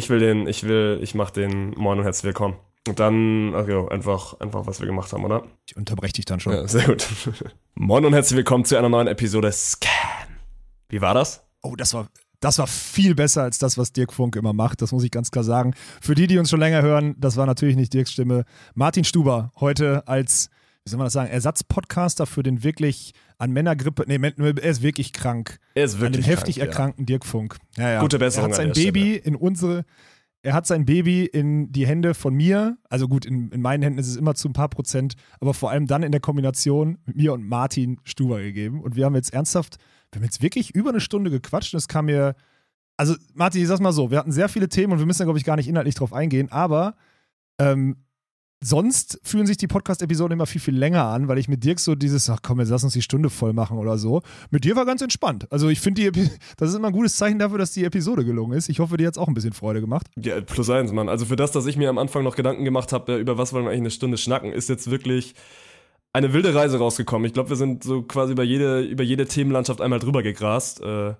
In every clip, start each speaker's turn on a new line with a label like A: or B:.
A: Ich will den, ich will, ich mach den Moin und herzlich willkommen. Und dann, okay, einfach, einfach, was wir gemacht haben, oder?
B: Ich unterbreche dich dann schon.
A: Ja, sehr gut. Moin und herzlich willkommen zu einer neuen Episode Scan. Wie war das?
B: Oh, das war, das war viel besser als das, was Dirk Funk immer macht. Das muss ich ganz klar sagen. Für die, die uns schon länger hören, das war natürlich nicht Dirks Stimme. Martin Stuber heute als, wie soll man das sagen, Ersatzpodcaster für den wirklich an Männergrippe, nee, er ist wirklich krank.
A: Er ist wirklich
B: an heftig
A: krank,
B: erkrankten Dirk Funk. Ja, ja.
A: Gute Besserung
B: Er hat sein Baby in unsere, er hat sein Baby in die Hände von mir, also gut, in, in meinen Händen ist es immer zu ein paar Prozent, aber vor allem dann in der Kombination mit mir und Martin Stuber gegeben. Und wir haben jetzt ernsthaft, wir haben jetzt wirklich über eine Stunde gequatscht und es kam mir, also Martin, ich sag's mal so, wir hatten sehr viele Themen und wir müssen da, glaube ich, gar nicht inhaltlich drauf eingehen, aber ähm, sonst fühlen sich die Podcast-Episoden immer viel, viel länger an, weil ich mit Dirk so dieses, ach komm, jetzt lass uns die Stunde voll machen oder so. Mit dir war ganz entspannt. Also ich finde, das ist immer ein gutes Zeichen dafür, dass die Episode gelungen ist. Ich hoffe, dir hat es auch ein bisschen Freude gemacht.
A: Ja, plus eins, Mann. Also für das, dass ich mir am Anfang noch Gedanken gemacht habe, über was wollen wir eigentlich eine Stunde schnacken, ist jetzt wirklich eine wilde Reise rausgekommen. Ich glaube, wir sind so quasi über jede, über jede Themenlandschaft einmal drüber gegrast. Äh,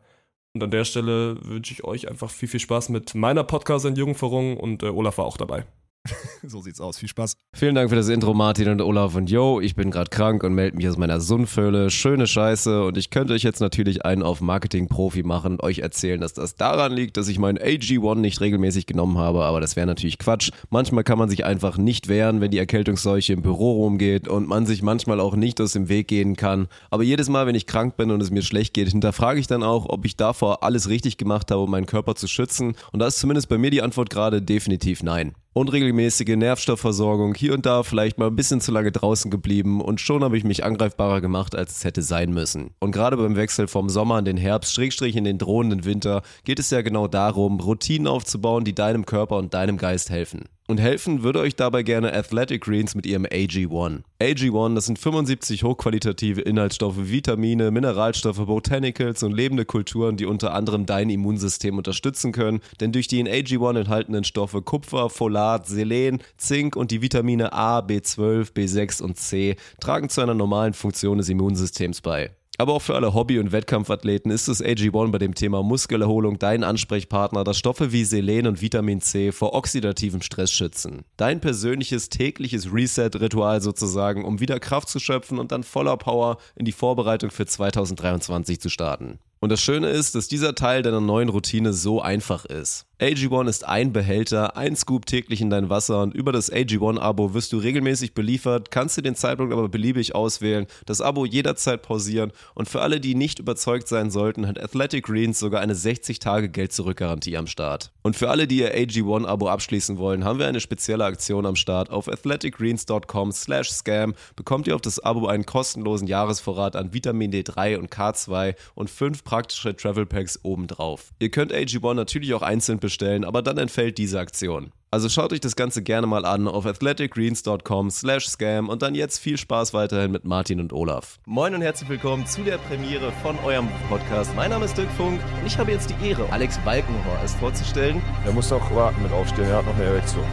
A: und an der Stelle wünsche ich euch einfach viel, viel Spaß mit meiner Podcast-Entjungferung und äh, Olaf war auch dabei.
B: so sieht's aus. Viel Spaß.
C: Vielen Dank für das Intro, Martin und Olaf und Yo. Ich bin gerade krank und melde mich aus meiner Sunnfülle. Schöne Scheiße. Und ich könnte euch jetzt natürlich einen auf Marketing-Profi machen und euch erzählen, dass das daran liegt, dass ich meinen AG1 nicht regelmäßig genommen habe. Aber das wäre natürlich Quatsch. Manchmal kann man sich einfach nicht wehren, wenn die Erkältungsseuche im Büro rumgeht und man sich manchmal auch nicht aus dem Weg gehen kann. Aber jedes Mal, wenn ich krank bin und es mir schlecht geht, hinterfrage ich dann auch, ob ich davor alles richtig gemacht habe, um meinen Körper zu schützen. Und da ist zumindest bei mir die Antwort gerade definitiv nein unregelmäßige Nährstoffversorgung, hier und da vielleicht mal ein bisschen zu lange draußen geblieben und schon habe ich mich angreifbarer gemacht, als es hätte sein müssen. Und gerade beim Wechsel vom Sommer in den Herbst, Schrägstrich in den drohenden Winter, geht es ja genau darum, Routinen aufzubauen, die deinem Körper und deinem Geist helfen. Und helfen würde euch dabei gerne Athletic Greens mit ihrem AG1. AG1, das sind 75 hochqualitative Inhaltsstoffe, Vitamine, Mineralstoffe, Botanicals und lebende Kulturen, die unter anderem dein Immunsystem unterstützen können. Denn durch die in AG1 enthaltenen Stoffe Kupfer, Folat, Selen, Zink und die Vitamine A, B12, B6 und C tragen zu einer normalen Funktion des Immunsystems bei. Aber auch für alle Hobby- und Wettkampfathleten ist das AG1 bei dem Thema Muskelerholung dein Ansprechpartner, das Stoffe wie Selen und Vitamin C vor oxidativem Stress schützen. Dein persönliches tägliches Reset-Ritual sozusagen, um wieder Kraft zu schöpfen und dann voller Power in die Vorbereitung für 2023 zu starten. Und das Schöne ist, dass dieser Teil deiner neuen Routine so einfach ist. AG1 ist ein Behälter, ein Scoop täglich in dein Wasser und über das AG1-Abo wirst du regelmäßig beliefert, kannst du den Zeitpunkt aber beliebig auswählen, das Abo jederzeit pausieren und für alle, die nicht überzeugt sein sollten, hat Athletic Greens sogar eine 60-Tage-Geld-Zurück-Garantie am Start. Und für alle, die ihr AG1-Abo abschließen wollen, haben wir eine spezielle Aktion am Start. Auf athleticgreens.com slash scam bekommt ihr auf das Abo einen kostenlosen Jahresvorrat an Vitamin D3 und K2 und fünf praktische Travel Packs obendrauf. Ihr könnt AG1 natürlich auch einzeln bestellen, aber dann entfällt diese Aktion. Also schaut euch das Ganze gerne mal an auf athleticgreens.com slash scam und dann jetzt viel Spaß weiterhin mit Martin und Olaf. Moin und herzlich willkommen zu der Premiere von eurem Podcast. Mein Name ist Dirk Funk und ich habe jetzt die Ehre, Alex Balkenhorst vorzustellen.
D: Er muss noch warten mit aufstehen, er hat noch eine Erektion.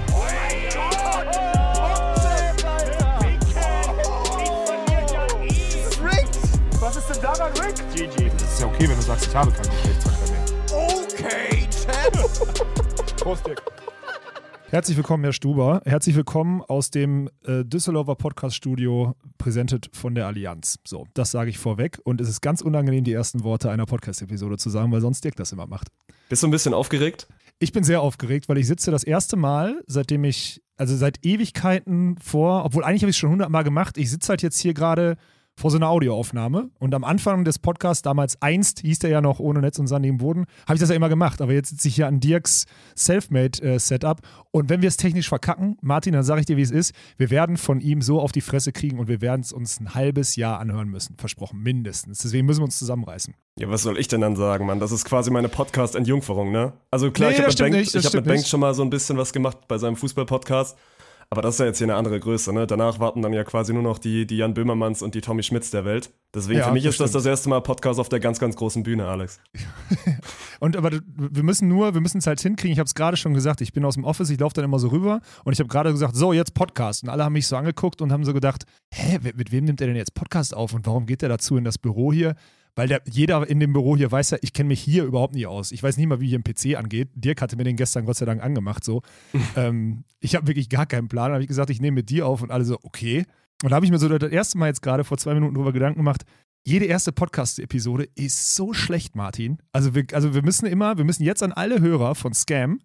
E: Was ist denn daran, Rick?
D: GG.
E: Das ist ja okay, wenn du sagst, ich habe keinen Geschlechtsverkehr mehr.
F: Okay.
E: Prost, Dick.
B: Herzlich willkommen, Herr Stuber. Herzlich willkommen aus dem äh, Düsseldorfer Podcast-Studio, präsentiert von der Allianz. So, das sage ich vorweg. Und es ist ganz unangenehm, die ersten Worte einer Podcast-Episode zu sagen, weil sonst Dirk das immer macht.
A: Bist du ein bisschen aufgeregt?
B: Ich bin sehr aufgeregt, weil ich sitze das erste Mal, seitdem ich, also seit Ewigkeiten vor, obwohl eigentlich habe ich es schon hundertmal gemacht, ich sitze halt jetzt hier gerade vor so einer Audioaufnahme. Und am Anfang des Podcasts, damals einst, hieß der ja noch ohne Netz und sandigem Boden, habe ich das ja immer gemacht. Aber jetzt sitze ich hier an Dirks Selfmade-Setup. Und wenn wir es technisch verkacken, Martin, dann sage ich dir, wie es ist. Wir werden von ihm so auf die Fresse kriegen und wir werden es uns ein halbes Jahr anhören müssen. Versprochen, mindestens. Deswegen müssen wir uns zusammenreißen.
A: Ja, was soll ich denn dann sagen, Mann? Das ist quasi meine Podcast-Entjungferung, ne? Also klar,
B: Nee,
A: ich habe mit, Bengt,
B: nicht,
A: ich hab mit
B: nicht.
A: schon mal so ein bisschen was gemacht bei seinem Fußball-Podcast. Aber das ist ja jetzt hier eine andere Größe, ne? Danach warten dann ja quasi nur noch die, die Jan Böhmermanns und die Tommy Schmidts der Welt. Deswegen
B: Ja,
A: für mich
B: das
A: ist das
B: stimmt.
A: das erste Mal Podcast auf der ganz, ganz großen Bühne, Alex.
B: Und aber wir müssen nur, wir müssen es halt hinkriegen. Ich habe es gerade schon gesagt, ich bin aus dem Office, ich laufe dann immer so rüber und ich habe gerade gesagt, so jetzt Podcast. Und alle haben mich so angeguckt und haben so gedacht, hä, mit wem nimmt er denn jetzt Podcast auf und warum geht er dazu in das Büro hier? Weil der, jeder in dem Büro hier weiß ja, ich kenne mich hier überhaupt nie aus. Ich weiß nicht mal, wie hier ein PC angeht. Dirk hatte mir den gestern Gott sei Dank angemacht. So. ähm, ich habe wirklich gar keinen Plan. Da habe ich gesagt, ich nehme mit dir auf und alle so, okay. Und da habe ich mir so das erste Mal jetzt gerade vor zwei Minuten drüber Gedanken gemacht. Jede erste Podcast-Episode ist so schlecht, Martin. Also wir, also wir müssen immer, wir müssen jetzt an alle Hörer von Scam,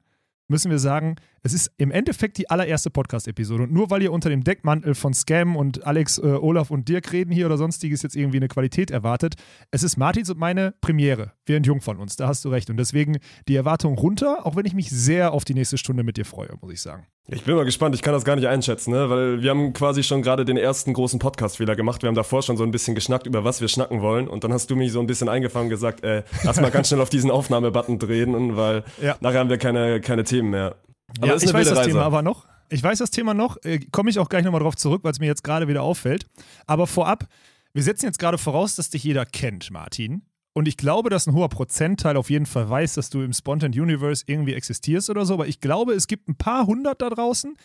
B: müssen wir sagen, es ist im Endeffekt die allererste Podcast-Episode. Und nur weil ihr unter dem Deckmantel von Scam und Alex, äh, Olaf und Dirk reden hier oder sonstiges jetzt irgendwie eine Qualität erwartet, es ist Martins und meine Premiere. Wir sind jung von uns, da hast du recht. Und deswegen die Erwartung runter, auch wenn ich mich sehr auf die nächste Stunde mit dir freue, muss ich sagen.
A: Ich bin mal gespannt, ich kann das gar nicht einschätzen, ne? weil wir haben quasi schon gerade den ersten großen Podcast-Fehler gemacht. Wir haben davor schon so ein bisschen geschnackt, über was wir schnacken wollen. Und dann hast du mich so ein bisschen eingefangen und gesagt, äh, lass mal ganz schnell auf diesen Aufnahmebutton drehen, weil
B: Ja.
A: nachher haben wir keine, keine Themen mehr. Aber
B: ja,
A: ist
B: ich weiß das Thema
A: Reise.
B: aber noch. Ich weiß das Thema noch. Äh, Komme ich auch gleich nochmal drauf zurück, weil es mir jetzt gerade wieder auffällt. Aber vorab, wir setzen jetzt gerade voraus, dass dich jeder kennt, Martin. Und ich glaube, dass ein hoher Prozentteil auf jeden Fall weiß, dass du im Spontan Universe irgendwie existierst oder so. Aber ich glaube, es gibt ein paar hundert da draußen,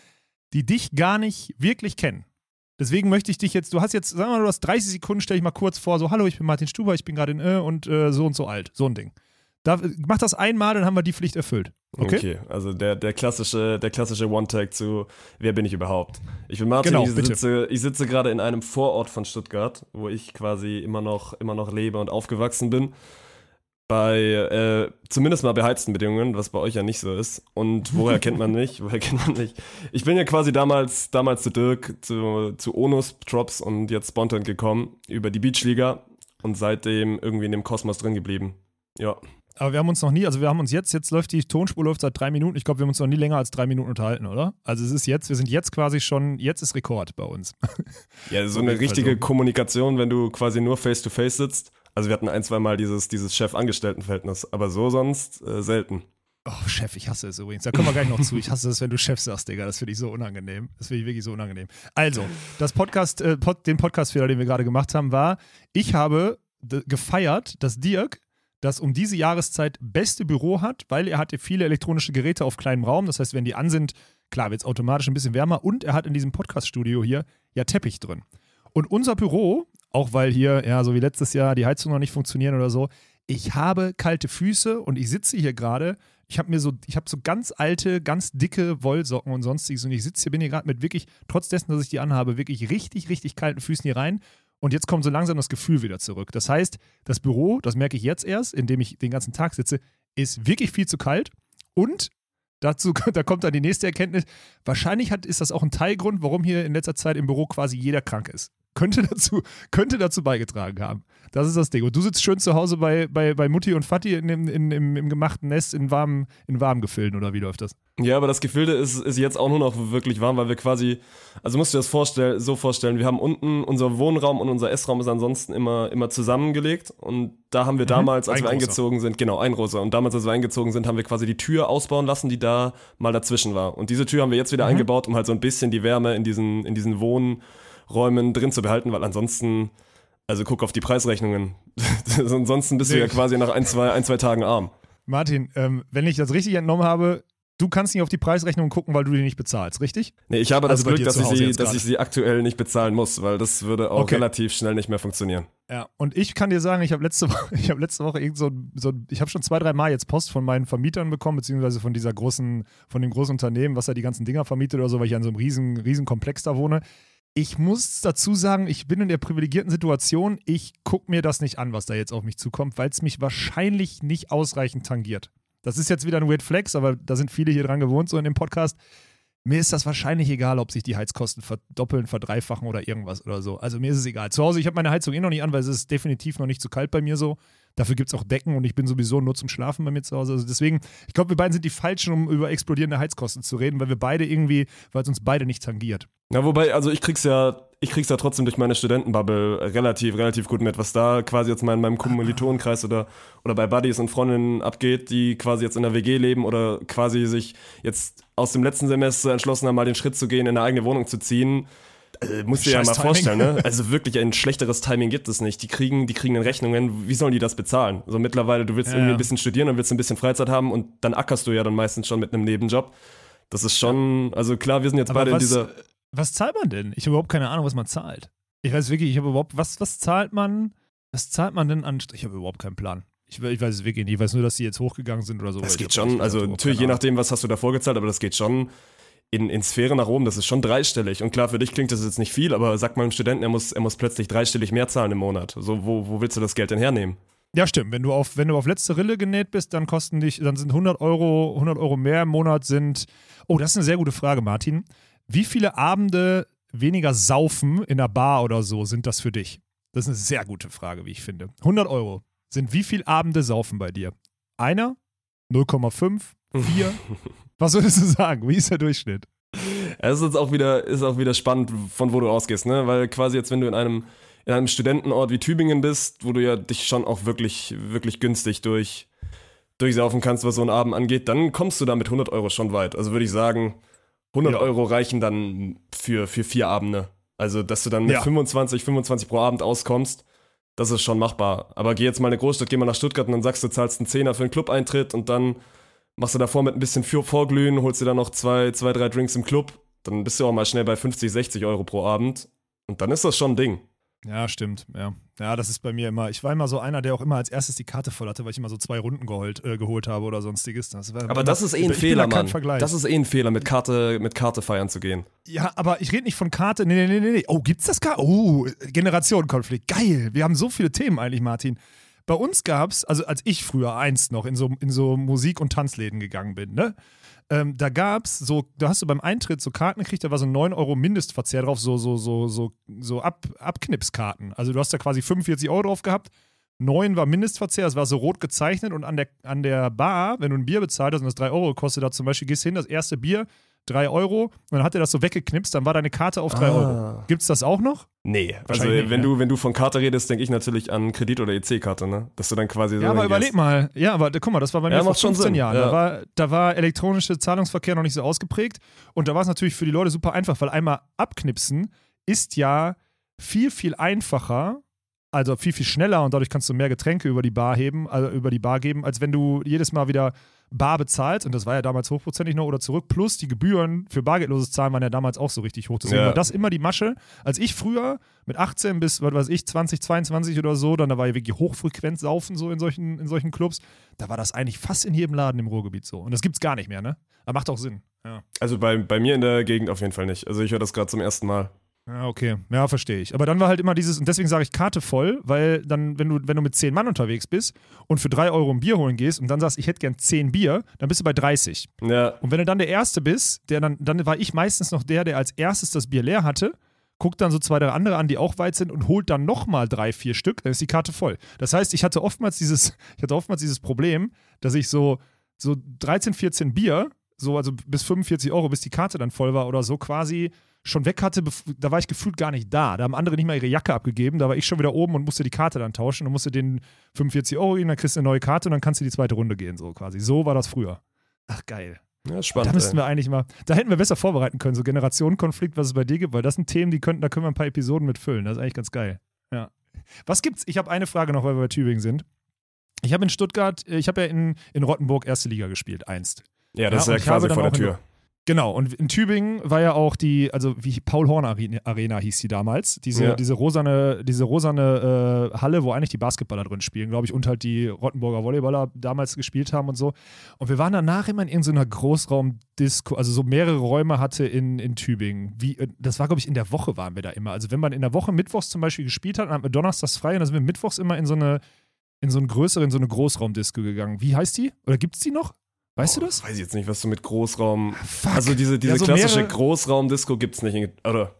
B: die dich gar nicht wirklich kennen. Deswegen möchte ich dich jetzt, du hast jetzt, sagen wir mal, du hast 30 Sekunden, stell dich mal kurz vor, so, hallo, ich bin Martin Stuber, ich bin gerade in Ö und äh, so und so alt. So ein Ding. Da, mach das einmal, dann haben wir die Pflicht erfüllt. Okay?
A: Okay, also der, der klassische, der klassische One-Tag zu Wer bin ich überhaupt? Ich bin Martin,
B: Genau,
A: ich,
B: bitte.
A: sitze, ich sitze gerade in einem Vorort von Stuttgart, wo ich quasi immer noch, immer noch lebe und aufgewachsen bin. Bei, äh, zumindest mal beheizten Bedingungen, was bei euch ja nicht so ist. Und woher kennt man mich? Woher kennt man mich? Ich bin ja quasi damals, damals zu Dirk, zu, zu Onus, Drops und jetzt Spontan gekommen über die Beachliga und seitdem irgendwie in dem Kosmos drin geblieben. Ja.
B: Aber wir haben uns noch nie, also wir haben uns jetzt, jetzt läuft die Tonspur läuft seit drei Minuten. Ich glaube, wir haben uns noch nie länger als drei Minuten unterhalten, oder? Also es ist jetzt, wir sind jetzt quasi schon, jetzt ist Rekord bei uns.
A: Ja, so eine richtige
B: so.
A: Kommunikation, wenn du quasi nur face-to-face sitzt. Also wir hatten ein, zwei Mal dieses, dieses Chef-Angestellten-Verhältnis, aber so sonst äh, selten.
B: Oh, Chef, ich hasse es übrigens. Da kommen wir gleich noch zu. Ich hasse es, wenn du Chef sagst, Digga. Das finde ich so unangenehm. Das finde ich wirklich so unangenehm. Also, das Podcast, äh, Pod, den Podcast-Fehler, den wir gerade gemacht haben, war, ich habe gefeiert, dass Dirk das um diese Jahreszeit beste Büro hat, weil er hatte viele elektronische Geräte auf kleinem Raum. Das heißt, wenn die an sind, klar, wird es automatisch ein bisschen wärmer. Und er hat in diesem Podcast-Studio hier ja Teppich drin. Und unser Büro, auch weil hier, ja, so wie letztes Jahr, die Heizung noch nicht funktionieren oder so, ich habe kalte Füße und ich sitze hier gerade. Ich habe mir so, ich habe so ganz alte, ganz dicke Wollsocken und sonstiges und ich sitze hier, bin hier gerade mit wirklich, trotz dessen, dass ich die anhabe, wirklich richtig, richtig kalten Füßen hier rein. Und jetzt kommt so langsam das Gefühl wieder zurück. Das heißt, das Büro, das merke ich jetzt erst, indem ich den ganzen Tag sitze, ist wirklich viel zu kalt. Und dazu, da kommt dann die nächste Erkenntnis. Wahrscheinlich hat, ist das auch ein Teilgrund, warum hier in letzter Zeit im Büro quasi jeder krank ist. Könnte dazu, könnte dazu beigetragen haben. Das ist das Ding. Und du sitzt schön zu Hause bei, bei, bei Mutti und Vati in dem, in, im, im gemachten Nest in warmen, in warmen Gefilden oder wie läuft das?
A: Ja, aber das Gefilde ist, ist jetzt auch nur noch wirklich warm, weil wir quasi, also musst du dir das vorstell, so vorstellen, wir haben unten, unser Wohnraum und unser Essraum ist ansonsten immer, immer zusammengelegt und da haben wir damals, als
B: Ein
A: wir
B: großer.
A: eingezogen sind, genau, ein großer, und damals, als wir eingezogen sind, haben wir quasi die Tür ausbauen lassen, die da mal dazwischen war. Und diese Tür haben wir jetzt wieder eingebaut, um halt so ein bisschen die Wärme in diesen, in diesen Wohnräumen drin zu behalten, weil ansonsten, also guck auf die Preisrechnungen. ansonsten bist du
B: Nee.
A: ja quasi nach ein, zwei, ein, zwei Tagen arm.
B: Martin, ähm, wenn ich das richtig entnommen habe, du kannst nicht auf die Preisrechnung gucken, weil du die nicht bezahlst, richtig?
A: Nee, ich habe das
B: Also
A: Glück, dass ich, sie, dass ich sie aktuell nicht bezahlen muss, weil das würde auch
B: Okay.
A: relativ schnell nicht mehr funktionieren.
B: Ja, und ich kann dir sagen, ich habe letzte Woche, ich habe letzte Woche irgend so, so ich habe schon zwei, drei Mal jetzt Post von meinen Vermietern bekommen, beziehungsweise von dieser großen, von dem großen Unternehmen, was ja die ganzen Dinger vermietet oder so, weil ich an so einem riesen, riesen Komplex da wohne. Ich muss dazu sagen, ich bin in der privilegierten Situation, ich gucke mir das nicht an, was da jetzt auf mich zukommt, weil es mich wahrscheinlich nicht ausreichend tangiert. Das ist jetzt wieder ein Weird Flex, aber da sind viele hier dran gewohnt, so in dem Podcast. Mir ist das wahrscheinlich egal, ob sich die Heizkosten verdoppeln, verdreifachen oder irgendwas oder so. Also mir ist es egal. Zu Hause, ich habe meine Heizung eh noch nicht an, weil es ist definitiv noch nicht zu kalt bei mir so. Dafür gibt es auch Decken und ich bin sowieso nur zum Schlafen bei mir zu Hause. Also deswegen, ich glaube, wir beiden sind die Falschen, um über explodierende Heizkosten zu reden, weil wir beide irgendwie, weil es uns beide nicht tangiert.
A: Ja, wobei, also ich krieg's ja, ich krieg's ja trotzdem durch meine Studentenbubble relativ, relativ gut mit, was da quasi jetzt mal in meinem Kommilitonenkreis oder, oder bei Buddies und Freundinnen abgeht, die quasi jetzt in der WG leben oder quasi sich jetzt aus dem letzten Semester entschlossen haben, mal den Schritt zu gehen, in eine eigene Wohnung zu ziehen. Äh, musst du dir ja mal
B: Timing.
A: vorstellen, ne? Also wirklich ein schlechteres Timing gibt es nicht. Die kriegen, die kriegen dann Rechnungen, wie sollen die das bezahlen? So mittlerweile, du willst
B: Ja,
A: irgendwie ein bisschen studieren und willst ein bisschen Freizeit haben und dann ackerst du ja dann meistens schon mit einem Nebenjob. Das ist schon, also klar, wir sind jetzt
B: Aber
A: beide in
B: was,
A: dieser.
B: was zahlt man denn? Ich habe überhaupt keine Ahnung, was man zahlt. Ich weiß wirklich, ich habe überhaupt, was, was zahlt man? Was zahlt man denn an? Ich habe überhaupt keinen Plan. Ich, ich weiß es wirklich nicht. Ich weiß nur, dass die jetzt hochgegangen sind oder so.
A: Das geht schon, also natürlich je nachdem, was hast du da vorgezahlt, aber das geht schon in, in Sphäre nach oben, das ist schon dreistellig. Und klar, für dich klingt das jetzt nicht viel, aber sag mal einem Studenten, er muss, er muss plötzlich dreistellig mehr zahlen im Monat. So, wo, wo willst du das Geld denn hernehmen?
B: Ja, stimmt. Wenn du auf, wenn du auf letzte Rille genäht bist, dann kosten dich, dann sind 100 Euro, 100 Euro mehr im Monat sind. Oh, das ist eine sehr gute Frage, Martin. Wie viele Abende weniger saufen in einer Bar oder so sind das für dich? Das ist eine sehr gute Frage, wie ich finde. 100 Euro sind wie viele Abende saufen bei dir? Einer? 0,5? Vier? Was würdest du sagen? Wie ist der Durchschnitt?
A: Es ist jetzt auch wieder, ist auch wieder spannend, von wo du ausgehst, ne? Weil quasi jetzt, wenn du in einem, in einem Studentenort wie Tübingen bist, wo du ja dich schon auch wirklich, wirklich günstig durch, durchsaufen kannst, was so einen Abend angeht, dann kommst du da mit 100 Euro schon weit. Also würde ich sagen, 100
B: Ja.
A: Euro reichen dann für, für vier Abende. Also, dass du dann mit
B: Ja.
A: 25, 25 pro Abend auskommst, das ist schon machbar. Aber geh jetzt mal in eine Großstadt, geh mal nach Stuttgart und dann sagst du, zahlst einen Zehner für einen Club-Eintritt und dann machst du davor mit ein bisschen Vorglühen, holst dir dann noch zwei, zwei, drei Drinks im Club, dann bist du auch mal schnell bei 50, 60 Euro pro Abend. Und dann ist das schon ein Ding.
B: Ja, stimmt. Ja. ja, das ist bei mir immer. Ich war immer so einer, der auch immer als erstes die Karte voll hatte, weil ich immer so zwei Runden geholt, äh, geholt habe oder sonstiges. Das war
A: Aber das ist eh ein Fehler, Mann. Das ist eh ein Fehler, mit Karte, mit Karte feiern zu gehen.
B: Ja, aber ich rede nicht von Karte. Nee, nee, nee, nee, nee. Oh, gibt's das gar? Oh, Generationenkonflikt. Geil. Wir haben so viele Themen eigentlich, Martin. Bei uns gab's, also als ich früher einst noch in so, in so Musik- und Tanzläden gegangen bin, ne? Ähm, da gab's so, da hast du beim Eintritt so Karten gekriegt, da war so 9 Euro Mindestverzehr drauf, so, so, so, so, so Ab, Abknipskarten. Also du hast da quasi 45 Euro drauf gehabt. 9 war Mindestverzehr, es war so rot gezeichnet und an der, an der Bar, wenn du ein Bier bezahlt hast und das 3 Euro kostet, da zum Beispiel gehst du hin, das erste Bier, 3 Euro, und dann hat er das so weggeknipst, dann war deine Karte auf 3
A: Ah.
B: Euro. Gibt's das auch noch?
A: Nee, also
B: nicht,
A: wenn,
B: ne?
A: du, wenn du von Karte redest, denke ich natürlich an Kredit- oder EC-Karte, ne? Dass du dann quasi so
B: Ja, aber überleg mal. Ja, aber guck mal, das war bei mir
A: Ja,
B: vor
A: macht schon
B: 15
A: Sinn,
B: Jahren.
A: ja.
B: Da, war, da war elektronischer Zahlungsverkehr noch nicht so ausgeprägt. Und da war es natürlich für die Leute super einfach, weil einmal abknipsen ist ja viel, viel einfacher, also viel, viel schneller und dadurch kannst du mehr Getränke über die Bar heben, also über die Bar geben, als wenn du jedes Mal wieder bar bezahlst. Und das war ja damals hochprozentig noch oder zurück. Plus die Gebühren für bargeldloses Zahlen waren ja damals auch so richtig hoch. Deswegen
A: Ja.
B: war das immer die Masche. Als ich früher mit 18 bis, was weiß ich, 20, 22 oder so, dann da war ja wirklich hochfrequent saufen so in solchen, in solchen Clubs. Da war das eigentlich fast in jedem Laden im Ruhrgebiet so. Und das gibt's gar nicht mehr, ne? Aber macht auch Sinn. Ja.
A: Also bei, bei mir in der Gegend auf jeden Fall nicht. Also ich höre das gerade zum ersten Mal.
B: Ja, okay. Ja, verstehe ich. Aber dann war halt immer dieses, und deswegen sage ich Karte voll, weil dann, wenn du, wenn du mit 10 Mann unterwegs bist und für 3 Euro ein Bier holen gehst und dann sagst, ich hätte gern 10 Bier, dann bist du bei 30.
A: Ja,
B: Und wenn du dann der Erste bist, der dann, dann war ich meistens noch der, der als erstes das Bier leer hatte, guckt dann so zwei, drei andere an, die auch weit sind und holt dann nochmal drei, vier Stück, dann ist die Karte voll. Das heißt, ich hatte oftmals dieses, ich hatte oftmals dieses Problem, dass ich so, so 13, 14 Bier, so also bis 45 Euro, bis die Karte dann voll war oder so, quasi schon weg hatte, da war ich gefühlt gar nicht da. Da haben andere nicht mal ihre Jacke abgegeben, da war ich schon wieder oben und musste die Karte dann tauschen und musste den 45 Euro geben, dann kriegst du eine neue Karte und dann kannst du die zweite Runde gehen, so quasi. So war das früher. Ach, geil.
A: ja
B: Da
A: spannend.
B: müssten
A: ey.
B: wir eigentlich mal, da hätten wir besser vorbereiten können, so Generationenkonflikt, was es bei dir gibt, weil das sind Themen, die könnten, da können wir ein paar Episoden mit füllen. Das ist eigentlich ganz geil. Ja. Was gibt's? Ich habe eine Frage noch, weil wir bei Tübingen sind. Ich habe in Stuttgart, äh, ich habe ja in, in Rottenburg erste Liga gespielt, einst.
A: Ja, das
B: Ja,
A: ist ja quasi vor der Tür.
B: Genau, und in Tübingen war ja auch die, also wie Paul Horn Arena, hieß die damals, diese,
A: Ja.
B: diese rosane, diese rosane äh, Halle, wo eigentlich die Basketballer drin spielen, glaube ich, und halt die Rottenburger Volleyballer damals gespielt haben und so. Und wir waren danach immer in irgendeiner Großraumdisco, also so mehrere Räume hatte in, in Tübingen. Wie, äh, das war, glaube ich, in der Woche waren wir da immer. Also wenn man in der Woche mittwochs zum Beispiel gespielt hat, dann hatten wir donnerstags frei und dann sind wir mittwochs immer in so eine, in so eine größere, in so eine Großraumdisco gegangen. Wie heißt die? Oder gibt es die noch? Weißt du das?
A: Weiß ich jetzt nicht, was du mit Großraum.
B: Fuck.
A: Also diese, diese
B: Ja, so
A: klassische Großraumdisco gibt's nicht. in- Oder?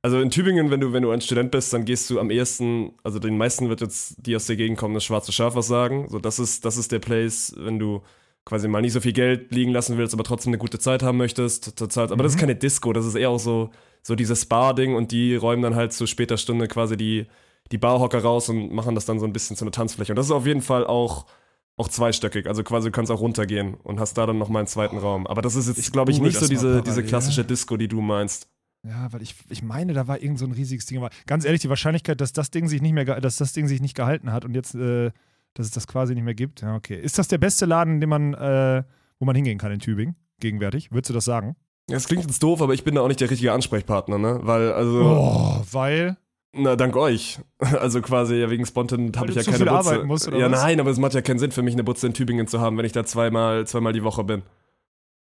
A: Also in Tübingen, wenn du, wenn du ein Student bist, dann gehst du am ehesten, also den meisten wird jetzt die aus der Gegend kommen, das schwarze Schaf was sagen. So, das ist, das ist der Place, wenn du quasi mal nicht so viel Geld liegen lassen willst, aber trotzdem eine gute Zeit haben möchtest. Zeit. Aber das ist keine Disco, das ist eher auch so, so dieses Bar-Ding und die räumen dann halt zu später Stunde quasi die, die Barhocker raus und machen das dann so ein bisschen zu einer Tanzfläche. Und das ist auf jeden Fall auch, auch zweistöckig. Also quasi du kannst auch runtergehen und hast da dann nochmal einen zweiten Raum. Aber das ist jetzt,
B: Ich
A: glaube ich, nicht so diese, diese klassische Disco, die du meinst.
B: Ja, weil ich, ich meine, da war irgend so ein riesiges Ding. Aber ganz ehrlich, die Wahrscheinlichkeit, dass das Ding sich nicht mehr, dass das Ding sich nicht gehalten hat und jetzt, äh, dass es das quasi nicht mehr gibt. Ja, okay. Ist das der beste Laden, den man, äh, wo man hingehen kann in Tübingen? Gegenwärtig? Würdest du das sagen?
A: Das klingt jetzt doof, aber ich bin da auch nicht der richtige Ansprechpartner, ne? Weil, also,
B: Oh, weil.
A: Na, dank euch. Also quasi ja, wegen Spontan habe ich ja keine Butze.
B: musst,
A: ja,
B: was?
A: nein, aber es macht ja keinen Sinn für mich, eine Butze in Tübingen zu haben, wenn ich da zweimal, zweimal die Woche bin.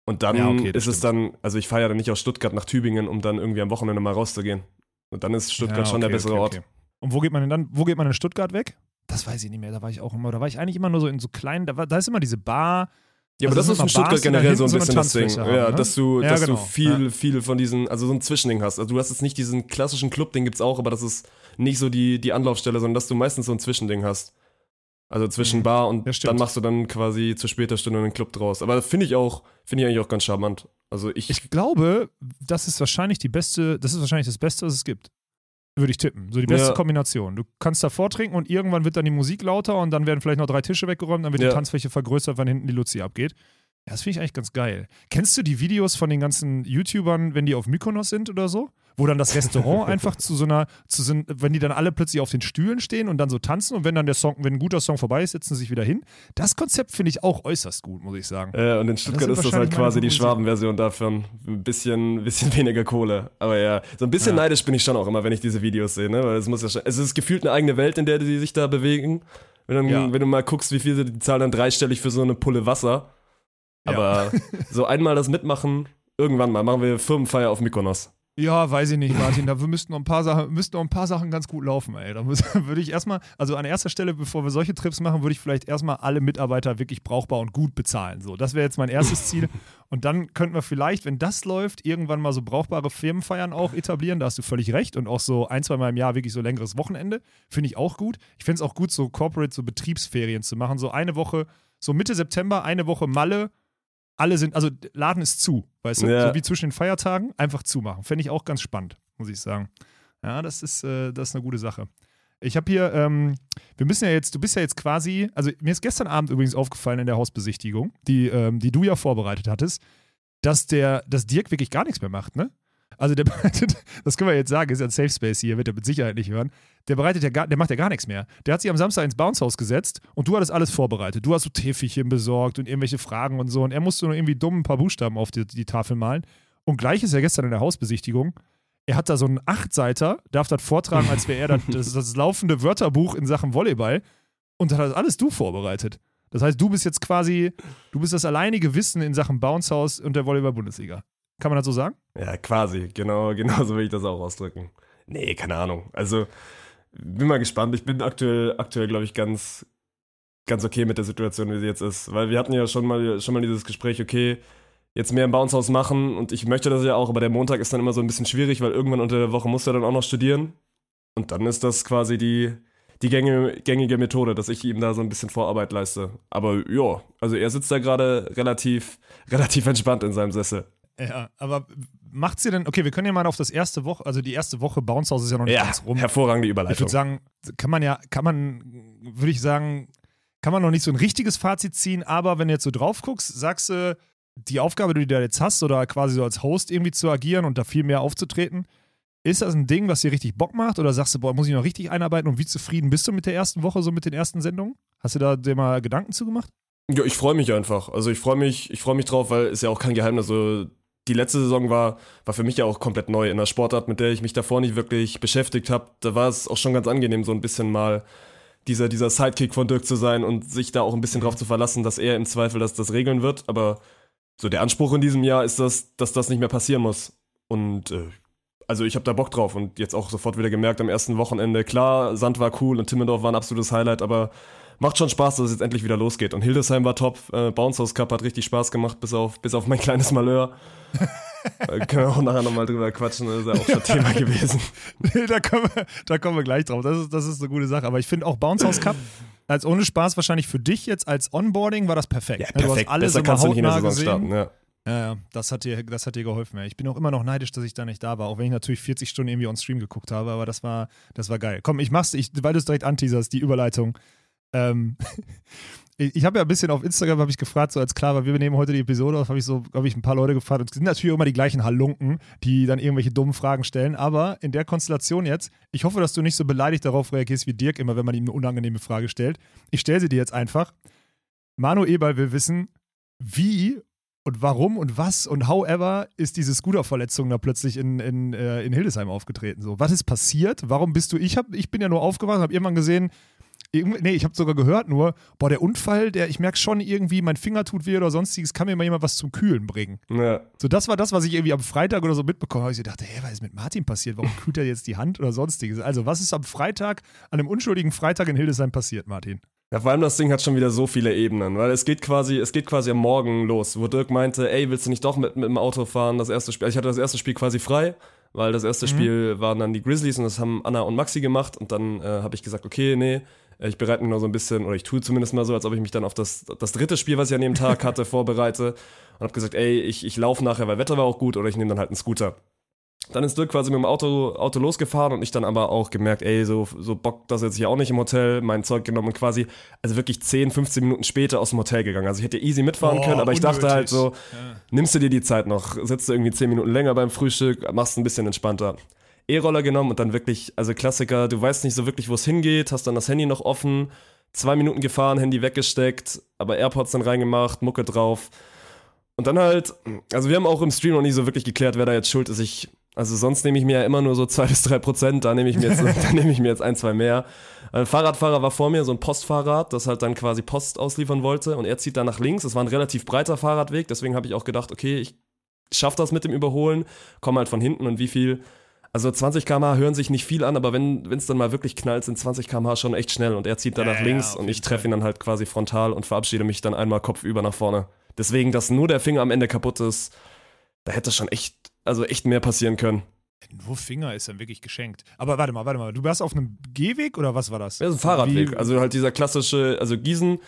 A: Und dann
B: Ja, okay,
A: ist es dann, also ich fahre ja dann nicht aus Stuttgart nach Tübingen, um dann irgendwie am Wochenende mal rauszugehen. Und dann ist Stuttgart
B: Ja,
A: schon der
B: okay,
A: bessere
B: okay,
A: Ort.
B: okay. Und wo geht man denn dann? Wo geht man in Stuttgart weg? Das weiß ich nicht mehr. Da war ich auch immer. Da war ich eigentlich immer nur so in so kleinen. Da, war, da ist immer diese Bar.
A: Ja, aber
B: Also
A: das ist in Stuttgart generell so ein
B: so
A: bisschen das Ding.
B: Haben,
A: ja,
B: ne?
A: dass du,
B: Ja,
A: dass
B: genau.
A: du viel, viel von diesen, also so ein Zwischending hast. Also du hast jetzt nicht diesen klassischen Club, den gibt's auch, aber das ist nicht so die, die Anlaufstelle, sondern dass du meistens so ein Zwischending hast. Also zwischen
B: Mhm.
A: Bar und
B: Ja,
A: dann machst du dann quasi zu später Stunde einen Club draus. Aber das finde ich auch, finde ich eigentlich auch ganz charmant. Also ich,
B: Ich glaube, das ist wahrscheinlich die beste. Das ist wahrscheinlich das Beste, was es gibt. Würde ich tippen. So die beste
A: Ja.
B: Kombination. Du kannst davor trinken und irgendwann wird dann die Musik lauter und dann werden vielleicht noch drei Tische weggeräumt, dann wird
A: Ja.
B: die Tanzfläche vergrößert, wenn hinten die Luzi abgeht. Ja, das finde ich eigentlich ganz geil. Kennst du die Videos von den ganzen YouTubern, wenn die auf Mykonos sind oder so? Wo dann das Restaurant einfach zu so einer, zu so, wenn die dann alle plötzlich auf den Stühlen stehen und dann so tanzen und wenn dann der Song, wenn ein guter Song vorbei ist, setzen sie sich wieder hin. Das Konzept finde ich auch äußerst gut, muss ich sagen.
A: äh, und in Stuttgart
B: sind
A: ist das halt quasi die. Schwabenversion davon. Ein bisschen, bisschen weniger Kohle. Aber ja, so ein bisschen
B: Ja.
A: neidisch bin ich schon auch immer, wenn ich diese Videos sehe, ne? Weil es muss ja schon, es ist gefühlt eine eigene Welt, in der die sich da bewegen. Wenn, dann,
B: Ja.
A: wenn du mal guckst, wie viel sie die zahlen dann dreistellig für so eine Pulle Wasser. Aber so einmal das mitmachen, irgendwann mal, machen wir Firmenfeier auf Mykonos.
B: Ja, weiß ich nicht, Martin. Da müssten noch ein paar Sachen, müssten noch ein paar Sachen ganz gut laufen, ey. Da würde ich erstmal, also an erster Stelle, bevor wir solche Trips machen, würde ich vielleicht erstmal alle Mitarbeiter wirklich brauchbar und gut bezahlen. So, das wäre jetzt mein erstes Ziel. Und dann könnten wir vielleicht, wenn das läuft, irgendwann mal so brauchbare Firmenfeiern auch etablieren. Da hast du völlig recht. Und auch so ein, zwei Mal im Jahr wirklich so längeres Wochenende. Finde ich auch gut. Ich finde es auch gut, so Corporate, so Betriebsferien zu machen. So eine Woche, so Mitte September, eine Woche Malle. Alle sind, also Laden ist zu, weißt du?
A: Ja.
B: So wie zwischen den Feiertagen, einfach zumachen. Fände ich auch ganz spannend, muss ich sagen. Ja, das ist, äh, das ist eine gute Sache. Ich habe hier, ähm, wir müssen ja jetzt, du bist ja jetzt quasi, also mir ist gestern Abend übrigens aufgefallen in der Hausbesichtigung, die, ähm, die du ja vorbereitet hattest, dass der, dass Dirk wirklich gar nichts mehr macht, ne? Also der bereitet, das können wir jetzt sagen, ist ja ein Safe Space hier, wird er mit Sicherheit nicht hören. Der bereitet ja gar, der macht ja gar nichts mehr. Der hat sich am Samstag ins Bounce-Haus gesetzt und du hattest alles vorbereitet. Du hast so Täfelchen besorgt und irgendwelche Fragen und so und er musste nur irgendwie dumm ein paar Buchstaben auf die, die Tafel malen. Und gleich ist er gestern in der Hausbesichtigung. Er hat da so einen Achtseiter, darf das vortragen, als wäre er das, das, das laufende Wörterbuch in Sachen Volleyball. Und das hast alles du vorbereitet. Das heißt, du bist jetzt quasi, du bist das alleinige Wissen in Sachen Bounce-Haus und der Volleyball-Bundesliga. Kann man das so sagen?
A: Ja, quasi. Genau, genau so will ich das auch ausdrücken. Nee, keine Ahnung. Also, bin mal gespannt. Ich bin aktuell, aktuell glaube ich, ganz, ganz okay mit der Situation, wie sie jetzt ist. Weil wir hatten ja schon mal, schon mal dieses Gespräch, okay, jetzt mehr im Bounce-Haus machen und ich möchte das ja auch, aber der Montag ist dann immer so ein bisschen schwierig, weil irgendwann unter der Woche muss er dann auch noch studieren. Und dann ist das quasi die, die gängige, gängige Methode, dass ich ihm da so ein bisschen Vorarbeit leiste. Aber ja, also er sitzt da gerade relativ, relativ entspannt in seinem Sessel.
B: Ja, aber macht sie denn, okay, wir können ja mal auf das erste Woche, also die erste Woche Bounce House ist ja noch nicht
A: Ja,
B: ganz rum.
A: hervorragende
B: Ich
A: Überleitung.
B: würde sagen, kann man ja, kann man, würde ich sagen, kann man noch nicht so ein richtiges Fazit ziehen, aber wenn du jetzt so drauf guckst, sagst du, die Aufgabe, die du da jetzt hast, oder quasi so als Host irgendwie zu agieren und da viel mehr aufzutreten, ist das ein Ding, was dir richtig Bock macht? Oder sagst du, boah, muss ich noch richtig einarbeiten und wie zufrieden bist du mit der ersten Woche, so mit den ersten Sendungen? Hast du da dir mal Gedanken zugemacht?
A: Ja, ich freue mich einfach. Also ich freue mich, ich freue mich drauf, weil ist ja auch kein Geheimnis. So die letzte Saison war, war für mich ja auch komplett neu in der Sportart, mit der ich mich davor nicht wirklich beschäftigt habe. Da war es auch schon ganz angenehm, so ein bisschen mal dieser, dieser Sidekick von Dirk zu sein und sich da auch ein bisschen drauf zu verlassen, dass er im Zweifel das, das regeln wird. Aber so der Anspruch in diesem Jahr ist das, dass das nicht mehr passieren muss. Und äh, also ich habe da Bock drauf und jetzt auch sofort wieder gemerkt am ersten Wochenende, klar, Sand war cool und Timmendorf war ein absolutes Highlight, aber macht schon Spaß, dass es jetzt endlich wieder losgeht. Und Hildesheim war top, äh, Bounce House Cup hat richtig Spaß gemacht, bis auf, bis auf mein kleines Malheur. äh, können wir auch nachher nochmal drüber quatschen, das ist ja auch schon Thema gewesen.
B: da, kommen wir, da kommen wir gleich drauf. Das ist, das ist eine gute Sache. Aber ich finde auch Bounce House Cup als ohne Spaß wahrscheinlich für dich jetzt als Onboarding war das perfekt.
A: Ja,
B: Du hast
A: perfekt.
B: alles
A: Besser
B: immer
A: kannst du nicht in der Saison
B: gesehen.
A: starten. Ja.
B: Ja, ja, das hat dir, das hat dir geholfen. Ja. Ich bin auch immer noch neidisch, dass ich da nicht da war, auch wenn ich natürlich 40 Stunden irgendwie on Stream geguckt habe, aber das war, das war geil. Komm, ich mach's, ich, weil du es direkt anteaserst, die Überleitung. Ähm, ich habe ja ein bisschen auf Instagram ich gefragt, so als klar war, wir nehmen heute die Episode auf, habe ich so, habe ich ein paar Leute gefragt und es sind natürlich immer die gleichen Halunken, die dann irgendwelche dummen Fragen stellen, aber in der Konstellation jetzt, ich hoffe, dass du nicht so beleidigt darauf reagierst wie Dirk immer, wenn man ihm eine unangenehme Frage stellt. Ich stelle sie dir jetzt einfach. Manu Eberl will wissen, wie Und warum und was und however ist diese Scooter-Verletzung da plötzlich in, in, äh, in Hildesheim aufgetreten? So, was ist passiert? Warum bist du? Ich, hab, ich bin ja nur aufgewacht und habe irgendwann gesehen, nee, ich habe sogar gehört nur, boah, der Unfall, der, ich merke schon irgendwie, mein Finger tut weh oder sonstiges, kann mir mal jemand was zum Kühlen bringen.
A: Ja.
B: So, das war das, was ich irgendwie am Freitag oder so mitbekommen habe. Ich dachte, hä, was ist mit Martin passiert? Warum kühlt er jetzt die Hand oder sonstiges? Also, was ist am Freitag, an einem unschuldigen Freitag in Hildesheim passiert, Martin?
A: Ja, vor allem das Ding hat schon wieder so viele Ebenen, weil es geht quasi, es geht quasi am Morgen los, wo Dirk meinte, ey, willst du nicht doch mit, mit dem Auto fahren? Das erste Spiel, ich hatte das erste Spiel quasi frei, weil das erste Spiel waren dann die Grizzlies und das haben Anna und Maxi gemacht und dann äh, habe ich gesagt, okay, nee, ich bereite mich noch so ein bisschen, oder ich tue zumindest mal so, als ob ich mich dann auf das, das dritte Spiel, was ich an dem Tag hatte, vorbereite und habe gesagt, ey, ich, ich laufe nachher, weil Wetter war auch gut oder ich nehme dann halt einen Scooter. Dann ist Dirk quasi mit dem Auto, Auto losgefahren und ich dann aber auch gemerkt, ey, so, so Bock das jetzt hier auch nicht im Hotel, mein Zeug genommen und quasi, also wirklich 10, 15 Minuten später aus dem Hotel gegangen. Also ich hätte easy mitfahren
B: Boah,
A: können, aber ich dachte
B: unnötig.
A: halt so, nimmst du dir die Zeit noch, sitzt du irgendwie 10 Minuten länger beim Frühstück, machst ein bisschen entspannter. E-Roller genommen und dann wirklich, also Klassiker, du weißt nicht so wirklich, wo es hingeht, hast dann das Handy noch offen, zwei Minuten gefahren, Handy weggesteckt, aber AirPods dann reingemacht, Mucke drauf. Und dann halt, also wir haben auch im Stream noch nie so wirklich geklärt, wer da jetzt schuld ist. Ich, also sonst nehme ich mir ja immer nur so zwei bis drei Prozent, da nehme ich mir jetzt, da nehme ich mir jetzt ein, zwei mehr. Ein Fahrradfahrer war vor mir, so ein Postfahrrad, das halt dann quasi Post ausliefern wollte und er zieht da nach links. Es war ein relativ breiter Fahrradweg, deswegen habe ich auch gedacht, okay, ich schaff das mit dem Überholen, komme halt von hinten und wie viel. Also 20 km/h hören sich nicht viel an, aber wenn es dann mal wirklich knallt, sind 20 km/h schon echt schnell und er zieht da
B: Ja,
A: nach
B: ja,
A: links
B: auf
A: und ich treffe ihn dann halt quasi frontal und verabschiede mich dann einmal kopfüber nach vorne. Deswegen, dass nur der Finger am Ende kaputt ist, da hätte schon echt, also echt mehr passieren können.
B: Nur Finger ist dann wirklich geschenkt. Aber warte mal, warte mal. Du warst auf einem Gehweg oder was war das?
A: Ja, so ein Fahrradweg.
B: Wie-
A: Also halt dieser klassische, also Gießen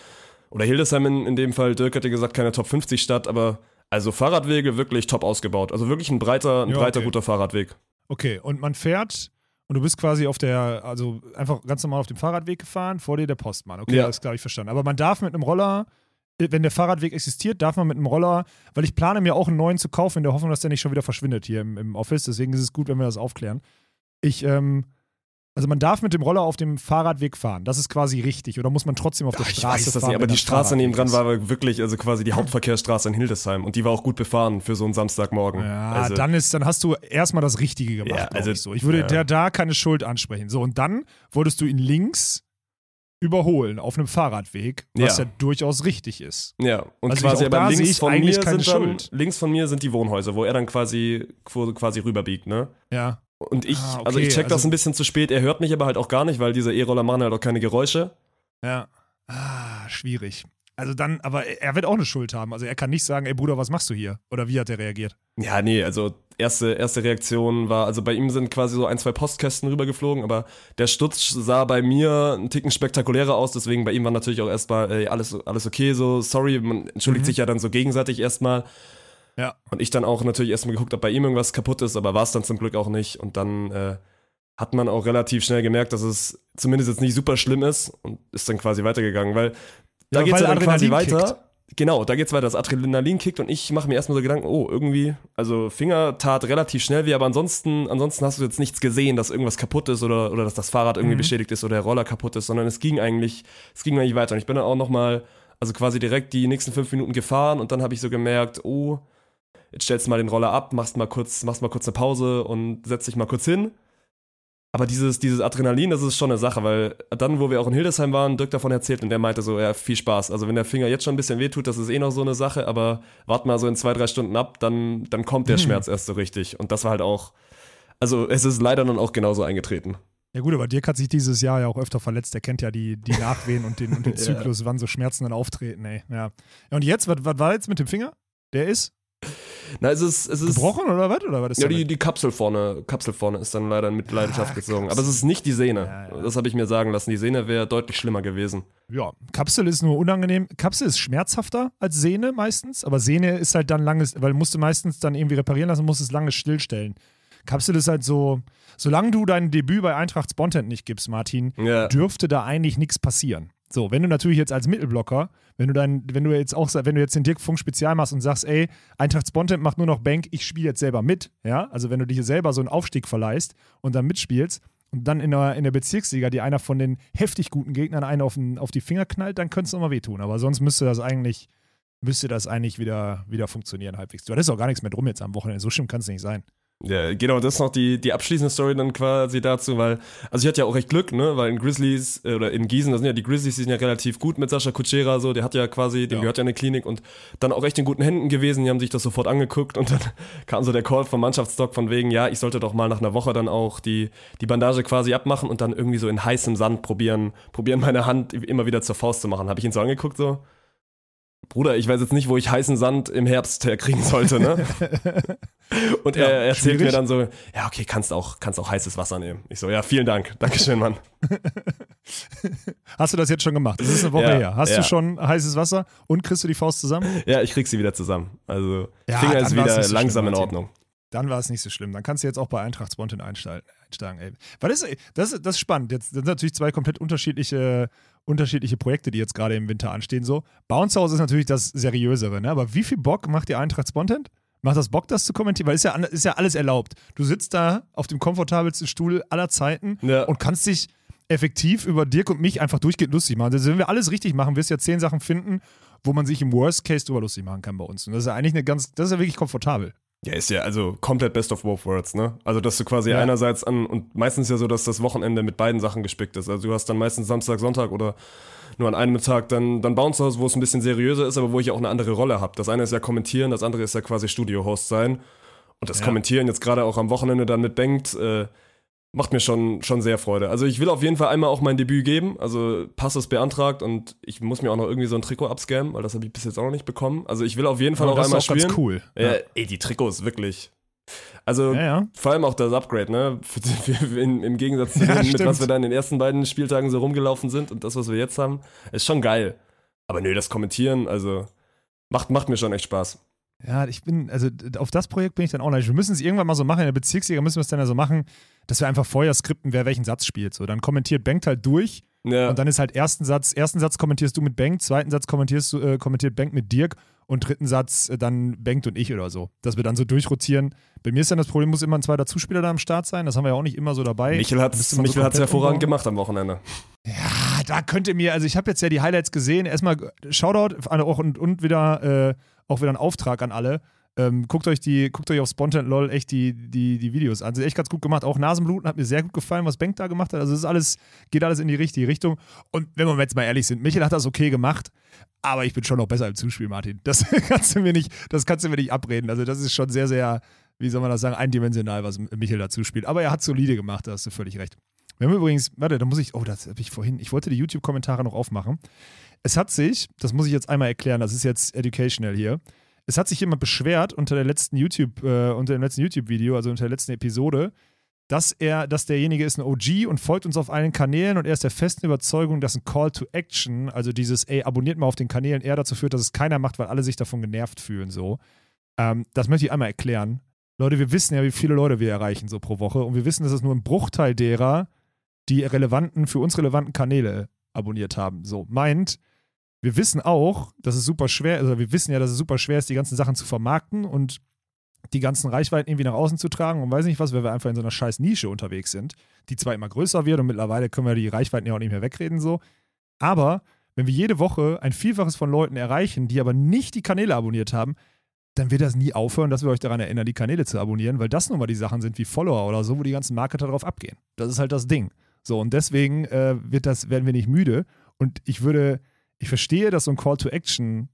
A: oder Hildesheim in, in dem Fall, Dirk hatte gesagt, keine Top 50 Stadt, aber also Fahrradwege wirklich top ausgebaut. Also wirklich ein breiter, ein
B: Ja,
A: breiter,
B: okay.
A: guter Fahrradweg.
B: Okay, und man fährt und du bist quasi auf der, also einfach ganz normal auf dem Fahrradweg gefahren, vor dir der Postmann. Okay,
A: Ja.
B: das glaube ich verstanden. Aber man darf mit einem Roller, wenn der Fahrradweg existiert, darf man mit einem Roller, weil ich plane mir auch einen neuen zu kaufen, in der Hoffnung, dass der nicht schon wieder verschwindet hier im, im Office. Deswegen ist es gut, wenn wir das aufklären. Ich, ähm, also man darf mit dem Roller auf dem Fahrradweg fahren. Das ist quasi richtig. Oder muss man trotzdem auf der
A: ich
B: Straße
A: weiß das
B: fahren?
A: nicht, aber die Straße neben dran
B: Fahrradweg
A: war wirklich, also quasi die Hauptverkehrsstraße in Hildesheim und die war auch gut befahren für so einen Samstagmorgen.
B: Ja,
A: also,
B: dann ist, dann hast du erstmal das Richtige gemacht.
A: Ja, also-
B: ich, so. ich würde
A: ja.
B: der da keine Schuld ansprechen. So, und dann wolltest du ihn links überholen auf einem Fahrradweg, was ja,
A: Ja.
B: durchaus richtig ist.
A: Ja, und
B: Also
A: quasi aber links
B: ich
A: von mir sind
B: Schuld.
A: links von mir sind die Wohnhäuser, wo er dann quasi, quasi rüberbiegt, ne?
B: Ja.
A: Und ich,
B: Ah, okay,
A: also ich check das
B: also-
A: ein bisschen zu spät, er hört mich aber halt auch gar nicht, weil diese E-Roller machen halt auch keine Geräusche.
B: Ja. Ah, schwierig. Also dann, aber er wird auch eine Schuld haben. Also er kann nicht sagen, ey Bruder, was machst du hier? Oder wie hat er reagiert?
A: Ja, nee, also erste, erste Reaktion war, also bei ihm sind quasi so ein, zwei Postkästen rübergeflogen, aber der Sturz sah bei mir einen Ticken spektakulärer aus, deswegen bei ihm war natürlich auch erstmal, ey, alles, alles okay, so, sorry, man entschuldigt
B: Mhm.
A: sich ja dann so gegenseitig erstmal.
B: Ja.
A: Und ich dann auch natürlich erstmal geguckt, ob bei ihm irgendwas kaputt ist, aber war es dann zum Glück auch nicht. Und dann äh, hat man auch relativ schnell gemerkt, dass es zumindest jetzt nicht super schlimm ist und ist dann quasi weitergegangen, weil da
B: Ja,
A: geht's
B: weil
A: ja dann quasi
B: Adrenalin
A: weiter. Genau, da geht's weiter. Das Adrenalin kickt und ich mache mir erstmal so Gedanken, oh, irgendwie, also Finger tat relativ schnell weh, aber ansonsten, ansonsten hast du jetzt nichts gesehen, dass irgendwas kaputt ist oder, oder dass das Fahrrad irgendwie
B: Mhm.
A: beschädigt ist oder der Roller kaputt ist, sondern es ging eigentlich, es ging eigentlich weiter. Und ich bin dann auch nochmal, also quasi direkt die nächsten fünf Minuten gefahren und dann habe ich so gemerkt, oh, jetzt stellst du mal den Roller ab, machst mal kurz, machst mal kurz eine Pause und setzt dich mal kurz hin. Aber dieses, dieses Adrenalin, das ist schon eine Sache, weil dann, wo wir auch in Hildesheim waren, Dirk davon erzählt und der meinte so, ja, viel Spaß. Also wenn der Finger jetzt schon ein bisschen wehtut, das ist eh noch so eine Sache, aber wart mal so in zwei, drei Stunden ab, dann, dann kommt der
B: Hm.
A: Schmerz erst so richtig. Und das war halt auch, also es ist leider dann auch genauso eingetreten.
B: Ja gut, aber Dirk hat sich dieses Jahr ja auch öfter verletzt. Er kennt ja die, die Nachwehen und den, und den
A: Ja.
B: Zyklus, wann so Schmerzen dann auftreten, ey. Ja. ja und jetzt, was war jetzt mit dem Finger? Der ist
A: Na, es ist, es ist.
B: gebrochen oder was? Oder was ist
A: Ja, die, die Kapsel vorne, Kapsel vorne ist dann leider in Mitleidenschaft gezogen. Aber es ist nicht die Sehne.
B: Ja, ja.
A: Das habe ich mir sagen lassen. Die Sehne wäre deutlich schlimmer gewesen.
B: Ja, Kapsel ist nur unangenehm. Kapsel ist schmerzhafter als Sehne meistens, aber Sehne ist halt dann langes, weil musst du meistens dann irgendwie reparieren lassen, musst es lange stillstellen. Kapsel ist halt so, solange du dein Debüt bei Eintracht Spontent nicht gibst, Martin,
A: Ja.
B: dürfte da eigentlich nichts passieren. So, wenn du natürlich jetzt als Mittelblocker, wenn du dann, wenn du jetzt auch, wenn du jetzt den Dirk Funk Spezial machst und sagst, ey, Eintracht Spontent macht nur noch Bank, ich spiele jetzt selber mit, ja, also wenn du dir selber so einen Aufstieg verleihst und dann mitspielst und dann in der, in der Bezirksliga dir einer von den heftig guten Gegnern einen auf, den, auf die Finger knallt, dann könnte es nochmal wehtun. Aber sonst müsste das eigentlich, müsste das eigentlich wieder, wieder funktionieren halbwegs. Du hattest auch gar nichts mehr drum jetzt am Wochenende. So schlimm kann es nicht sein.
A: Ja, genau, das ist noch die, die abschließende Story dann quasi dazu, weil, also ich hatte ja auch recht Glück, ne, weil in Grizzlies, äh, oder in Gießen, da sind ja die Grizzlies, die sind ja relativ gut mit Sascha Kutschera, so, der hat ja quasi, dem
B: Ja.
A: gehört ja eine Klinik und dann auch echt in guten Händen gewesen, die haben sich das sofort angeguckt und dann kam so der Call vom Mannschaftsdoc von wegen, ja, ich sollte doch mal nach einer Woche dann auch die, die Bandage quasi abmachen und dann irgendwie so in heißem Sand probieren, probieren meine Hand immer wieder zur Faust zu machen. Habe ich ihn so angeguckt, so, Bruder, ich weiß jetzt nicht, wo ich heißen Sand im Herbst herkriegen sollte, ne? Und
B: Ja,
A: er erzählt
B: schwierig.
A: mir dann so, ja, okay, kannst auch, kannst auch heißes Wasser nehmen. Ich so, ja, vielen Dank. Dankeschön, Mann.
B: Hast du das jetzt schon gemacht? Das ist eine Woche
A: Ja,
B: her. Hast
A: ja.
B: du schon heißes Wasser und kriegst du die Faust zusammen?
A: Ja, ich krieg sie wieder zusammen. Also,
B: Ja,
A: Finger ist wieder
B: so
A: langsam
B: schlimm,
A: in. Ordnung.
B: Dann war es nicht so schlimm. Dann kannst du jetzt auch bei Eintracht Spontan einsteigen. ey. Ist, das, ist- das ist spannend. Jetzt das sind natürlich zwei komplett unterschiedliche, unterschiedliche Projekte, die jetzt gerade im Winter anstehen. So. Bounce House ist natürlich das seriösere, ne? aber wie viel Bock macht die Eintracht Spontan? Macht das Bock, das zu kommentieren? Weil ist ja, ist ja alles erlaubt. Du sitzt da auf dem komfortabelsten Stuhl aller Zeiten
A: Ja.
B: und kannst dich effektiv über Dirk und mich einfach durchgehend lustig machen. Also wenn wir alles richtig machen, wirst du ja zehn Sachen finden, wo man sich im Worst Case drüber lustig machen kann bei uns. Und das ist ja eigentlich eine ganz, das ist ja wirklich komfortabel.
A: Ja, ist ja also komplett best of both worlds, ne? Also, dass du quasi
B: Ja.
A: einerseits an, und meistens ja so, dass das Wochenende mit beiden Sachen gespickt ist. Also, du hast dann meistens Samstag, Sonntag oder nur an einem Tag dann, dann Bounce House, wo es ein bisschen seriöser ist, aber wo ich auch eine andere Rolle habe. Das eine ist ja kommentieren, das andere ist ja quasi Studio-Host sein. Und das
B: Ja.
A: Kommentieren jetzt gerade auch am Wochenende dann mit Bengt, äh, macht mir schon, schon sehr Freude. Also ich will auf jeden Fall einmal auch mein Debüt geben. Also Pass ist beantragt und ich muss mir auch noch irgendwie so ein Trikot abscannen, weil das habe ich bis jetzt auch noch nicht bekommen. Also ich will auf jeden Fall
B: Aber
A: auch
B: das
A: einmal
B: ist auch
A: spielen.
B: ganz cool.
A: Ja, ey, die Trikots, wirklich. Also
B: Ja, ja.
A: vor allem auch das Upgrade, ne? In, Im Gegensatz zu
B: Ja,
A: dem, mit was wir da in den ersten beiden Spieltagen so rumgelaufen sind und das, was wir jetzt haben, ist schon geil. Aber nö, das Kommentieren, also macht, macht mir schon echt Spaß.
B: Ja, ich bin, also auf das Projekt bin ich dann auch nicht. Wir müssen es irgendwann mal so machen, in der Bezirksliga müssen wir es dann ja so machen, dass wir einfach vorher skripten, wer welchen Satz spielt. So, dann kommentiert Bengt halt durch
A: Ja,
B: und dann ist halt ersten Satz, ersten Satz kommentierst du mit Bengt, zweiten Satz kommentierst du, äh, kommentiert Bengt mit Dirk und dritten Satz äh, dann Bengt und ich oder so. Dass wir dann so durchrotieren. Bei mir ist dann das Problem, muss immer ein zweiter Zuspieler da am Start sein. Das haben wir ja auch nicht immer so dabei.
A: Michel hat es
B: so
A: hervorragend gemacht am Wochenende.
B: Ja, da könnte mir, also ich habe jetzt ja die Highlights gesehen. Erstmal Shoutout auch und, und wieder, äh, auch wieder ein Auftrag an alle. Ähm, guckt euch die, guckt euch auf Spontan LOL echt die, die, die Videos an. Sind echt ganz gut gemacht. Auch Nasenbluten hat mir sehr gut gefallen, was Benk da gemacht hat. Also es ist alles, geht alles in die richtige Richtung. Und wenn wir jetzt mal ehrlich sind, Michael hat das okay gemacht, aber ich bin schon noch besser im Zuspiel, Martin. Das kannst du mir nicht, das kannst du mir nicht abreden. Also das ist schon sehr, sehr, wie soll man das sagen, eindimensional, was Michael dazu spielt. Aber er hat solide gemacht, da hast du völlig recht. Wir haben übrigens, warte, da muss ich, oh, das habe ich vorhin, ich wollte die YouTube-Kommentare noch aufmachen. Es hat sich, das muss ich jetzt einmal erklären, das ist jetzt educational hier. Es hat sich jemand beschwert unter der letzten YouTube, äh, unter dem letzten YouTube-Video, also unter der letzten Episode, dass er, dass derjenige ist ein OG und folgt uns auf allen Kanälen und er ist der festen Überzeugung, dass ein Call to Action, also dieses, ey, abonniert mal auf den Kanälen, eher dazu führt, dass es keiner macht, weil alle sich davon genervt fühlen, so. Ähm, das möchte ich einmal erklären. Leute, wir wissen ja, wie viele Leute wir erreichen so pro Woche und wir wissen, dass es nur ein Bruchteil derer, die relevanten, für uns relevanten Kanäle abonniert haben. So, meint, wir wissen auch, dass es super schwer also wir wissen ja, dass es super schwer ist, die ganzen Sachen zu vermarkten und die ganzen Reichweiten irgendwie nach außen zu tragen und weiß nicht was, weil wir einfach in so einer scheiß Nische unterwegs sind, die zwar immer größer wird und mittlerweile können wir die Reichweiten ja auch nicht mehr wegreden so, aber wenn wir jede Woche ein Vielfaches von Leuten erreichen, die aber nicht die Kanäle abonniert haben, dann wird das nie aufhören, dass wir euch daran erinnern, die Kanäle zu abonnieren, weil das nun mal die Sachen sind wie Follower oder so, wo die ganzen Marketer drauf abgehen. Das ist halt das Ding. So, und deswegen äh, wird das, werden wir nicht müde. Und ich würde, ich verstehe, dass so ein Call to Action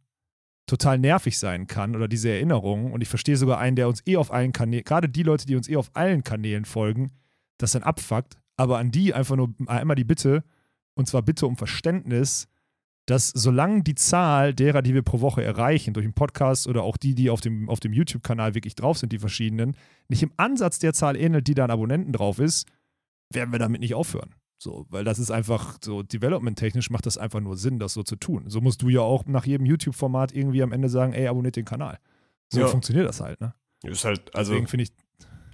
B: total nervig sein kann oder diese Erinnerung. Und ich verstehe sogar einen, der uns eh auf allen Kanälen, gerade die Leute, die uns eh auf allen Kanälen folgen, das dann abfuckt. Aber an die einfach nur einmal die Bitte, und zwar Bitte um Verständnis, dass solange die Zahl derer, die wir pro Woche erreichen, durch den Podcast oder auch die, die auf dem, auf dem YouTube-Kanal wirklich drauf sind, die verschiedenen, nicht im Ansatz der Zahl ähnelt, die da an Abonnenten drauf ist, werden wir damit nicht aufhören. So, weil das ist einfach so, development-technisch macht das einfach nur Sinn, das so zu tun. So musst du ja auch nach jedem YouTube-Format irgendwie am Ende sagen, ey, abonniert den Kanal. So
A: Ja.
B: funktioniert das halt, ne?
A: Ist halt, also
B: Deswegen finde ich,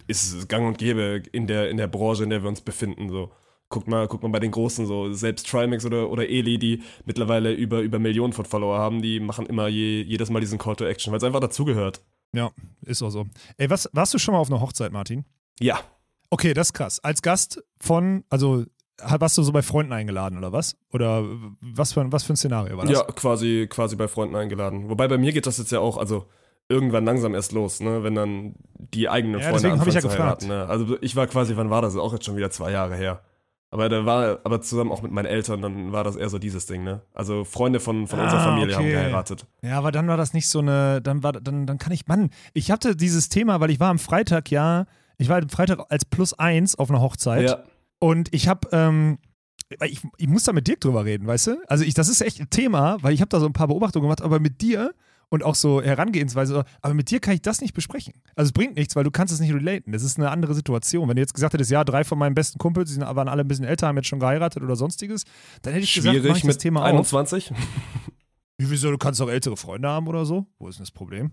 A: ist es gang und gäbe in der, in der Branche, in der wir uns befinden. So. Guckt mal, guckt mal bei den Großen so, selbst Trimax oder, oder Eli, die mittlerweile über, über Millionen von Follower haben, die machen immer je, jedes Mal diesen Call to Action, weil es einfach dazugehört.
B: ja, ist auch so. Ey, was, warst du schon mal auf einer Hochzeit, Martin?
A: Ja.
B: Okay, das ist krass. Als Gast von, also warst du so bei Freunden eingeladen oder was? Oder was für, was für ein Szenario war das?
A: Ja, quasi, quasi bei Freunden eingeladen. Wobei bei mir geht das jetzt ja auch, also irgendwann langsam erst los, ne? wenn dann die eigenen
B: Ja,
A: Freunde
B: deswegen hab ich
A: anfangen
B: ja
A: zu heiraten. Ne? Also ich war quasi, wann war das? Auch jetzt schon wieder zwei Jahre her. Aber da war, aber zusammen auch mit meinen Eltern, dann war das eher so dieses Ding, ne? Also Freunde von, von unserer
B: Ah,
A: Familie
B: okay.
A: haben geheiratet.
B: Ja, aber dann war das nicht so eine, dann war, dann, dann kann ich, Mann, ich hatte dieses Thema, weil ich war am Freitag, ja, ich war am Freitag als plus eins auf einer Hochzeit
A: Ja.
B: Und ich habe, ähm, ich, ich muss da mit Dirk drüber reden, weißt du? Also ich, das ist echt ein Thema, weil ich habe da so ein paar Beobachtungen gemacht, aber mit dir und auch so Herangehensweise, aber mit dir kann ich das nicht besprechen. Also es bringt nichts, weil du kannst es nicht relaten. Das ist eine andere Situation. Wenn du jetzt gesagt hättest, ja, drei von meinen besten Kumpels, die sind, waren alle ein bisschen älter, haben jetzt schon geheiratet oder sonstiges, dann hätte ich gesagt, mach
A: Schwierig
B: ich das
A: mit
B: Thema auf.
A: 21.
B: Wie, Wieso, du kannst doch ältere Freunde haben oder so? Wo ist denn das Problem?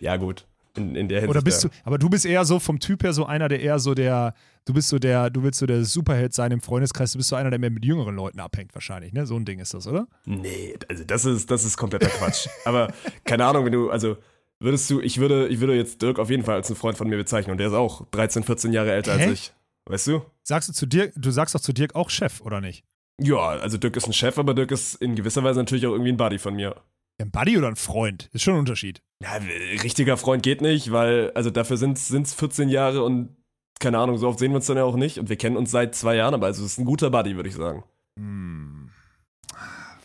A: Ja, gut. In, in der Hinsicht.
B: Oder bist
A: ja.
B: du, aber du bist eher so vom Typ her so einer, der eher so der, du bist so der, du willst so der Superheld sein im Freundeskreis, du bist so einer, der mehr mit jüngeren Leuten abhängt wahrscheinlich, ne? So ein Ding ist das, oder?
A: Nee, also das ist, das ist kompletter Quatsch. Aber keine Ahnung, wenn du, also würdest du, ich würde, ich würde jetzt Dirk auf jeden Fall als einen Freund von mir bezeichnen und der ist auch 13, 14 Jahre älter
B: Hä?
A: als ich. Weißt du?
B: Sagst du zu Dirk, du sagst doch zu Dirk auch Chef, oder nicht?
A: Ja, also Dirk ist ein Chef, aber Dirk ist in gewisser Weise natürlich auch irgendwie ein Buddy von mir.
B: Ein Buddy oder ein Freund? Ist schon ein Unterschied.
A: Ja, richtiger Freund geht nicht, weil, also dafür sind es 14 Jahre und keine Ahnung, so oft sehen wir uns dann ja auch nicht und wir kennen uns seit zwei Jahren, aber also es ist ein guter Buddy, würde ich sagen.
B: Hm.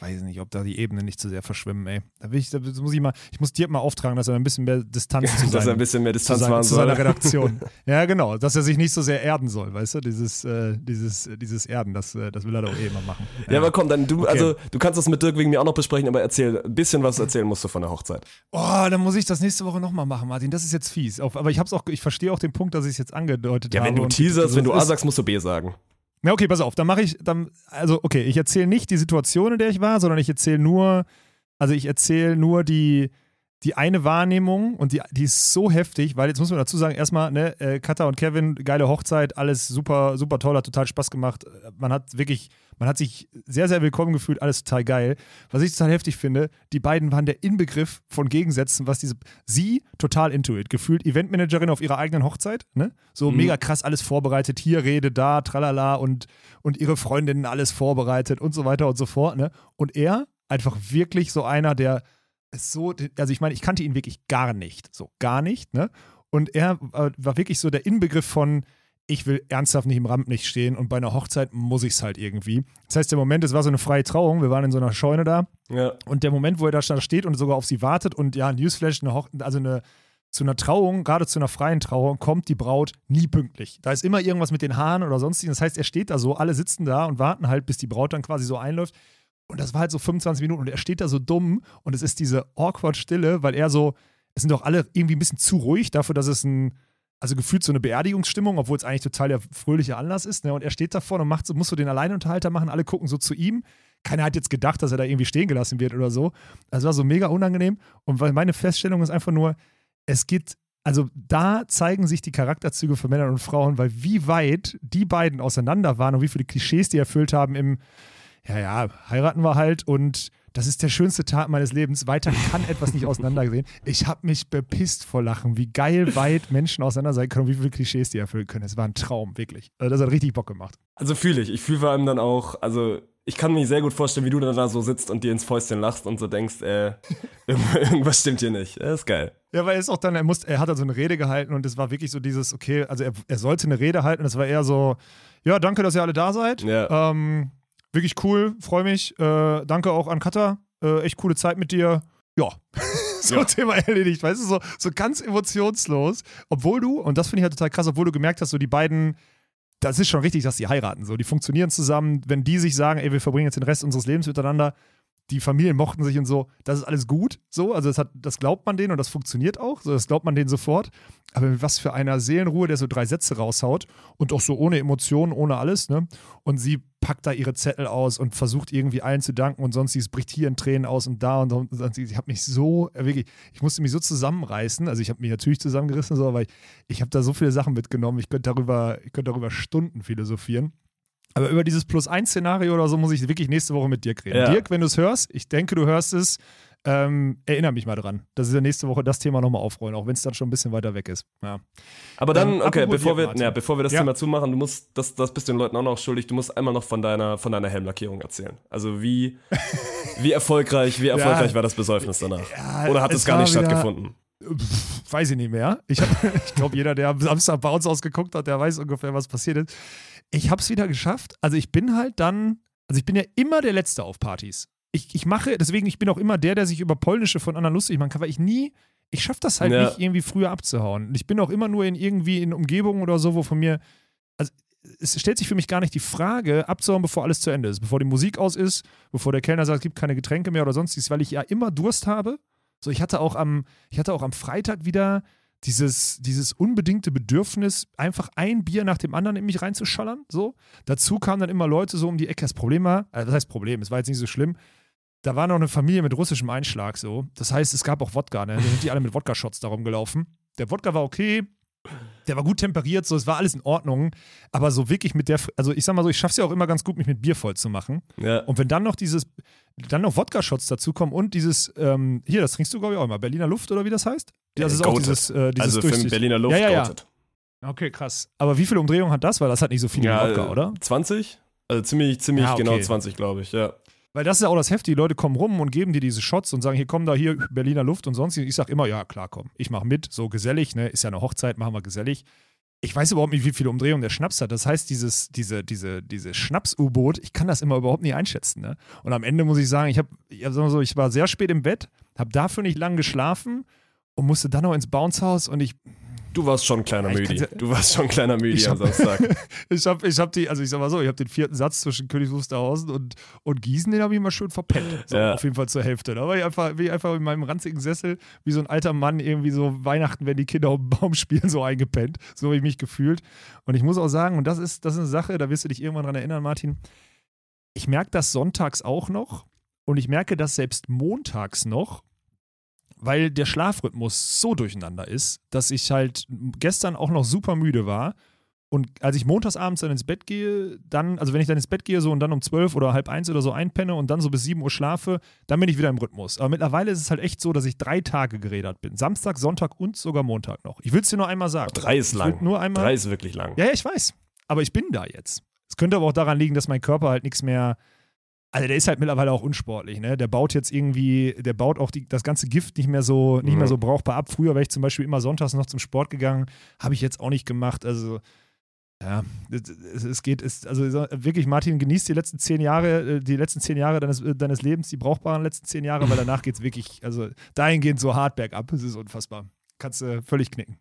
B: Weiß nicht, ob da die Ebenen nicht zu sehr verschwimmen, ey. Da will ich, da muss ich mal, ich muss Dirk mal auftragen, dass er ein bisschen mehr Distanz zu
A: Dass er ein bisschen mehr
B: zu,
A: Distanz
B: seiner,
A: wahren
B: zu seiner
A: soll.
B: Redaktion. ja, genau, dass er sich nicht so sehr erden soll, weißt du? Dieses, äh, dieses, dieses Erden, das, äh, das will er doch eh immer machen.
A: Ja, aber komm, dann du,
B: Okay.
A: also du kannst das mit Dirk wegen mir auch noch besprechen, aber erzähl, ein bisschen was erzählen musst du von der Hochzeit.
B: Oh, dann muss ich das nächste Woche nochmal machen, Martin. Das ist jetzt fies. Aber ich hab's auch, ich verstehe auch den Punkt, dass ich es jetzt angedeutet
A: Ja,
B: habe.
A: wenn du teaserst, wenn du A sagst, musst du B sagen.
B: Na, okay, pass auf, dann mache ich, dann, also, okay, ich erzähle nicht die Situation, in der ich war, sondern ich erzähle nur, also ich erzähle nur die, die eine Wahrnehmung und die, die ist so heftig, weil jetzt muss man dazu sagen, erstmal, ne, äh, Katha und Kevin, geile Hochzeit, alles super, super toll, hat total Spaß gemacht. Man hat wirklich, man hat sich sehr, sehr willkommen gefühlt, alles total geil. Was ich total heftig finde, die beiden waren der Inbegriff von Gegensätzen, was diese, sie total into it, gefühlt Eventmanagerin auf ihrer eigenen Hochzeit, ne? So
A: Mhm.
B: mega krass alles vorbereitet, hier Rede, da, tralala und, und ihre Freundinnen alles vorbereitet und so weiter und so fort, ne? Und er einfach wirklich so einer, der ist so, also ich meine, ich kannte ihn wirklich gar nicht, so gar nicht, ne? Und er äh, war wirklich so der Inbegriff von, ich will ernsthaft nicht im Rampenlicht stehen und bei einer Hochzeit muss ich es halt irgendwie. Das heißt, der Moment, es war so eine freie Trauung, wir waren in so einer Scheune da
A: Ja.
B: und der Moment, wo er da steht und sogar auf sie wartet und ja, Newsflash, eine Hoch also eine zu einer Trauung, gerade zu einer freien Trauung, kommt die Braut nie pünktlich. Da ist immer irgendwas mit den Haaren oder sonstiges. Das heißt, er steht da so, alle sitzen da und warten halt, bis die Braut dann quasi so einläuft. Und das war halt so 25 Minuten und er steht da so dumm und es ist diese awkward Stille, weil er so, es sind doch alle irgendwie ein bisschen zu ruhig dafür, dass es ein, also gefühlt so eine Beerdigungsstimmung, obwohl es eigentlich total der fröhliche Anlass ist. Ne? Und er steht da vorne und macht so, muss so den Alleinunterhalter machen, alle gucken so zu ihm. Keiner hat jetzt gedacht, dass er da irgendwie stehen gelassen wird oder so. Das war so mega unangenehm. Und weil meine Feststellung ist einfach nur, es geht, also da zeigen sich die Charakterzüge von Männern und Frauen, weil wie weit die beiden auseinander waren und wie viele Klischees die erfüllt haben im, ja, ja, heiraten wir halt und das ist der schönste Tag meines Lebens. Weiter kann etwas nicht auseinandergehen. Ich habe mich bepisst vor Lachen, wie geil weit Menschen auseinander sein können und wie viele Klischees die erfüllen können. Es war ein Traum, wirklich. Also das hat richtig Bock gemacht.
A: Also fühle ich. Ich fühle vor allem dann auch, also ich kann mir sehr gut vorstellen, wie du dann da so sitzt und dir ins Fäustchen lachst und so denkst, äh, irgend- irgendwas stimmt hier nicht. Das ist geil.
B: Ja, weil er ist auch dann, er musste, er hat dann so eine Rede gehalten und es war wirklich so dieses, okay, also er, er sollte eine Rede halten und es war eher so, ja, danke, dass ihr alle da seid.
A: Ja.
B: Ähm, wirklich cool, freue mich. Äh, danke auch an Katha. Äh, echt coole Zeit mit dir. Ja. so
A: Ja.
B: Thema erledigt, weißt du, so, so ganz emotionslos. Obwohl du, und das finde ich halt total krass, obwohl du gemerkt hast, so die beiden, das ist schon richtig, dass die heiraten. So, die funktionieren zusammen. Wenn die sich sagen, ey, wir verbringen jetzt den Rest unseres Lebens miteinander, die Familien mochten sich und so, das ist alles gut. So, also das, hat, das glaubt man denen und das funktioniert auch. So, das glaubt man denen sofort. Aber mit was für einer Seelenruhe, der so drei Sätze raushaut und auch so ohne Emotionen, ohne alles, ne? Und sie packt da ihre Zettel aus und versucht irgendwie allen zu danken und sonst bricht hier in Tränen aus und da und, und ich habe mich so, äh, wirklich, ich musste mich so zusammenreißen. Also ich habe mich natürlich zusammengerissen, so, aber ich, ich habe da so viele Sachen mitgenommen. Ich könnte darüber, ich könnte darüber Stunden philosophieren. Aber über dieses Plus-1-Szenario oder so muss ich wirklich nächste Woche mit Dirk reden.
A: Ja.
B: Dirk, wenn du es hörst, ich denke, du hörst es. Ähm, erinnere mich mal dran, dass wir nächste Woche das Thema nochmal aufrollen, auch wenn es dann schon ein bisschen weiter weg ist. Ja.
A: Aber dann,
B: Ähm,
A: okay, bevor wir, ja, bevor wir das. Thema zumachen, du musst, das, das bist du den Leuten auch noch schuldig, du musst einmal noch von deiner, von deiner Helmlackierung erzählen. Also wie, wie erfolgreich, wie erfolgreich war das Besäufnis danach? Oder hat
B: es
A: es gar nicht stattgefunden?
B: Pff, weiß ich nicht mehr. Ich, ich glaube, jeder, der am Samstag bei uns ausgeguckt hat, der weiß ungefähr, was passiert ist. Ich habe es wieder geschafft. Also ich bin halt dann, also ich bin ja immer der Letzte auf Partys. Ich, ich mache, deswegen, ich bin auch immer der, der sich über Polnische von anderen lustig machen kann, weil ich nie, ich schaffe das halt
A: Ja.
B: nicht irgendwie früher abzuhauen. Und ich bin auch immer nur in irgendwie in Umgebungen oder so, wo von mir, also es stellt sich für mich gar nicht die Frage, abzuhauen, bevor alles zu Ende ist, bevor die Musik aus ist, bevor der Kellner sagt, es gibt keine Getränke mehr oder sonstiges, weil ich ja immer Durst habe. So, ich hatte auch am, ich hatte auch am Freitag wieder dieses, dieses unbedingte Bedürfnis, einfach ein Bier nach dem anderen in mich reinzuschallern. So. Dazu kamen dann immer Leute so um die Ecke. Das Problem war, also das heißt Problem, es war jetzt nicht so schlimm. Da war noch eine Familie mit russischem Einschlag so. Das heißt, es gab auch Wodka, ne? Da sind die alle mit Wodka-Shots darum gelaufen. Der Wodka war okay, der war gut temperiert, so, es war alles in Ordnung. Aber so wirklich mit der, also ich sag mal so, ich schaff's ja auch immer ganz gut, mich mit Bier voll zu machen.
A: Ja.
B: Und wenn dann noch dieses, dann noch Wodka-Shots dazukommen und dieses, ähm, hier, das trinkst du, glaube ich, auch immer, Berliner Luft oder wie das heißt? Das ist auch
A: Goated.
B: dieses, äh, dieses
A: also für Berliner Luft
B: Ja, ja, ja. Okay, krass. Aber wie viele Umdrehungen hat das? Weil das hat nicht so viel wie Wodka,
A: äh,
B: oder?
A: 20? Also ziemlich, ziemlich
B: Ja, okay.
A: genau 20, glaube ich, ja.
B: Weil das ist ja auch das Heftige. Die Leute kommen rum und geben dir diese Shots und sagen, hier komm da hier Berliner Luft und sonst. Ich sag immer, ja, klar, komm. Ich mach mit, so gesellig, ne? Ist ja eine Hochzeit, machen wir gesellig. Ich weiß überhaupt nicht, wie viele Umdrehungen der Schnaps hat. Das heißt, dieses, diese, diese, diese Schnaps-U-Boot, ich kann das immer überhaupt nicht einschätzen. Ne? Und am Ende muss ich sagen, ich, hab, so, ich war sehr spät im Bett, habe dafür nicht lang geschlafen und musste dann noch ins Bounce-Haus und ich,
A: Du warst schon ein kleiner
B: Ich
A: Müdi.
B: ja-
A: Du warst schon ein kleiner Müdi am Samstag.
B: ich habe ich hab die, also ich sag mal so, ich habe den vierten Satz zwischen Königs Wusterhausen und, und Gießen, den habe ich mal schön verpennt. So,
A: Ja.
B: Auf jeden Fall zur Hälfte. Da war ich einfach, bin ich einfach in meinem ranzigen Sessel, wie so ein alter Mann, irgendwie so Weihnachten, wenn die Kinder auf dem Baum spielen, so eingepennt. So habe ich mich gefühlt. Und ich muss auch sagen, und das ist, das ist eine Sache, da wirst du dich irgendwann dran erinnern, Martin. Ich merke das sonntags auch noch und ich merke das selbst montags noch, weil der Schlafrhythmus so durcheinander ist, dass ich halt gestern auch noch super müde war. Und als ich montags abends dann ins Bett gehe, dann, also wenn ich dann ins Bett gehe so und dann um zwölf oder halb eins oder so einpenne und dann so bis sieben Uhr schlafe, dann bin ich wieder im Rhythmus. Aber mittlerweile ist es halt echt so, dass ich drei Tage gerädert bin. Samstag, Sonntag und sogar Montag noch. Ich will es dir nur einmal sagen.
A: Drei ist
B: Ich
A: lang.
B: Nur einmal.
A: Drei ist wirklich lang.
B: Ja, ja, ich weiß. Aber ich bin da jetzt. Es könnte aber auch daran liegen, dass mein Körper halt nichts mehr. Also der ist halt mittlerweile auch unsportlich, ne? Der baut jetzt irgendwie, der baut auch die, das ganze Gift nicht mehr so, nicht
A: Mhm.
B: mehr so brauchbar ab. Früher wäre ich zum Beispiel immer sonntags noch zum Sport gegangen, habe ich jetzt auch nicht gemacht. Also ja, es, es- geht, es, also so, wirklich, Martin, genießt die letzten zehn Jahre, äh, die letzten zehn Jahre deines, äh, deines Lebens, die brauchbaren letzten zehn Jahre, weil danach geht es wirklich, also dahingehend so hart bergab. Es ist unfassbar. Kannst du völlig knicken.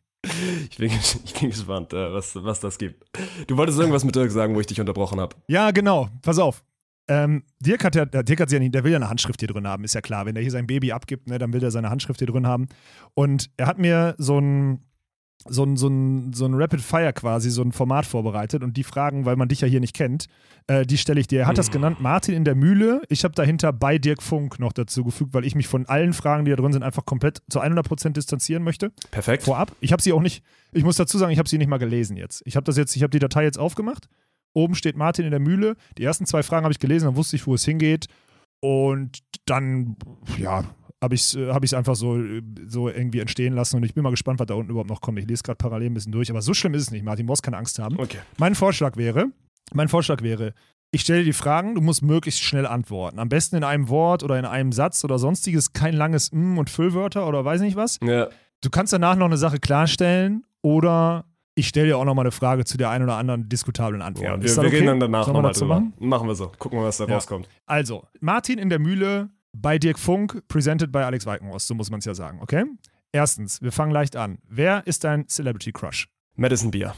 A: Ich bin, ich bin gespannt, äh, was, was das gibt. Du wolltest irgendwas mit Dirk sagen, wo ich dich unterbrochen habe.
B: Ja, genau. Pass auf. Ähm, Dirk hat ja, Dirk hat ja nicht, der will ja eine Handschrift hier drin haben, ist ja klar. Wenn er hier sein Baby abgibt, ne, dann will er seine Handschrift hier drin haben. Und er hat mir so ein, so ein, so ein, so ein Rapid Fire quasi, so ein Format vorbereitet. Und die Fragen, weil man dich ja hier nicht kennt, äh, die stelle ich dir. Er hat das genannt Martin in der Mühle. Ich habe dahinter bei Dirk Funk noch dazu gefügt, weil ich mich von allen Fragen, die da drin sind, einfach komplett zu 100% distanzieren möchte
A: Perfekt.
B: vorab. Ich habe sie auch nicht, ich muss dazu sagen, ich habe sie nicht mal gelesen jetzt. Ich habe das jetzt, ich habe die Datei jetzt aufgemacht. Oben steht Martin in der Mühle. Die ersten zwei Fragen habe ich gelesen, dann wusste ich, wo es hingeht. Und dann, ja, habe ich es hab ich's einfach so, äh, so irgendwie entstehen lassen und ich bin mal gespannt, was da unten überhaupt noch kommt. Ich lese gerade parallel ein bisschen durch, aber so schlimm ist es nicht, Martin. Du brauchst keine Angst haben.
A: Okay.
B: Mein Vorschlag wäre, mein Vorschlag wäre, ich stelle dir die Fragen, du musst möglichst schnell antworten. Am besten in einem Wort oder in einem Satz oder sonstiges, kein langes M und Füllwörter oder weiß nicht was.
A: Ja.
B: Du kannst danach noch eine Sache klarstellen oder ich stelle dir auch noch mal eine Frage zu der einen oder anderen diskutablen Antwort.
A: ja wir, wir
B: okay?
A: reden dann danach nochmal drüber.
B: machen?
A: Machen? wir so. Gucken wir, was da
B: Ja.
A: rauskommt.
B: Also, Martin in der Mühle bei Dirk Funk, presented by Alex Weikenhorst, so muss man es ja sagen, okay? Erstens, wir fangen leicht an. Wer ist dein Celebrity Crush?
A: Madison Beer.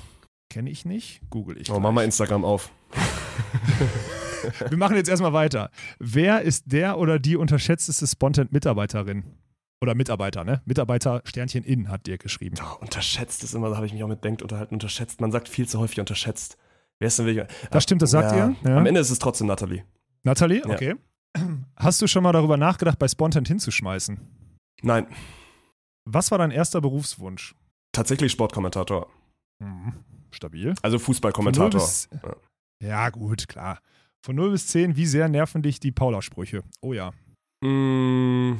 B: Kenne ich nicht, google ich.
A: Oh, mach mal Instagram auf.
B: Wir machen jetzt erstmal weiter. Wer ist der oder die unterschätzteste Spontan-Mitarbeiterin? Oder Mitarbeiter, ne? Mitarbeiter Sternchen in, hat Dirk geschrieben.
A: Oh, unterschätzt ist immer, da habe ich mich auch mit Bengt unterhalten, unterschätzt. Man sagt viel zu häufig unterschätzt. Wer ist denn wirklich?
B: Das stimmt, das sagt
A: ja.
B: ihr? Ja.
A: Am Ende ist es trotzdem Nathalie.
B: Nathalie,
A: Ja.
B: okay. Hast du schon mal darüber nachgedacht, bei Spontan hinzuschmeißen?
A: Nein,
B: Was war dein erster Berufswunsch?
A: tatsächlich Sportkommentator.
B: Mhm. Stabil.
A: Also Fußballkommentator.
B: bis- Ja, gut, klar. Von 0 bis 10, wie sehr nerven dich die Paula-Sprüche? Oh ja.
A: Mm,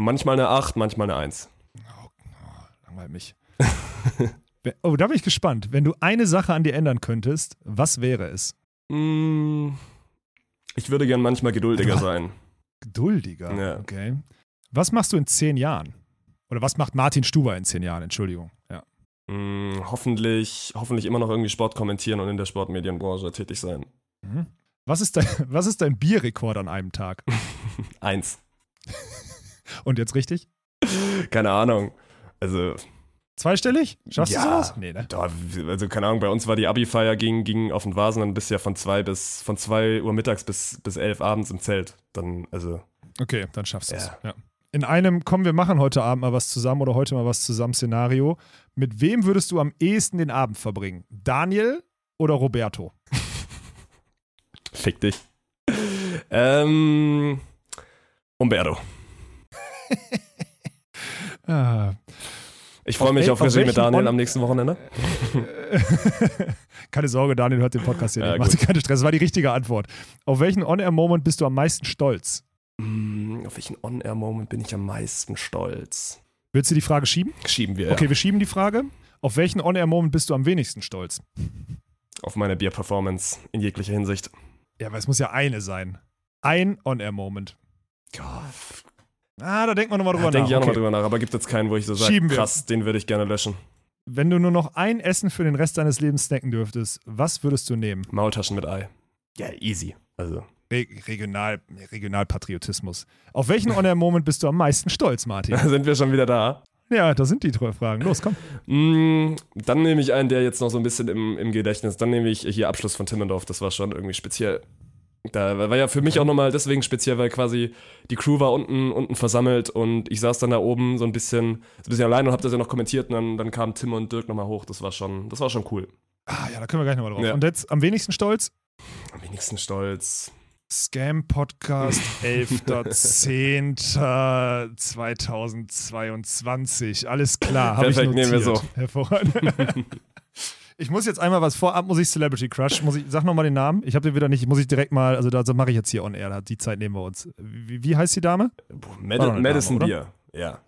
A: Manchmal eine 8, manchmal eine 1.
B: Oh, oh, langweilt mich. oh, da bin ich gespannt. Wenn du eine Sache an dir ändern könntest, was wäre es?
A: Mm, ich würde gern manchmal geduldiger sein.
B: Geduldiger.
A: Ja.
B: Okay. Was machst du in zehn Jahren? Oder was macht Martin Stuber in zehn Jahren? Entschuldigung. Ja.
A: Mm, hoffentlich, hoffentlich immer noch irgendwie Sport kommentieren und in der Sportmedienbranche tätig sein.
B: Mhm. Was, ist dein, was ist dein Bierrekord an einem Tag?
A: Eins.
B: Und jetzt richtig?
A: Keine Ahnung. Also,
B: Zweistellig? Schaffst
A: Ja.
B: du sowas? Nee, ne?
A: da, also keine Ahnung, bei uns war die Abi-Feier ging, ging auf den Vasen, dann bist du ja von zwei bis von zwei Uhr mittags bis, bis elf abends im Zelt. Dann, also,
B: Okay, dann schaffst du es.
A: Ja.
B: Ja. In einem, komm, wir machen heute Abend mal was zusammen oder heute mal was zusammen Szenario. Mit wem würdest du am ehesten den Abend verbringen? Daniel oder Roberto?
A: fick dich. ähm, Umberto.
B: Ah.
A: Ich freue mich auf
B: auf
A: Regie mit Daniel am nächsten Wochenende.
B: Keine Sorge, Daniel hört den Podcast hier
A: Ja,
B: nicht. Mach dir keine Stress. Das war die richtige Antwort. Auf welchen On-Air-Moment bist du am meisten stolz?
A: Mm, auf welchen On-Air-Moment bin ich am meisten stolz?
B: Willst du die Frage schieben?
A: Schieben wir.
B: Okay, wir schieben die Frage. Auf welchen On-Air-Moment bist du am wenigsten stolz?
A: Auf meine Bier-Performance in jeglicher Hinsicht.
B: Ja, aber es muss ja eine sein. Ein On-Air-Moment. Ah, da denkt man nochmal drüber
A: Da denke ich auch
B: nach.
A: nochmal
B: Okay.
A: drüber nach, aber gibt jetzt keinen, wo ich so sage,
B: wir.
A: krass, den würde ich gerne löschen.
B: Wenn du nur noch ein Essen für den Rest deines Lebens snacken dürftest, was würdest du nehmen?
A: Maultaschen mit Ei. Ja, easy. Also,
B: Re Regional, Regionalpatriotismus. Auf welchen On-Air-Moment bist du am meisten stolz, Martin?
A: da sind wir schon wieder da.
B: ja, da sind die drei Fragen. Los, komm.
A: Mm, dann nehme ich einen, der jetzt noch so ein bisschen im, im Gedächtnis. Dann nehme ich hier Abschluss von Timmendorf. Das war schon irgendwie speziell. Da war ja für mich auch nochmal deswegen speziell, weil quasi die Crew war unten, unten versammelt und ich saß dann da oben so ein bisschen, so ein bisschen allein und hab das ja noch kommentiert und dann, dann kamen Tim und Dirk nochmal hoch. Das war schon, das war schon cool.
B: Ah, ja, da können wir gleich nochmal drauf.
A: Ja.
B: Und jetzt am wenigsten stolz?
A: Am wenigsten stolz.
B: Scam-Podcast 11.10.2022. Alles klar, habe ich notiert.
A: nehmen wir so.
B: Hervorragend. Ich muss jetzt einmal was vorab, muss ich Celebrity Crush, muss ich, sag nochmal den Namen. Ich habe den wieder nicht, muss ich direkt mal, also da mache ich jetzt hier on air, die Zeit nehmen wir uns. Wie, wie heißt die Dame?
A: Mad Madison
B: Dame,
A: Bier. Ja.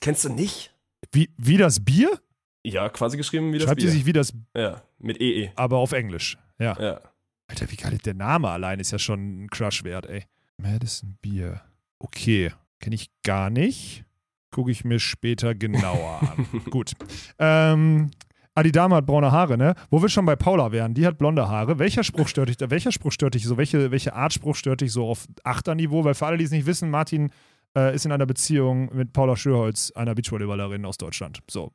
A: Kennst du nicht?
B: Wie, wie das Bier?
A: Ja, quasi geschrieben wie das
B: Schreibt
A: Bier.
B: die sich wie das,
A: ja, mit EE.
B: aber auf Englisch. Ja.
A: Ja.
B: Alter, wie geil der Name allein ist ja schon ein Crush wert, ey. Madison Bier. Okay, kenne ich gar nicht. Gucke ich mir später genauer an. Gut. Ähm, ah, die Dame hat braune Haare, ne? Wo wir schon bei Paula wären, die hat blonde Haare. Welcher Spruch stört dich da? Welcher Spruch stört dich so? Welche, welche Art Spruch stört dich so auf Achterniveau? Weil für alle, die es nicht wissen, Martin äh, ist in einer Beziehung mit Paula Schürholz, einer Beachvolleyballerin aus Deutschland. So.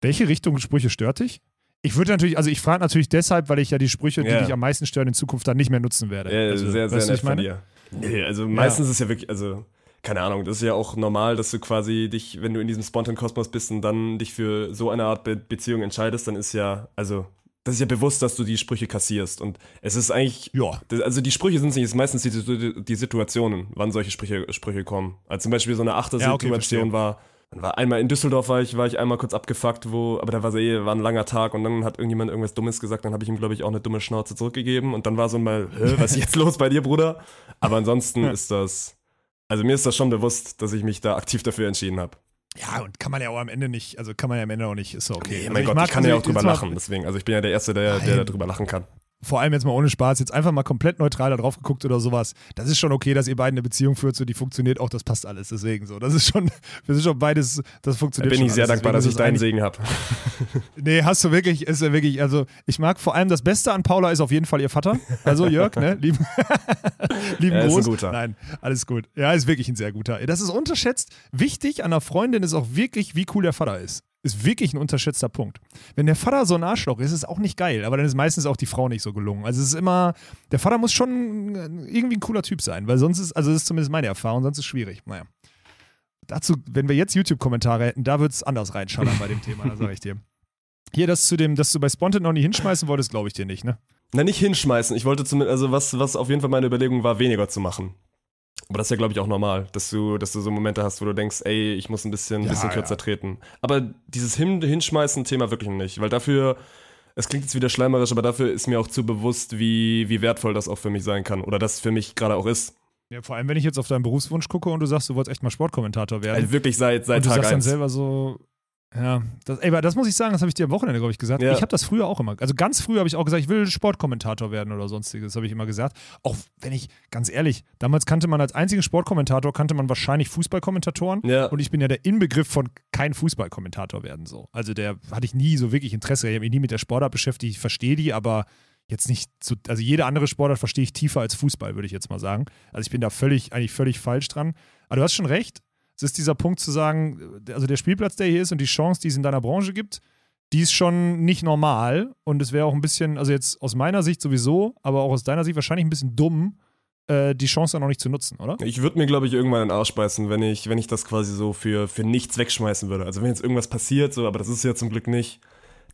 B: Welche Richtung Sprüche stört dich? Ich würde natürlich, also ich frage natürlich deshalb, weil ich ja die Sprüche, die
A: Ja.
B: dich am meisten stören, in Zukunft dann nicht mehr nutzen werde.
A: Ja,
B: also,
A: sehr, sehr nett
B: ich meine?
A: von dir. Nee, also meistens ist ja wirklich, also, keine Ahnung, das ist ja auch normal, dass du quasi dich, wenn du in diesem Spontan-Kosmos bist und dann dich für so eine Art Be Beziehung entscheidest, dann ist ja, also, das ist ja bewusst, dass du die Sprüche kassierst. Und es ist eigentlich,
B: Ja.
A: also die Sprüche sind nicht, es ist meistens die, die Situationen, wann solche Sprüche, Sprüche kommen. Also zum Beispiel so eine
B: Ja, okay,
A: Achter-Situation
B: verstehe.
A: war, dann war einmal in Düsseldorf war ich, war ich einmal kurz abgefuckt, wo, aber da war eh, war ein langer Tag und dann hat irgendjemand irgendwas Dummes gesagt, dann habe ich ihm, glaube ich, auch eine dumme Schnauze zurückgegeben und dann war so mal, was ist jetzt los bei dir, Bruder? Aber ansonsten ist das, also mir ist das schon bewusst, dass ich mich da aktiv dafür entschieden habe.
B: Ja, und kann man ja auch am Ende nicht, also kann man ja am Ende auch nicht, ist so okay.
A: Nee,
B: Also
A: mein Gott,
B: mag
A: ich kann ja auch drüber lachen, deswegen, also ich bin ja der Erste, der, der darüber lachen kann.
B: Vor allem jetzt mal ohne Spaß, jetzt einfach mal komplett neutral da drauf geguckt oder sowas. Das ist schon okay, dass ihr beiden eine Beziehung führt, so die funktioniert auch, das passt alles. Deswegen so. Das ist schon, wir sind schon beides, das
A: Da
B: funktioniert
A: bin
B: schon
A: ich sehr
B: alles.
A: dankbar, dass
B: Deswegen
A: ich deinen Segen habe.
B: Nee, hast du wirklich, ist ja wirklich, also ich mag vor allem das Beste an Paula ist auf jeden Fall ihr Vater. Also Jörg, ne? Lieben, lieben
A: Er ist ein guter.
B: Nein, alles gut. Ja, ist wirklich ein sehr guter. Das ist unterschätzt. Wichtig an einer Freundin ist auch wirklich, wie cool der Vater ist. Ist wirklich ein unterschätzter Punkt. Wenn der Vater so ein Arschloch ist, ist es auch nicht geil, aber dann ist meistens auch die Frau nicht so gelungen. Also es ist immer, der Vater muss schon irgendwie ein cooler Typ sein, weil sonst ist, also das ist zumindest meine Erfahrung, sonst ist es schwierig. Naja. Dazu, wenn wir jetzt YouTube-Kommentare hätten, da wird es anders reinschallern bei dem Thema, da sage ich dir. Hier, das zu dem, dass du bei Spontan noch nie hinschmeißen wolltest, glaube ich dir nicht, ne?
A: Na, nicht hinschmeißen. Ich wollte zumindest, also was, was auf jeden Fall meine Überlegung war, weniger zu machen. Aber das ist ja, glaube ich, auch normal, dass du, dass du so Momente hast, wo du denkst, ey, ich muss ein bisschen,
B: Ja,
A: bisschen
B: ja.
A: kürzer treten. Aber dieses Hin Hinschmeißen-Thema wirklich nicht, weil dafür, es klingt jetzt wieder schleimerisch, aber dafür ist mir auch zu bewusst, wie, wie wertvoll das auch für mich sein kann. Oder das für mich gerade auch ist.
B: Ja, vor allem, wenn ich jetzt auf deinen Berufswunsch gucke und du sagst, du wolltest echt mal Sportkommentator werden.
A: Also wirklich seit, seit
B: und du
A: Tag
B: sagst dann
A: 1.
B: selber so, ja, das, ey, das muss ich sagen, das habe ich dir am Wochenende, glaube ich, gesagt.
A: Ja.
B: Ich habe das früher auch immer, also ganz früh habe ich auch gesagt, ich will Sportkommentator werden oder sonstiges, habe ich immer gesagt. Auch wenn ich, ganz ehrlich, damals kannte man als einzigen Sportkommentator, kannte man wahrscheinlich Fußballkommentatoren
A: Ja.
B: und ich bin ja der Inbegriff von kein Fußballkommentator werden so. Also der hatte ich nie so wirklich Interesse, ich habe mich nie mit der Sportart beschäftigt, ich verstehe die, aber jetzt nicht so, also jede andere Sportart verstehe ich tiefer als Fußball, würde ich jetzt mal sagen. Also ich bin da völlig, eigentlich völlig falsch dran. Aber du hast schon recht. Es ist dieser Punkt zu sagen, also der Spielplatz, der hier ist und die Chance, die es in deiner Branche gibt, die ist schon nicht normal. Und es wäre auch ein bisschen, also jetzt aus meiner Sicht sowieso, aber auch aus deiner Sicht wahrscheinlich ein bisschen dumm, äh, die Chance dann auch nicht zu nutzen, oder?
A: Ich würde mir, glaube ich, irgendwann in den Arsch beißen, wenn ich, wenn ich das quasi so für, für nichts wegschmeißen würde. Also wenn jetzt irgendwas passiert, so, aber das ist ja zum Glück nicht,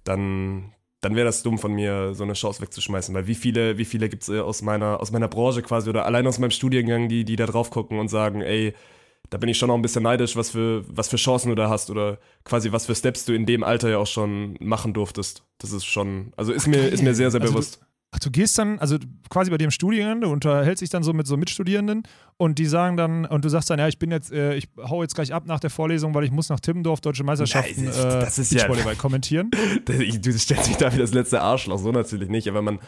A: dann, dann wäre das dumm von mir, so eine Chance wegzuschmeißen. Weil wie viele, wie viele gibt es äh, aus meiner, aus meiner Branche quasi oder allein aus meinem Studiengang, die, die da drauf gucken und sagen, ey, da bin ich schon auch ein bisschen neidisch, was für, was für Chancen du da hast oder quasi was für Steps du in dem Alter ja auch schon machen durftest. Das ist schon, also ist, mir, ist mir sehr, sehr
B: Also du-
A: bewusst.
B: Ach, du gehst dann, also quasi bei dir im Studiengang, du unterhältst dich dann so mit so Mitstudierenden und die sagen dann, und du sagst dann, ja, ich bin jetzt, äh, ich hau jetzt gleich ab nach der Vorlesung, weil ich muss nach Timmendorf Deutsche Meisterschaften
A: Nein,
B: äh,
A: das- das ist ja-
B: Beachvolleyball kommentieren.
A: Du stellst mich da wie das letzte Arschloch, so natürlich nicht. Aber man,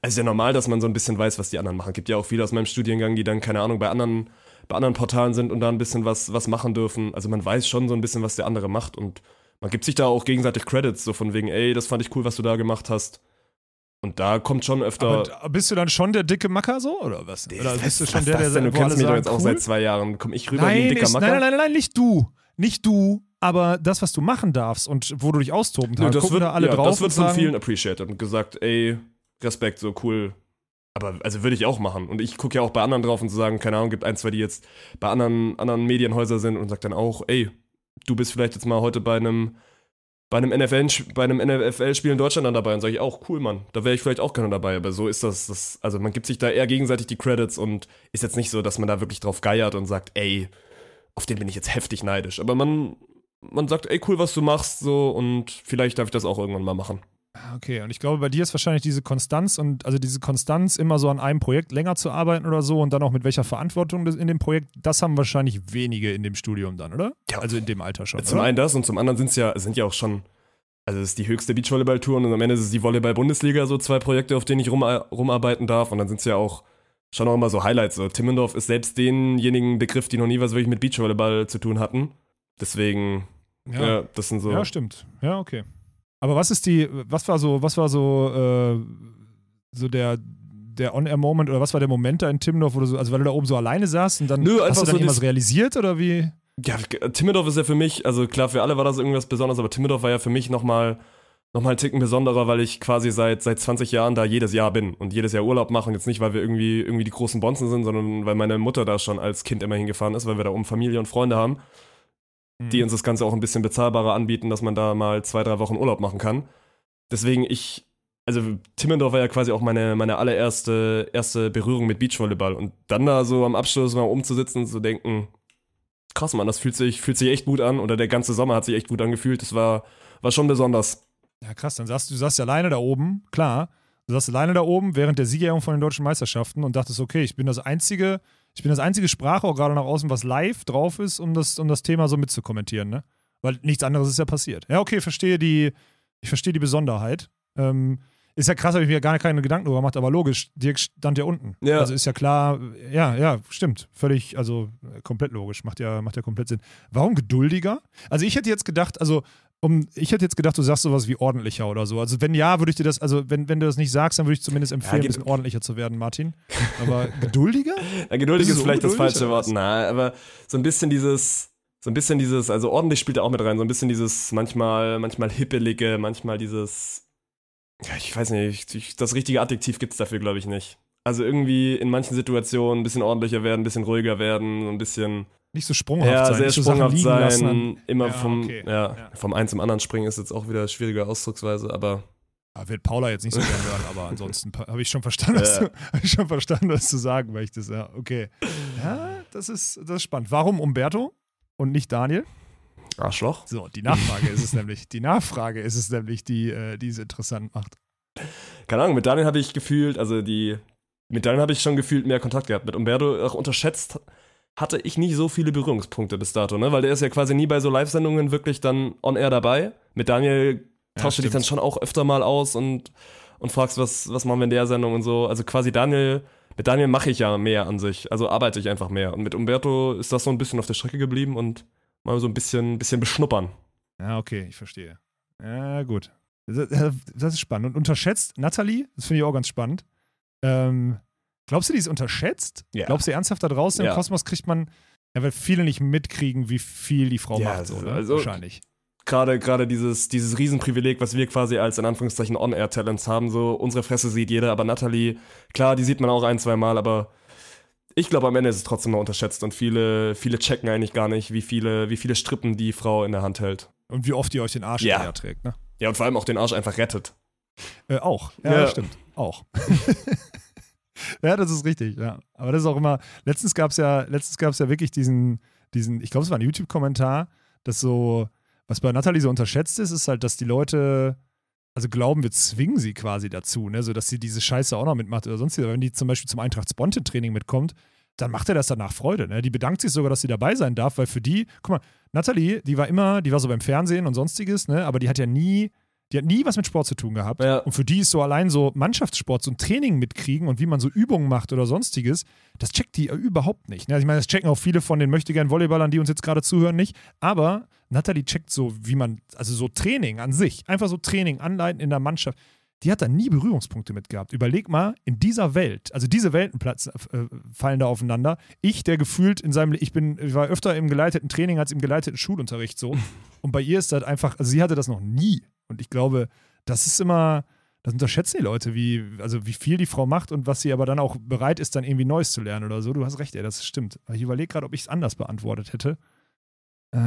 A: es ist ja normal, dass man so ein bisschen weiß, was die anderen machen. Gibt ja auch viele aus meinem Studiengang, die dann, keine Ahnung, bei anderen, bei anderen Portalen sind und da ein bisschen was, was machen dürfen. Also man weiß schon so ein bisschen, was der andere macht und man gibt sich da auch gegenseitig Credits, so von wegen, ey, das fand ich cool, was du da gemacht hast. Und da kommt schon öfter.
B: Aber bist du dann schon der dicke Macker so, oder was? Oder bist du schon der, der
A: denn? Du kennst mich doch jetzt auch
B: cool?
A: seit zwei Jahren. Komm ich rüber wie ein
B: Nein,
A: dicker
B: ist,
A: Macker?
B: nein, nein, nein, nein, nicht du. Nicht du, aber das, was du machen darfst und wo du dich austoben
A: Nö,
B: kannst.
A: das wird,
B: da alle
A: ja,
B: drauf
A: das wird von vielen appreciated und gesagt, ey, Respekt, so cool. Aber also würde ich auch machen. Und ich gucke ja auch bei anderen drauf und zu sagen, keine Ahnung, gibt ein, zwei, die jetzt bei anderen, anderen Medienhäusern sind und sagt dann auch, ey, du bist vielleicht jetzt mal heute bei einem bei einem NFL, bei einem NFL-Spiel in Deutschland dann dabei. Und sage ich auch, cool, Mann, da wäre ich vielleicht auch gerne dabei, aber so ist das, das, also man gibt sich da eher gegenseitig die Credits und ist jetzt nicht so, dass man da wirklich drauf geiert und sagt, ey, auf den bin ich jetzt heftig neidisch, aber man, man sagt, ey, cool, was du machst, so. Und vielleicht darf ich das auch irgendwann mal machen.
B: Okay, und ich glaube, bei dir ist wahrscheinlich diese Konstanz und also diese Konstanz, immer so an einem Projekt länger zu arbeiten oder so und dann auch mit welcher Verantwortung das in dem Projekt, das haben wahrscheinlich wenige in dem Studium dann, oder?
A: Ja.
B: Also in dem Alter schon.
A: Zum
B: oder?
A: einen das und zum anderen sind's ja, sind ja auch schon, also es ist die höchste Beachvolleyball-Tour und am Ende ist es die Volleyball-Bundesliga, so zwei Projekte, auf denen ich rum, rumarbeiten darf und dann sind's ja auch schon auch immer so Highlights. So. Timmendorf ist selbst denjenigen Begriff, die noch nie was wirklich mit Beachvolleyball zu tun hatten. Deswegen, ja,
B: ja.
A: das sind so.
B: ja, stimmt. Ja, okay. Aber was ist die, was war so, was war so, äh, so der, der On-Air-Moment oder was war der Moment da in Timmendorf, wo du so, also weil du da oben so alleine saßt und dann
A: Nö,
B: hast du dann
A: so
B: irgendwas realisiert oder wie?
A: Ja, Timmendorf ist ja für mich, also klar, für alle war das irgendwas Besonderes, aber Timmendorf war ja für mich nochmal noch mal einen Ticken besonderer, weil ich quasi seit, seit 20 Jahren da jedes Jahr bin und jedes Jahr Urlaub mache. Und jetzt nicht, weil wir irgendwie, irgendwie die großen Bonzen sind, sondern weil meine Mutter da schon als Kind immer hingefahren ist, weil wir da oben Familie und Freunde haben, die uns das Ganze auch ein bisschen bezahlbarer anbieten, dass man da mal zwei, drei Wochen Urlaub machen kann. Deswegen ich, also Timmendorf war ja quasi auch meine, meine allererste erste Berührung mit Beachvolleyball. Und dann da so am Abschluss mal umzusitzen und zu denken, krass, Mann, das fühlt sich, fühlt sich echt gut an. Oder der ganze Sommer hat sich echt gut angefühlt. Das war, war schon besonders.
B: Ja, krass, dann saßt du saßt ja alleine da oben, klar. Du saßt alleine da oben während der Siegerehrung von den deutschen Meisterschaften und dachtest, okay, ich bin das einzige, ich bin das einzige Sprachrohr gerade nach außen, was live drauf ist, um das, um das Thema so mitzukommentieren, ne? Weil nichts anderes ist ja passiert. Ja, okay, verstehe die, ich verstehe die Besonderheit. Ähm, ist ja krass, habe ich mir gar keine Gedanken darüber gemacht, aber logisch, Dirk stand ja unten.
A: Ja.
B: Also ist ja klar, ja, ja, stimmt. Völlig, also äh, komplett logisch, macht ja, macht ja komplett Sinn. Warum geduldiger? Also ich hätte jetzt gedacht, also um, ich hätte jetzt gedacht, du sagst sowas wie ordentlicher oder so. Also wenn ja, würde ich dir das, also wenn, wenn du das nicht sagst, dann würde ich zumindest empfehlen, ein
A: geht-
B: bisschen ordentlicher zu werden, Martin. Aber geduldiger?
A: Ja, geduldig
B: Ist
A: ist,
B: es
A: vielleicht das falsche Wort. Na, aber so ein bisschen dieses, so ein bisschen dieses, also ordentlich spielt er auch mit rein, so ein bisschen dieses manchmal, manchmal hippelige, manchmal dieses, ja, ich weiß nicht, ich, das richtige Adjektiv gibt's dafür, glaube ich, nicht. Also irgendwie in manchen Situationen ein bisschen ordentlicher werden, ein bisschen ruhiger werden, so ein bisschen
B: Nicht so sprunghaft
A: ja,
B: sein,
A: sehr
B: nicht so Sachen
A: sprunghaft
B: liegen lassen.
A: sein, immer
B: Ja,
A: vom,
B: okay.
A: ja,
B: Ja.
A: vom einen zum anderen springen ist jetzt auch wieder schwierige Ausdrucksweise, aber
B: Ja, wird Paula jetzt nicht so gerne hören, aber ansonsten habe ich schon verstanden, was du, ich schon verstanden, was du sagen möchtest. Ja, okay. Ja, das ist, das ist spannend. Warum Umberto und nicht Daniel?
A: Arschloch.
B: So, die Nachfrage ist es nämlich. Die Nachfrage ist es nämlich, die, äh, die es interessant macht.
A: Keine Ahnung, mit Daniel habe ich gefühlt, also die, mit Daniel habe ich schon gefühlt mehr Kontakt gehabt. Mit Umberto auch unterschätzt hatte ich nicht so viele Berührungspunkte bis dato, ne? Weil der ist ja quasi nie bei so Live-Sendungen wirklich dann on air dabei. Mit Daniel tauschst du dich dann schon auch öfter mal aus und, und fragst, was, was machen wir in der Sendung und so. Also quasi Daniel, mit Daniel mache ich ja mehr an sich. Also arbeite ich einfach mehr. Und mit Umberto ist das so ein bisschen auf der Strecke geblieben und mal so ein bisschen, bisschen beschnuppern.
B: Ja, okay, ich verstehe. Ja, gut. Das, das ist spannend. Und unterschätzt Natalie, das finde ich auch ganz spannend. Ähm, glaubst du, die ist unterschätzt?
A: Ja.
B: Glaubst du ernsthaft, da draußen
A: Ja.
B: im Kosmos kriegt man, ja, weil viele nicht mitkriegen, wie viel die Frau
A: Ja,
B: macht, so,
A: also-
B: ne?
A: also-
B: Wahrscheinlich.
A: Gerade, gerade dieses, dieses Riesenprivileg, was wir quasi als in Anführungszeichen On-Air-Talents haben, so unsere Fresse sieht jeder, aber Natalie, klar, die sieht man auch ein, zwei Mal, aber ich glaube, am Ende ist es trotzdem noch unterschätzt und viele, viele checken eigentlich gar nicht, wie viele, wie viele Strippen die Frau in der Hand hält.
B: Und wie oft ihr euch den Arsch
A: Ja.
B: trägt, ne?
A: Ja, und vor allem auch den Arsch einfach rettet.
B: Äh, auch. Ja,
A: Ja.
B: stimmt. Auch. ja, das ist richtig, ja. Aber das ist auch immer, letztens gab es ja, letztens gab es ja wirklich diesen, diesen, ich glaube, es war ein YouTube-Kommentar, dass so, was bei Natalie so unterschätzt ist, ist halt, dass die Leute, also glauben, wir zwingen sie quasi dazu, ne, so dass sie diese Scheiße auch noch mitmacht oder sonst Wenn die zum Beispiel zum Eintracht Spontan-Training mitkommt, dann macht er das danach Freude. Ne? Die bedankt sich sogar, dass sie dabei sein darf, weil für die, guck mal, Natalie, die war immer, die war so beim Fernsehen und sonstiges, ne? aber die hat ja nie, die hat nie was mit Sport zu tun gehabt.
A: Ja.
B: Und für die ist so allein so Mannschaftssport, so ein Training mitkriegen und wie man so Übungen macht oder sonstiges, das checkt die überhaupt nicht. Ne? Also ich meine, das checken auch viele von den möchtegern Volleyballern, die uns jetzt gerade zuhören, nicht. Aber Natalie checkt so, wie man, also so Training an sich, einfach so Training anleiten in der Mannschaft. Die hat da nie Berührungspunkte mit gehabt. Überleg mal, in dieser Welt, also diese Welten äh, fallen da aufeinander. Ich, der gefühlt in seinem, ich bin, ich war öfter im geleiteten Training als im geleiteten Schulunterricht so. Und bei ihr ist das einfach, also sie hatte das noch nie. Und ich glaube, das ist immer, das unterschätzen die Leute, wie, also wie viel die Frau macht und was sie aber dann auch bereit ist, dann irgendwie Neues zu lernen oder so. Du hast recht, ey, das stimmt. Aber ich überlege gerade, ob ich es anders beantwortet hätte. Äh,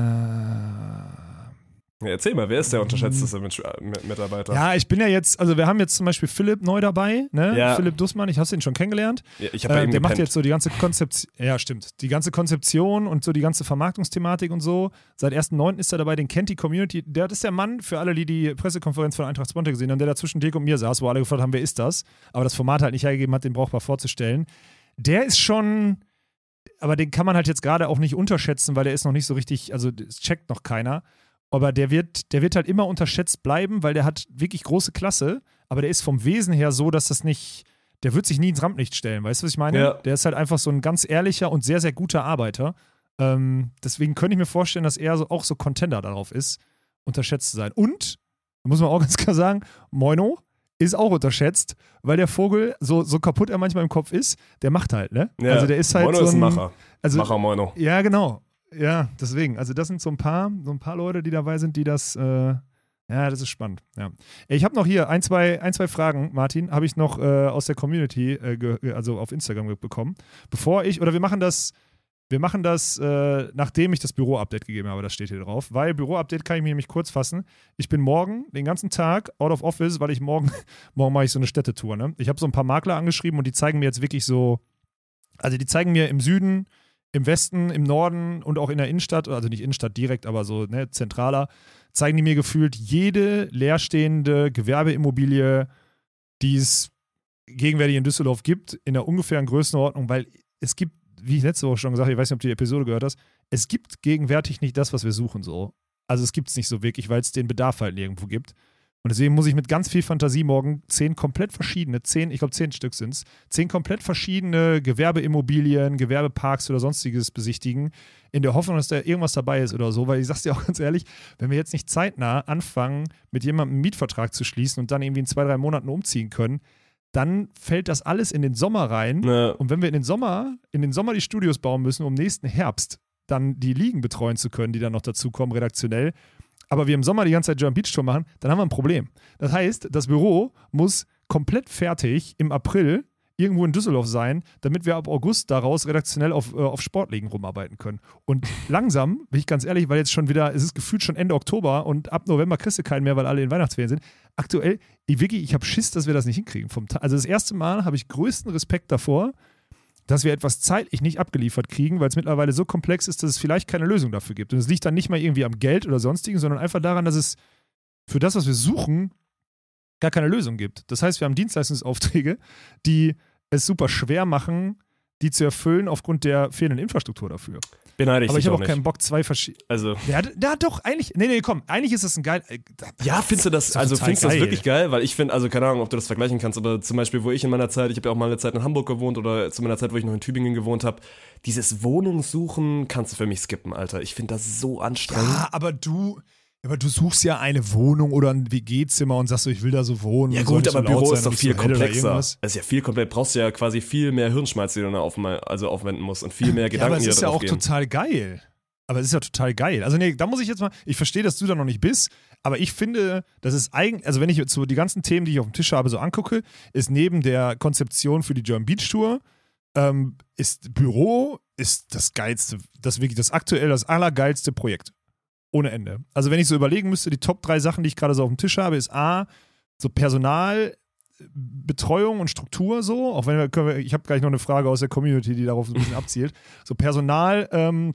A: erzähl mal, wer ist der unterschätzteste Mit Mit Mitarbeiter?
B: ja, ich bin ja jetzt, also wir haben jetzt zum Beispiel Philipp neu dabei, ne?
A: Ja.
B: Philipp Dussmann, ich hast ihn schon kennengelernt.
A: Ja, ich habe
B: Äh, der macht
A: gepennt.
B: jetzt so die ganze Konzeption, ja stimmt, die ganze Konzeption und so die ganze Vermarktungsthematik und so. Seit 1.9. ist er dabei, den kennt die Community. Der das ist der Mann, für alle, die die Pressekonferenz von Eintracht Sponte gesehen haben, der da zwischen Dirk und mir saß, wo alle gefragt haben, wer ist das? Aber das Format halt nicht hergegeben hat, den brauchbar vorzustellen. Der ist schon, aber den kann man halt jetzt gerade auch nicht unterschätzen, weil der ist noch nicht so richtig, also es checkt noch keiner. Aber der wird, der wird halt immer unterschätzt bleiben, weil der hat wirklich große Klasse, aber der ist vom Wesen her so, dass das nicht, der wird sich nie ins Rampenlicht stellen, weißt du, was ich meine?
A: Ja.
B: Der ist halt einfach so ein ganz ehrlicher und sehr, sehr guter Arbeiter. Ähm, deswegen könnte ich mir vorstellen, dass er so, auch so Contender darauf ist, unterschätzt zu sein. Und, muss man auch ganz klar sagen, Moino ist auch unterschätzt, weil der Vogel, so, so kaputt er manchmal im Kopf ist, der macht halt, ne?
A: Ja.
B: Also der ist halt
A: Moino
B: so
A: ist ein
B: ein
A: Macher.
B: Also,
A: Macher Moino.
B: ja, genau. Ja, deswegen. Also das sind so ein paar, so ein paar Leute, die dabei sind, die das. Äh, ja, das ist spannend. Ja. Ich habe noch hier ein, zwei, ein, zwei Fragen, Martin, habe ich noch äh, aus der Community, äh, also auf Instagram bekommen. Bevor ich, oder wir machen das, wir machen das, äh, nachdem ich das Büro-Update gegeben habe, das steht hier drauf. Weil Büro-Update kann ich mir nämlich kurz fassen. Ich bin morgen den ganzen Tag out of office, weil ich morgen, morgen mache ich so eine Städtetour. Ne? Ich habe so ein paar Makler angeschrieben und die zeigen mir jetzt wirklich so, also die zeigen mir im Süden, im Westen, im Norden und auch in der Innenstadt, also nicht Innenstadt direkt, aber so ne, zentraler, zeigen die mir gefühlt jede leerstehende Gewerbeimmobilie, die es gegenwärtig in Düsseldorf gibt, in der ungefähren Größenordnung, weil es gibt, wie ich letzte Woche schon gesagt habe, ich weiß nicht, ob du die Episode gehört hast, es gibt gegenwärtig nicht das, was wir suchen so. Also es gibt es nicht so wirklich, weil es den Bedarf halt nirgendwo gibt. Und deswegen muss ich mit ganz viel Fantasie morgen zehn komplett verschiedene, zehn, ich glaube zehn Stück sind es, zehn komplett verschiedene Gewerbeimmobilien, Gewerbeparks oder sonstiges besichtigen, in der Hoffnung, dass da irgendwas dabei ist oder so. Weil ich sag's dir auch ganz ehrlich, wenn wir jetzt nicht zeitnah anfangen, mit jemandem einen Mietvertrag zu schließen und dann irgendwie in zwei, drei Monaten umziehen können, dann fällt das alles in den Sommer rein.
A: Ne,
B: Und wenn wir in den Sommer, in den Sommer die Studios bauen müssen, um nächsten Herbst dann die Ligen betreuen zu können, die dann noch dazukommen, redaktionell, aber wir im Sommer die ganze Zeit German Beach Tour machen, dann haben wir ein Problem. Das heißt, das Büro muss komplett fertig im April irgendwo in Düsseldorf sein, damit wir ab August daraus redaktionell auf, äh, auf Sportligen rumarbeiten können. Und langsam, bin ich ganz ehrlich, weil jetzt schon wieder, es ist gefühlt schon Ende Oktober und ab November kriegst du keinen mehr, weil alle in Weihnachtsferien sind. Aktuell, ich, wirklich, ich habe Schiss, dass wir das nicht hinkriegen. Vom also das erste Mal habe ich größten Respekt davor, dass wir etwas zeitlich nicht abgeliefert kriegen, weil es mittlerweile so komplex ist, dass es vielleicht keine Lösung dafür gibt. Und es liegt dann nicht mal irgendwie am Geld oder sonstigen, sondern einfach daran, dass es für das, was wir suchen, gar keine Lösung gibt. Das heißt, wir haben Dienstleistungsaufträge, die es super schwer machen, die zu erfüllen aufgrund der fehlenden Infrastruktur dafür.
A: Beneide ich
B: Aber ich habe
A: auch
B: auch keinen Bock, zwei verschiedene.
A: Also,
B: Ja, d- ja, doch, eigentlich. Nee, nee, komm, eigentlich ist das ein geil. äh,
A: ja, findest du das, also findest du das wirklich geil? Weil ich finde, also keine Ahnung, ob du das vergleichen kannst, aber zum Beispiel, wo ich in meiner Zeit, ich habe ja auch mal eine Zeit in Hamburg gewohnt oder zu meiner Zeit, wo ich noch in Tübingen gewohnt habe, dieses Wohnungssuchen kannst du für mich skippen, Alter. Ich finde das so anstrengend.
B: Ja, aber du. Aber du suchst ja eine Wohnung oder ein WG-Zimmer und sagst so, ich will da so wohnen.
A: Ja gut, aber
B: so
A: Büro ist doch viel komplexer. Das ist ja viel komplett, brauchst du ja quasi viel mehr Hirnschmalz, die du da auf, also aufwenden musst und viel mehr
B: Ja,
A: Gedanken,
B: aber es ist ja auch
A: gehen.
B: total geil. Aber es ist ja total geil. Also nee, da muss ich jetzt mal, ich verstehe, dass du da noch nicht bist, aber ich finde, das ist eigentlich, also wenn ich jetzt so die ganzen Themen, die ich auf dem Tisch habe, so angucke, ist neben der Konzeption für die German Beach Tour, ähm, ist Büro ist das geilste, das wirklich das aktuell das allergeilste Projekt. Ohne Ende. Also wenn ich so überlegen müsste, die Top drei Sachen, die ich gerade so auf dem Tisch habe, ist A, so Personal, Betreuung und Struktur so, auch wenn wir, können wir ich habe gleich noch eine Frage aus der Community, die darauf so ein bisschen abzielt. So Personal, ähm,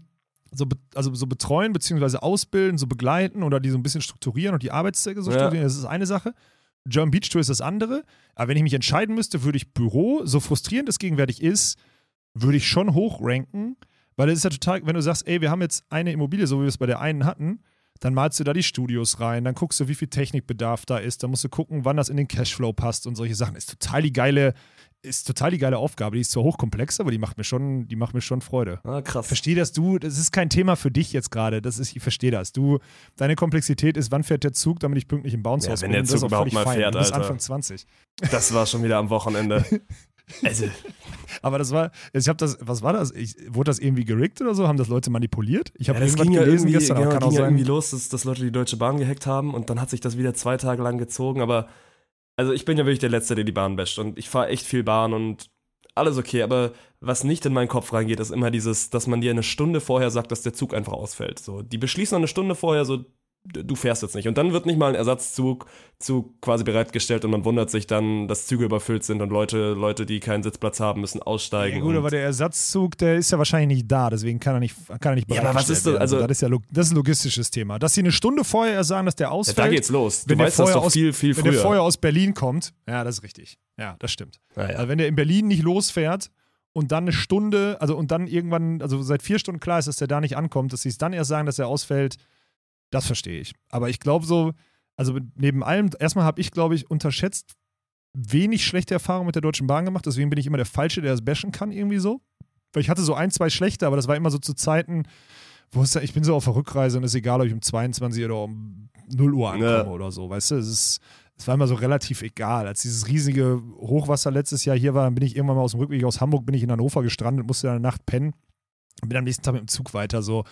B: so, be- also so betreuen beziehungsweise ausbilden, so begleiten oder die so ein bisschen strukturieren und die Arbeitszwecke so
A: Ja.
B: strukturieren, das ist eine Sache. German Beach Tour ist das andere. Aber wenn ich mich entscheiden müsste, würde ich Büro, so frustrierend es gegenwärtig ist, würde ich schon hochranken, weil es ist ja total, wenn du sagst, ey, wir haben jetzt eine Immobilie, so wie wir es bei der einen hatten, dann malst du da die Studios rein, dann guckst du, wie viel Technikbedarf da ist, dann musst du gucken, wann das in den Cashflow passt und solche Sachen. Ist total die geile, ist total die geile Aufgabe. Die ist zwar hochkomplex, aber die macht mir schon, die macht mir schon Freude.
A: ah, krass.
B: Verstehe das du, das ist kein Thema für dich jetzt gerade. Das ist, ich verstehe das. Du, deine Komplexität ist, wann fährt der Zug, damit ich pünktlich im Bounce-Haus
A: Ja, wenn
B: bin.
A: der
B: Und das ist
A: Zug
B: auch
A: überhaupt
B: völlig
A: mal
B: fein.
A: fährt, Alter.
B: Anfang 20.
A: Das war schon wieder am Wochenende. Also,
B: Aber das war, ich habe das, was war das? Ich, wurde das irgendwie gerickt oder so? Haben das Leute manipuliert? Ich habe
A: ja, das ging ja
B: gelesen
A: irgendwie,
B: gestern,
A: genau,
B: kann
A: ging
B: auch
A: ja
B: sein.
A: irgendwie los, dass, dass Leute die Deutsche Bahn gehackt haben und dann hat sich das wieder zwei Tage lang gezogen, aber also ich bin ja wirklich der Letzte, der die Bahn basht und ich fahre echt viel Bahn und alles okay, aber was nicht in meinen Kopf reingeht, ist immer dieses, dass man dir eine Stunde vorher sagt, dass der Zug einfach ausfällt. So, die beschließen eine Stunde vorher so, du fährst jetzt nicht. Und dann wird nicht mal ein Ersatzzug Zug quasi bereitgestellt und man wundert sich dann, dass Züge überfüllt sind und Leute, Leute, die keinen Sitzplatz haben, müssen aussteigen.
B: Ja, gut, aber der Ersatzzug, der ist ja wahrscheinlich nicht da, deswegen kann er nicht, kann er nicht
A: Ja, aber was
B: bereitgestellt
A: ist das?
B: werden.
A: Also-
B: das ist ja das ist ein logistisches Thema. Dass sie eine Stunde vorher sagen, dass der
A: ja,
B: ausfällt.
A: da geht's los. Du
B: wenn der
A: weißt das doch
B: aus-
A: viel, viel
B: wenn
A: früher.
B: der vorher aus Berlin kommt, ja, das ist richtig. Ja, das stimmt.
A: Naja.
B: Also wenn der in Berlin nicht losfährt und dann eine Stunde, also und dann irgendwann, also seit vier Stunden klar ist, dass der da nicht ankommt, dass sie es dann erst sagen, dass er ausfällt, das verstehe ich. Aber ich glaube so, also neben allem, erstmal habe ich, glaube ich, unterschätzt wenig schlechte Erfahrungen mit der Deutschen Bahn gemacht, deswegen bin ich immer der Falsche, der das bashen kann, irgendwie so. Weil ich hatte so ein, zwei schlechte, aber das war immer so zu Zeiten, wo es, ich bin so auf der Rückreise und es ist egal, ob ich um 22 oder um 0 Uhr ankomme
A: Ja.
B: oder so, weißt du, es ist, es war immer so relativ egal. Als dieses riesige Hochwasser letztes Jahr hier war, dann bin ich irgendwann mal aus dem Rückweg aus Hamburg, bin ich in Hannover gestrandet, musste dann eine Nacht pennen und bin am nächsten Tag mit dem Zug weiter, so,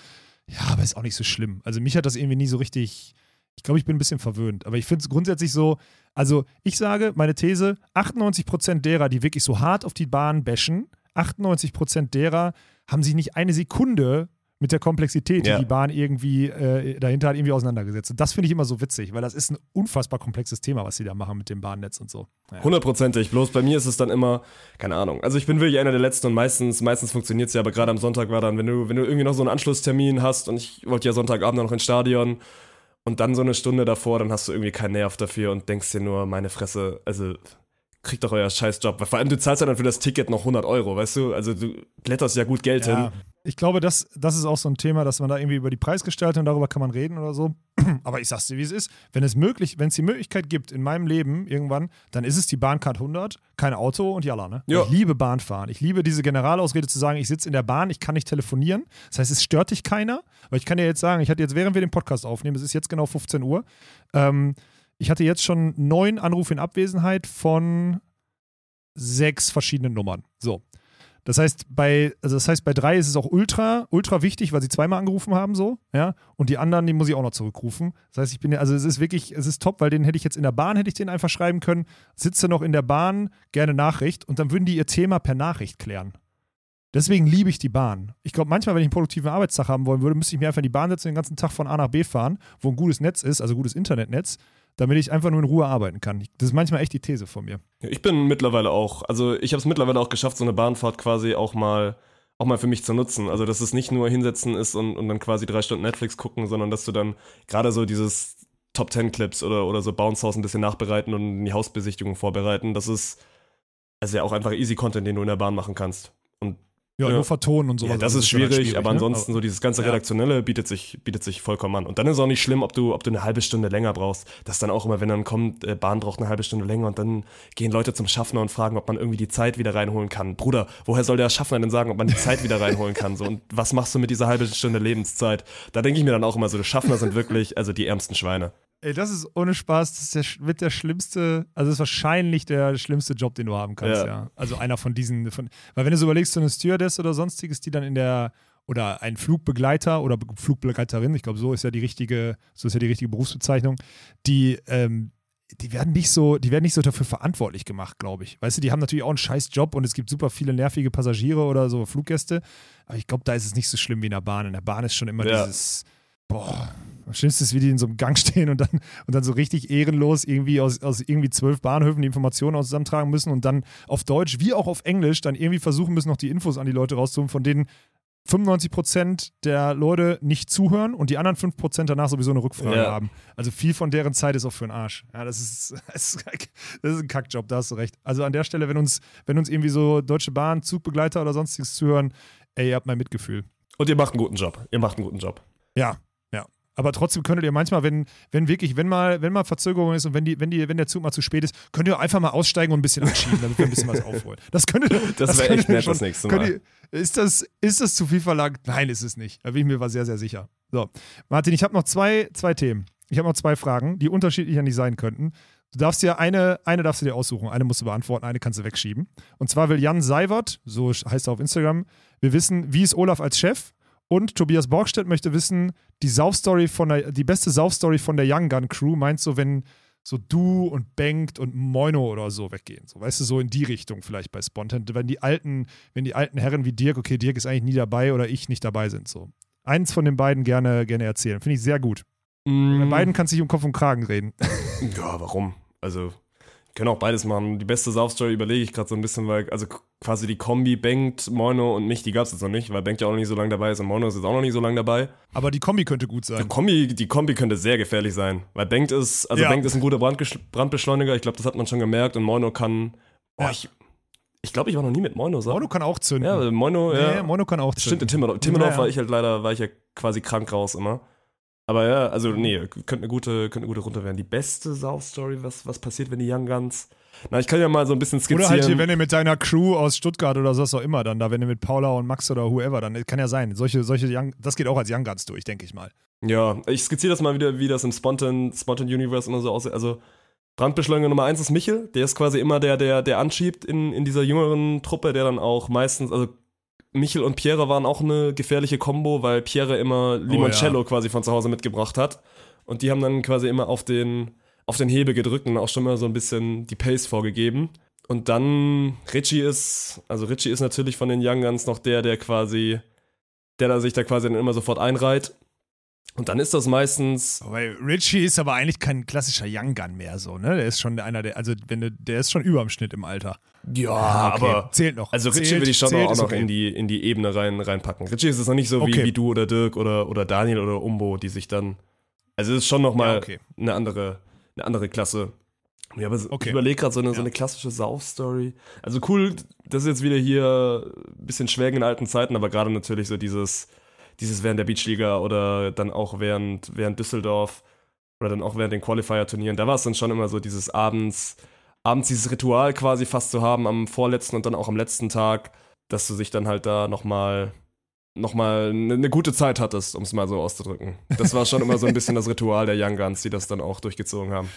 B: ja, aber ist auch nicht so schlimm. Also mich hat das irgendwie nie so richtig, ich glaube, ich bin ein bisschen verwöhnt, aber ich finde es grundsätzlich so, also ich sage, meine These, 98% derer, die wirklich so hart auf die Bahn bashen, 98% derer haben sich nicht eine Sekunde mit der Komplexität, die
A: Ja.
B: die Bahn irgendwie äh, dahinter hat, irgendwie auseinandergesetzt. Und das finde ich immer so witzig, weil das ist ein unfassbar komplexes Thema, was sie da machen mit dem Bahnnetz und so. Naja.
A: Hundertprozentig. Bloß bei mir ist es dann immer, keine Ahnung. Also ich bin wirklich einer der Letzten und meistens, meistens funktioniert es ja, aber gerade am Sonntag war dann, wenn du, wenn du irgendwie noch so einen Anschlusstermin hast und ich wollte ja Sonntagabend noch ins Stadion und dann so eine Stunde davor, dann hast du irgendwie keinen Nerv dafür und denkst dir nur, meine Fresse, also kriegt doch euer Scheißjob. Vor allem du zahlst ja dann für das Ticket noch 100 Euro, weißt du? Also du blätterst ja gut Geld
B: Ja,
A: hin.
B: Ich glaube, das, das ist auch so ein Thema, dass man da irgendwie über die Preisgestaltung, darüber kann man reden oder so. Aber ich sag's dir, wie es ist. Wenn es möglich, wenn es die Möglichkeit gibt in meinem Leben irgendwann, dann ist es die Bahncard 100, kein Auto und Jalla, ne?
A: Ja.
B: Ich liebe Bahnfahren. Ich liebe diese Generalausrede zu sagen, ich sitze in der Bahn, ich kann nicht telefonieren. Das heißt, es stört dich keiner. Weil ich kann dir jetzt sagen, ich hatte jetzt, während wir den Podcast aufnehmen, es ist jetzt genau 15 Uhr, ähm, ich hatte jetzt schon neun Anrufe in Abwesenheit von sechs verschiedenen Nummern. So. Das heißt, bei, also das heißt, bei drei ist es auch ultra, ultra wichtig, weil sie zweimal angerufen haben, so, ja. Und die anderen, die muss ich auch noch zurückrufen. Das heißt, ich bin also es ist wirklich, es ist top, weil den hätte ich jetzt in der Bahn, hätte ich den einfach schreiben können, sitze noch in der Bahn, gerne Nachricht und dann würden die ihr Thema per Nachricht klären. Deswegen liebe ich die Bahn. Ich glaube, manchmal, wenn ich einen produktiven Arbeitstag haben wollen würde, müsste ich mir einfach in die Bahn setzen und den ganzen Tag von A nach B fahren, wo ein gutes Netz ist, also gutes Internetnetz, damit ich einfach nur in Ruhe arbeiten kann. Das ist manchmal echt die These von mir.
A: Ich bin mittlerweile auch, also ich habe es mittlerweile auch geschafft, so eine Bahnfahrt quasi auch mal, auch mal für mich zu nutzen. Also dass es nicht nur hinsetzen ist und, und dann quasi drei Stunden Netflix gucken, sondern dass du dann gerade so dieses Top Ten Clips oder, oder so Bounce House ein bisschen nachbereiten und die Hausbesichtigung vorbereiten. Das ist, also ja auch einfach easy Content, den du in der Bahn machen kannst.
B: Ja,
A: Ja.
B: nur vertonen und sowas.
A: ja, das ist
B: halt
A: schwierig, aber
B: ne?
A: ansonsten so dieses ganze. Redaktionelle bietet sich, bietet sich vollkommen an. Und dann ist auch nicht schlimm, ob du, ob du eine halbe Stunde länger brauchst. Das ist dann auch immer, wenn dann kommt, äh, Bahn braucht eine halbe Stunde länger und dann gehen Leute zum Schaffner und fragen, ob man irgendwie die Zeit wieder reinholen kann. Bruder, woher soll der Schaffner denn sagen, ob man die Zeit wieder reinholen kann? So, und was machst du mit dieser halben Stunde Lebenszeit? Da denke ich mir dann auch immer so, die Schaffner sind wirklich, also die ärmsten Schweine.
B: Ey, das ist ohne Spaß, das ist der, mit der schlimmste, also das ist wahrscheinlich der schlimmste Job, den du haben kannst, ja.
A: Ja.
B: Also einer von diesen, von, weil wenn du so überlegst, so eine Stewardess oder sonstiges, die dann in der, oder ein Flugbegleiter oder Be- Flugbegleiterin, ich glaube, so ist ja die richtige, so ist ja die richtige Berufsbezeichnung, die, ähm, die werden nicht so, die werden nicht so dafür verantwortlich gemacht, glaube ich. Weißt du, die haben natürlich auch einen scheiß Job und es gibt super viele nervige Passagiere oder so Fluggäste, aber ich glaube, da ist es nicht so schlimm wie in der Bahn. In der Bahn ist schon immer
A: Ja.
B: dieses, boah, Schlimmste ist, wie die in so einem Gang stehen und dann, und dann so richtig ehrenlos irgendwie aus, aus irgendwie zwölf Bahnhöfen die Informationen zusammentragen müssen und dann auf Deutsch wie auch auf Englisch dann irgendwie versuchen müssen, noch die Infos an die Leute rauszuholen, von denen 95% der Leute nicht zuhören und die anderen 5% danach sowieso eine Rückfrage
A: Ja.
B: haben. Also viel von deren Zeit ist auch für den Arsch. Ja, das ist, das ist, das ist ein Kackjob, da hast du recht. Also an der Stelle, wenn uns, wenn uns irgendwie so Deutsche Bahn, Zugbegleiter oder sonstiges zuhören, ey, ihr habt mein Mitgefühl.
A: Und ihr macht einen guten Job. Ihr macht einen guten Job.
B: Ja. Aber trotzdem könntet ihr manchmal, wenn, wenn wirklich, wenn mal, wenn mal Verzögerung ist und wenn, die, wenn, die, wenn der Zug mal zu spät ist, könnt ihr einfach mal aussteigen und ein bisschen anschieben, damit wir ein bisschen was aufholen. Das könntet ihr.
A: Das wäre echt nett das nächste Mal.
B: Ihr, ist, das, ist das zu viel verlangt? Nein, ist es nicht. Da bin ich mir war sehr, sehr sicher. So, Martin, ich habe noch zwei, zwei Themen. Ich habe noch zwei Fragen, die unterschiedlicher nicht sein könnten. Du darfst dir eine, eine darfst du dir aussuchen, eine musst du beantworten, eine kannst du wegschieben. Und zwar will Jan Seiwert, so heißt er auf Instagram, wir wissen, wie ist Olaf als Chef? Und Tobias Borgstedt möchte wissen, die Saufstory von der, die beste Saufstory von der Young Gun Crew meinst du, wenn so du und Bengt und Moino oder so weggehen. So, weißt du, so in die Richtung vielleicht bei Spontan. Wenn die alten, wenn die alten Herren wie Dirk, okay, Dirk ist eigentlich nie dabei oder ich nicht dabei sind. So. Eins von den beiden gerne, gerne erzählen. Finde ich sehr gut. Bei
A: Mm.
B: beiden kannst du dich um Kopf und Kragen reden.
A: Ja, warum? Also, können auch beides machen. Die beste Saufstory überlege ich gerade so ein bisschen, weil, also quasi die Kombi Bengt, Moino und mich, die gab es jetzt noch nicht, weil Bengt ja auch noch nicht so lange dabei ist und Moino ist jetzt auch noch nicht so lange dabei.
B: Aber die Kombi könnte gut
A: Die
B: sein.
A: Kombi, die Kombi könnte sehr gefährlich sein, weil Bengt ist, also
B: Ja.
A: Bengt ist ein guter Brandbeschleuniger, ich glaube, das hat man schon gemerkt und Moino kann, oh,
B: Ja.
A: ich, ich glaube, ich war noch nie mit Moino, so.
B: Mono kann auch zünden.
A: Ja, Moino, ja.
B: Nee, Mono kann auch
A: Das stimmt, in
B: zünden.
A: Timmendorf, Timmendorf
B: Ja, ja.
A: war ich halt leider, war ich ja quasi krank raus immer. Aber ja, also nee, könnte eine gute, könnte eine gute Runde werden. Die beste Sauf-Story, was, was passiert, wenn die Young Guns. Na, ich kann ja mal so ein bisschen skizzieren.
B: Oder halt hier, wenn du mit deiner Crew aus Stuttgart oder was auch immer dann da, wenn du mit Paula und Max oder whoever, dann kann ja sein. Solche, solche Young, das geht auch als Young Guns durch, denke ich mal.
A: ja, ich skizziere das mal wieder, wie das im Spontan, Spontan Universe immer so aussieht. Also, Brandbeschleuniger Nummer eins ist Michel. Der ist quasi immer der, der, der anschiebt in, in dieser jüngeren Truppe, der dann auch meistens, also Michel und Pierre waren auch eine gefährliche Kombo, weil Pierre immer Limoncello quasi von zu Hause mitgebracht hat. Und die haben dann quasi immer auf den, auf den Hebel gedrückt und auch schon mal so ein bisschen die Pace vorgegeben. Und dann Richie ist, also Richie ist natürlich von den Young Guns noch der, der quasi, der da sich da quasi dann immer sofort einreiht. Und dann ist das meistens,
B: Weil Richie ist aber eigentlich kein klassischer Young Gun mehr so, ne? Der ist schon einer der, also wenn du, der ist schon über dem Schnitt im Alter.
A: Ja,
B: Ah, okay.
A: aber
B: zählt noch.
A: Also Richie will ich schon
B: zählt,
A: auch noch
B: okay.
A: in, die, in die Ebene rein, reinpacken. Richie ist es noch nicht so
B: Okay.
A: wie, wie du oder Dirk oder, oder Daniel oder Umbo, die sich dann. Also es ist schon nochmal
B: Ja, okay.
A: eine, andere, eine andere Klasse. Ja, aber so- ich überlege gerade so eine, so
B: Ja.
A: eine klassische Sauf-Story. Also cool, das ist jetzt wieder hier ein bisschen schwägen in alten Zeiten, aber gerade natürlich so dieses, dieses während der Beachliga oder dann auch während, während Düsseldorf oder dann auch während den Qualifier-Turnieren. Da war es dann schon immer so dieses abends, abends dieses Ritual quasi fast zu haben am vorletzten und dann auch am letzten Tag, dass du sich dann halt da nochmal noch mal eine, eine gute Zeit hattest, um es mal so auszudrücken. Das war schon immer so ein bisschen das Ritual der Young Guns, die das dann auch durchgezogen haben.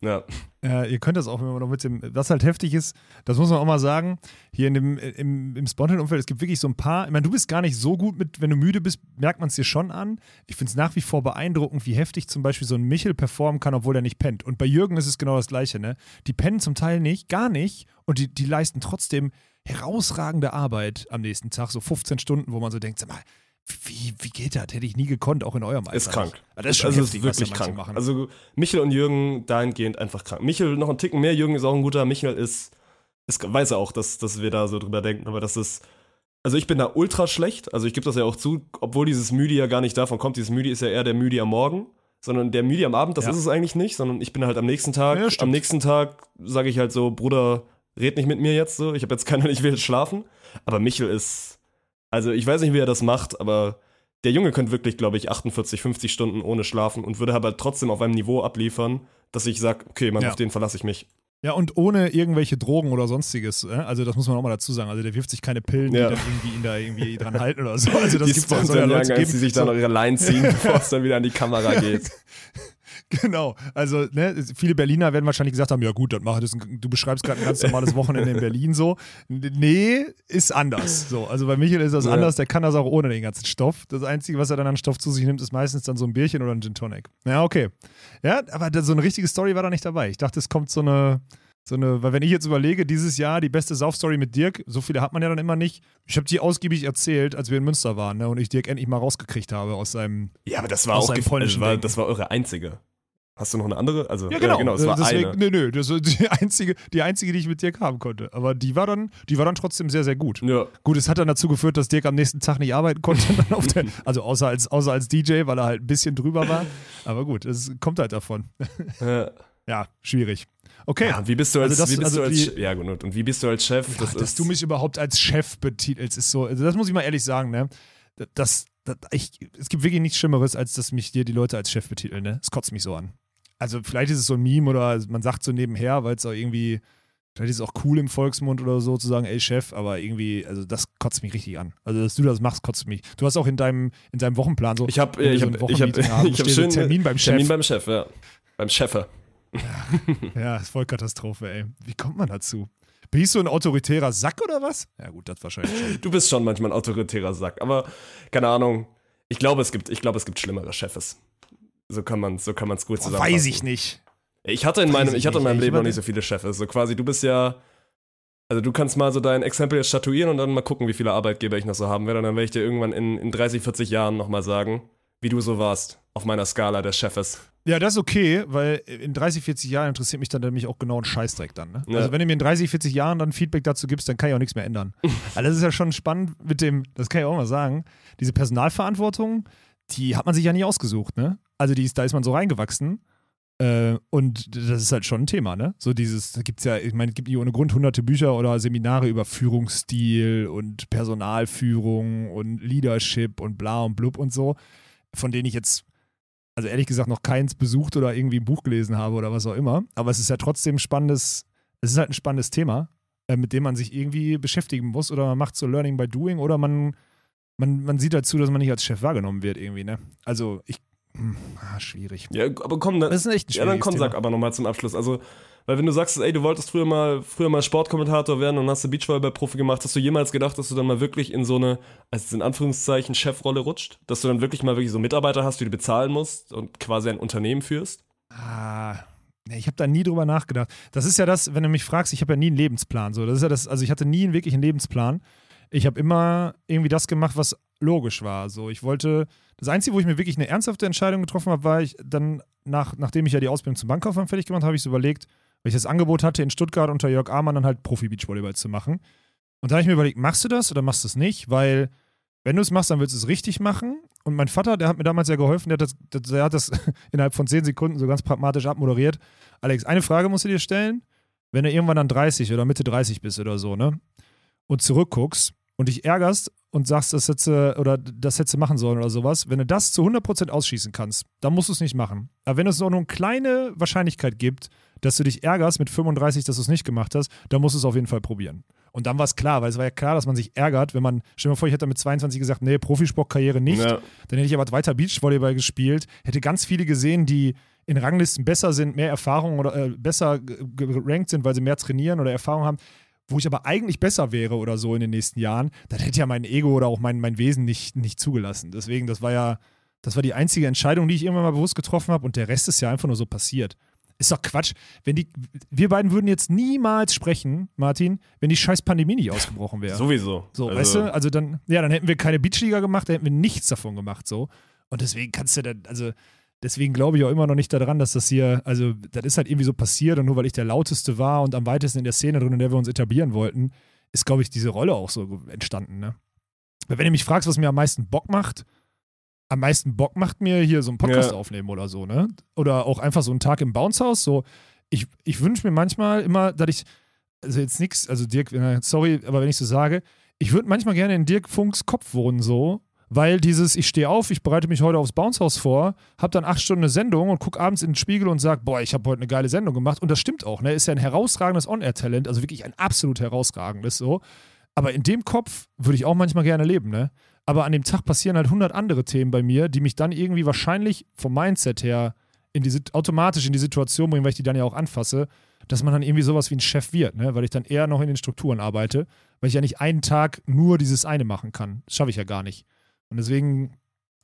A: Ja.
B: Äh, ihr könnt das auch, wenn man noch mit dem, was halt heftig ist, das muss man auch mal sagen, hier in dem, im, im Spontan-Umfeld, es gibt wirklich so ein paar, ich meine, du bist gar nicht so gut mit, wenn du müde bist, merkt man es dir schon an. Ich finde es nach wie vor beeindruckend, wie heftig zum Beispiel so ein Michel performen kann, obwohl er nicht pennt. Und bei Jürgen ist es genau das Gleiche, ne? Die pennen zum Teil nicht, gar nicht, und die, die leisten trotzdem herausragende Arbeit am nächsten Tag, so 15 Stunden, wo man so denkt, sag mal, wie, wie geht das? Hätte ich nie gekonnt, auch in eurem Alter.
A: Ist krank.
B: Das ist
A: also
B: heftig,
A: ist wirklich krank.
B: machen.
A: Also Michel und Jürgen dahingehend einfach krank. Michel noch einen Ticken mehr, Jürgen ist auch ein guter. Michel ist, ist weiß er auch, dass, dass wir da so drüber denken, aber das ist. Also ich bin da ultra schlecht, also ich gebe das ja auch zu, obwohl dieses Müde ja gar nicht davon kommt. Dieses Müde ist ja eher der Müde am Morgen, sondern der Müde am Abend, das
B: Ja.
A: ist es eigentlich nicht, sondern ich bin halt am nächsten Tag,
B: Ja,
A: am nächsten Tag sage ich halt so, Bruder, red nicht mit mir jetzt so, ich habe jetzt keinen, ich will jetzt schlafen. Aber Michel ist, also ich weiß nicht, wie er das macht, aber der Junge könnte wirklich, glaube ich, 48, 50 Stunden ohne schlafen und würde aber trotzdem auf einem Niveau abliefern, dass ich sage, okay, man,
B: Ja.
A: auf den verlasse ich mich.
B: Ja, und ohne irgendwelche Drogen oder sonstiges. äh? Also, das muss man auch mal dazu sagen. Also, der wirft sich keine Pillen,
A: Ja.
B: die dann irgendwie ihn da irgendwie dran halten oder so. Also, das
A: die
B: gibt's ja, soll ja Leute geben.
A: die sich dann
B: so,
A: noch ihre Line ziehen, bevor es dann wieder an die Kamera geht.
B: Genau. Also, ne, viele Berliner werden wahrscheinlich gesagt haben: Ja, gut, dann mach das. ein- Du beschreibst gerade ein ganz normales Wochenende in Berlin so. Nee, ist anders. So, also bei Michael ist das
A: Ja.
B: anders. Der kann das auch ohne den ganzen Stoff. Das Einzige, was er dann an Stoff zu sich nimmt, ist meistens dann so ein Bierchen oder ein Gin Tonic. Ja, okay. Ja, aber so eine richtige Story war da nicht dabei. Ich dachte, es kommt so eine. So eine, weil wenn ich jetzt überlege, dieses Jahr die beste Saufstory mit Dirk, so viele hat man ja dann immer nicht. Ich habe die ausgiebig erzählt, als wir in Münster waren ne, und ich Dirk endlich mal rausgekriegt habe aus seinem.
A: Ja, aber das war auch
B: polnischen
A: war, das war eure einzige. Hast du noch eine andere? Also,
B: Ja, genau.
A: es war
B: Deswegen,
A: eine.
B: Nö, nö, das ist die einzige, die einzige, die ich mit Dirk haben konnte. Aber die war dann, die war dann trotzdem sehr, sehr gut.
A: Ja.
B: Gut, es hat dann dazu geführt, dass Dirk am nächsten Tag nicht arbeiten konnte, der, also außer als, außer als DJ, weil er halt ein bisschen drüber war. Aber gut, es kommt halt davon.
A: Ja.
B: Ja, schwierig. Okay.
A: Ja, und wie bist du als,
B: Also das-
A: wie bist
B: also
A: du als
B: die-
A: ja gut, und wie bist du als Chef?
B: Ja,
A: Das
B: dass du mich überhaupt als Chef betitelst, ist so, also das muss ich mal ehrlich sagen, ne? Das, das, ich, es gibt wirklich nichts Schlimmeres, als dass mich dir die Leute als Chef betiteln, ne? Es kotzt mich so an. Also vielleicht ist es so ein Meme oder man sagt so nebenher, weil es auch irgendwie, vielleicht ist es auch cool im Volksmund oder so zu sagen, ey Chef, aber irgendwie, also das kotzt mich richtig an. Also dass du das machst, kotzt mich. Du hast auch in deinem, in deinem Wochenplan so,
A: ich habe
B: wir
A: ich
B: so
A: hab,
B: ein
A: ich hab, ich hab
B: steht so
A: schön
B: Termin beim Chef.
A: Termin beim Chef, ja. Beim Chefe.
B: Ja, ist voll Katastrophe, ey. Wie kommt man dazu? Bin ich so ein autoritärer Sack oder was? Ja gut, das wahrscheinlich schon.
A: Du bist schon manchmal ein autoritärer Sack, aber keine Ahnung. Ich glaube, es gibt, ich glaube, es gibt schlimmere Chefs. So kann man, so kann man es gut zusammenfassen.
B: weiß ich nicht.
A: Ich hatte in
B: Weiß
A: meinem,
B: ich
A: hatte in
B: nicht,
A: meinem.
B: Ich
A: Leben noch nicht so viele Chefs. So quasi, du bist ja, also du kannst mal so dein Exempel jetzt statuieren und dann mal gucken, wie viele Arbeitgeber ich noch so haben werde. Und dann werde ich dir irgendwann in, in 30, 40 Jahren nochmal sagen, wie du so warst auf meiner Skala des Chefes.
B: Ja, das ist okay, weil in 30, 40 Jahren interessiert mich dann nämlich auch genau ein Scheißdreck dann. Ne?
A: Ja.
B: Also wenn du mir in 30, 40 Jahren dann Feedback dazu gibst, dann kann ich auch nichts mehr ändern. also das ist ja schon spannend mit dem, das kann ich auch mal sagen, diese Personalverantwortung, die hat man sich ja nie ausgesucht, ne? Also die ist, da ist man so reingewachsen. Äh, und das ist halt schon ein Thema, ne? So dieses, da gibt's ja, ich meine, es gibt nicht ohne Grund hunderte Bücher oder Seminare über Führungsstil und Personalführung und Leadership und bla und blub und so, von denen ich jetzt also ehrlich gesagt noch keins besucht oder irgendwie ein Buch gelesen habe oder was auch immer. Aber es ist ja trotzdem ein spannendes, es ist halt ein spannendes Thema, äh, mit dem man sich irgendwie beschäftigen muss oder man macht so Learning by Doing oder man, man, man sieht dazu, dass man nicht als Chef wahrgenommen wird irgendwie, ne? Also ich, ah, schwierig.
A: Ja, aber komm, dann,
B: Das ist echt ein
A: ja, dann komm, sag
B: Thema.
A: aber nochmal zum Abschluss. Also, weil wenn du sagst, ey, du wolltest früher mal, früher mal Sportkommentator werden und hast du Beachvolleyball-Profi gemacht, hast du jemals gedacht, dass du dann mal wirklich in so eine, also in Anführungszeichen, Chefrolle rutscht? Dass du dann wirklich mal wirklich so Mitarbeiter hast, die du bezahlen musst und quasi ein Unternehmen führst?
B: Ah, ich habe da nie drüber nachgedacht. Das ist ja das, wenn du mich fragst, ich habe ja nie einen Lebensplan. So, das ist ja das, also ich hatte nie einen wirklichen Lebensplan. Ich habe immer irgendwie das gemacht, was logisch war. So, ich wollte, das Einzige, wo ich mir wirklich eine ernsthafte Entscheidung getroffen habe, war ich dann, nach, nachdem ich ja die Ausbildung zum Bankkaufmann fertig gemacht habe, habe ich so überlegt, weil ich das Angebot hatte, in Stuttgart unter Jörg Amann dann halt Profi-Beachvolleyball zu machen. Und da habe ich mir überlegt, machst du das oder machst du es nicht? Weil, wenn du es machst, dann willst du es richtig machen. Und mein Vater, der hat mir damals ja geholfen, der hat das, der, hat das innerhalb von 10 Sekunden so ganz pragmatisch abmoderiert. Alex, eine Frage musst du dir stellen. Wenn du irgendwann dann 30 oder Mitte 30 bist oder so, ne? Und zurückguckst und dich ärgerst und sagst, das hättest du, oder das hättest du machen sollen oder sowas, wenn du das zu 100% ausschließen kannst, dann musst du es nicht machen. Aber wenn es auch nur eine kleine Wahrscheinlichkeit gibt, dass du dich ärgerst mit 35, dass du es nicht gemacht hast, dann musst du es auf jeden Fall probieren. Und dann war es klar, weil es war ja klar, dass man sich ärgert, wenn man, stell dir mal vor, ich hätte mit 22 gesagt, nee, Profisportkarriere nicht.
A: Ja.
B: Dann hätte ich aber weiter Beachvolleyball gespielt, hätte ganz viele gesehen, die in Ranglisten besser sind, mehr Erfahrung oder äh, besser ge- gerankt sind, weil sie mehr trainieren oder Erfahrung haben, wo ich aber eigentlich besser wäre oder so in den nächsten Jahren, dann hätte ja mein Ego oder auch mein, mein Wesen nicht, nicht zugelassen. Deswegen, das war ja, das war die einzige Entscheidung, die ich irgendwann mal bewusst getroffen habe und der Rest ist ja einfach nur so passiert. Ist doch Quatsch. Wenn die, wir beiden würden jetzt niemals sprechen, Martin, wenn die scheiß Pandemie nicht ausgebrochen wäre.
A: Sowieso.
B: So,
A: Also-
B: weißt du, also dann, ja, dann hätten wir keine Beachliga gemacht, dann hätten wir nichts davon gemacht, so. Und deswegen kannst du dann, also, deswegen glaube ich auch immer noch nicht daran, dass das hier, also, das ist halt irgendwie so passiert und nur weil ich der Lauteste war und am weitesten in der Szene drin, in der wir uns etablieren wollten, ist, glaube ich, diese Rolle auch so entstanden, ne? Weil wenn du mich fragst, was mir am meisten Bock macht, am meisten Bock macht mir hier so einen Podcast
A: Ja.
B: aufnehmen oder so, ne? Oder auch einfach so einen Tag im Bounce House, so. Ich, ich wünsche mir manchmal immer, dass ich, also jetzt nichts, also Dirk, äh, sorry, aber wenn ich so sage, ich würde manchmal gerne in Dirk Funks Kopf wohnen, so, weil dieses, ich stehe auf, ich bereite mich heute aufs Bounce House vor, habe dann acht Stunden eine Sendung und gucke abends in den Spiegel und sage, boah, ich habe heute eine geile Sendung gemacht. Und das stimmt auch, ne? Ist ja ein herausragendes On-Air-Talent, also wirklich ein absolut herausragendes so. Aber in dem Kopf würde ich auch manchmal gerne leben, ne? Aber an dem Tag passieren halt 100 andere Themen bei mir, die mich dann irgendwie wahrscheinlich vom Mindset her in die, automatisch in die Situation bringen, weil ich die dann ja auch anfasse, dass man dann irgendwie sowas wie ein Chef wird, ne? weil ich dann eher noch in den Strukturen arbeite, weil ich ja nicht einen Tag nur dieses eine machen kann. Das schaffe ich ja gar nicht. Und deswegen,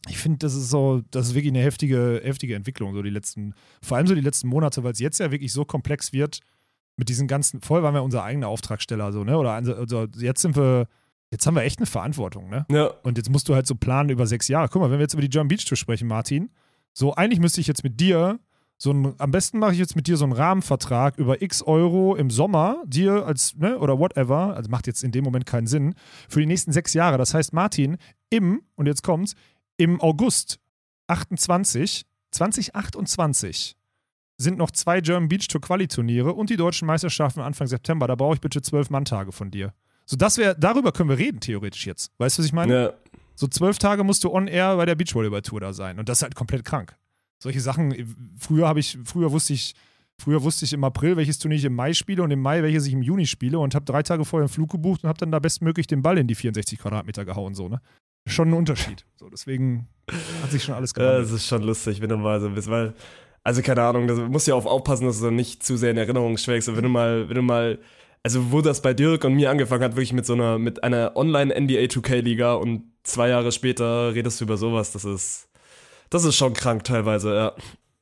B: ich finde, das ist so, das ist wirklich eine heftige, heftige Entwicklung, so die letzten, vor allem so die letzten Monate, weil es jetzt ja wirklich so komplex wird mit diesen ganzen, vorher waren wir unser eigener Auftragsteller, so, ne? Oder also, also jetzt sind wir, jetzt haben wir echt eine Verantwortung, ne?
A: Ja.
B: Und jetzt musst du halt so planen über sechs Jahre. Guck mal, wenn wir jetzt über die German Beach Tour sprechen, Martin, so eigentlich müsste ich jetzt mit dir so ein, am besten mache ich jetzt mit dir so einen Rahmenvertrag über x Euro im Sommer, dir als, ne, oder whatever, also macht jetzt in dem Moment keinen Sinn, für die nächsten sechs Jahre. Das heißt, Martin, im, und jetzt kommt's, im August 28, 2028 sind noch zwei German Beach Tour Quali-Turniere und die deutschen Meisterschaften Anfang September. Da brauche ich bitte zwölf Manntage von dir. So, das wäre, darüber können wir reden, theoretisch jetzt. Weißt du, was ich meine?
A: Ja.
B: So zwölf Tage musst du on air bei der Beachvolleyball-Tour da sein. Und das ist halt komplett krank. Solche Sachen, früher habe ich, früher wusste ich, früher wusste ich im April, welches Turnier ich im Mai spiele und im Mai, welches ich im Juni spiele und habe drei Tage vorher einen Flug gebucht und habe dann da bestmöglich den Ball in die 64 Quadratmeter gehauen, so, ne? Schon ein Unterschied. So, deswegen hat sich schon alles
A: Ja,
B: gewandelt.
A: das ist schon lustig, wenn du mal so bist, weil, also keine Ahnung, du musst ja auch aufpassen, dass du nicht zu sehr in Erinnerung schwelgst. Und wenn du mal, wenn du mal, also wo das bei Dirk und mir angefangen hat, wirklich mit so einer, mit einer Online-NBA 2K-Liga und zwei Jahre später redest du über sowas, das ist, das ist schon krank teilweise, ja.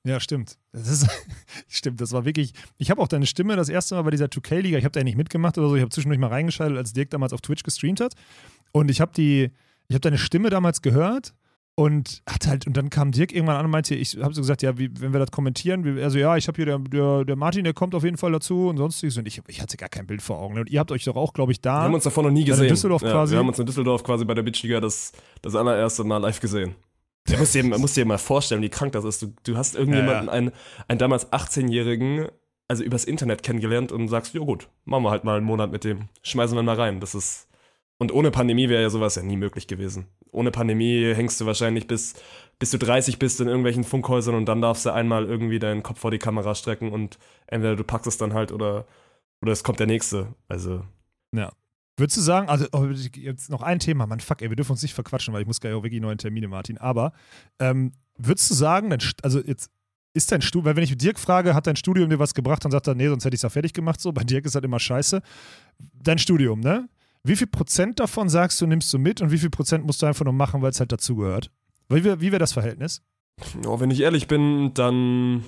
B: Ja, stimmt. Das ist, stimmt, das war wirklich. Ich habe auch deine Stimme das erste Mal bei dieser 2K-Liga, ich habe da ja nicht mitgemacht oder so, ich habe zwischendurch mal reingeschaltet, als Dirk damals auf Twitch gestreamt hat. Und ich habe die, ich habe deine Stimme damals gehört und hat halt, und dann kam Dirk irgendwann an und meinte, ich habe so gesagt, ja, wie, wenn wir das kommentieren, wie, also ja, ich habe hier der, der, der Martin, der kommt auf jeden Fall dazu und sonstiges. Und ich, ich hatte gar kein Bild vor Augen. Und ihr habt euch doch auch, glaube ich, da.
A: Wir haben uns davon noch nie
B: Dann in
A: gesehen.
B: Düsseldorf
A: ja,
B: quasi?
A: Wir haben uns in Düsseldorf quasi bei der Beachliga das, das allererste Mal live gesehen. Du musst dir, musst dir mal vorstellen, wie krank das ist. Du, du hast irgendjemanden,
B: Ja,
A: einen, einen damals 18-Jährigen, also übers Internet kennengelernt und sagst, ja gut, machen wir halt mal einen Monat mit dem. Schmeißen wir mal rein. Das ist. Und ohne Pandemie wäre ja sowas ja nie möglich gewesen. Ohne Pandemie hängst du wahrscheinlich bis, bis du 30 bist in irgendwelchen Funkhäusern und dann darfst du einmal irgendwie deinen Kopf vor die Kamera strecken und entweder du packst es dann halt oder, oder es kommt der nächste. Also.
B: Würdest du sagen, also oh, jetzt noch ein Thema, Mann, fuck, ey, wir dürfen uns nicht verquatschen, weil ich muss gleich auch wirklich neue Termine, Martin. Aber ähm, würdest du sagen, also jetzt ist dein Studium, weil wenn ich Dirk frage, hat dein Studium dir was gebracht, dann sagt er, nee, sonst hätte ich es ja fertig gemacht. So, bei Dirk ist halt immer scheiße. Dein Studium, ne? Wie viel Prozent davon sagst du, nimmst du mit und wie viel Prozent musst du einfach nur machen, weil es halt dazugehört? Wie wäre wär das Verhältnis?
A: Ja, wenn ich ehrlich bin, dann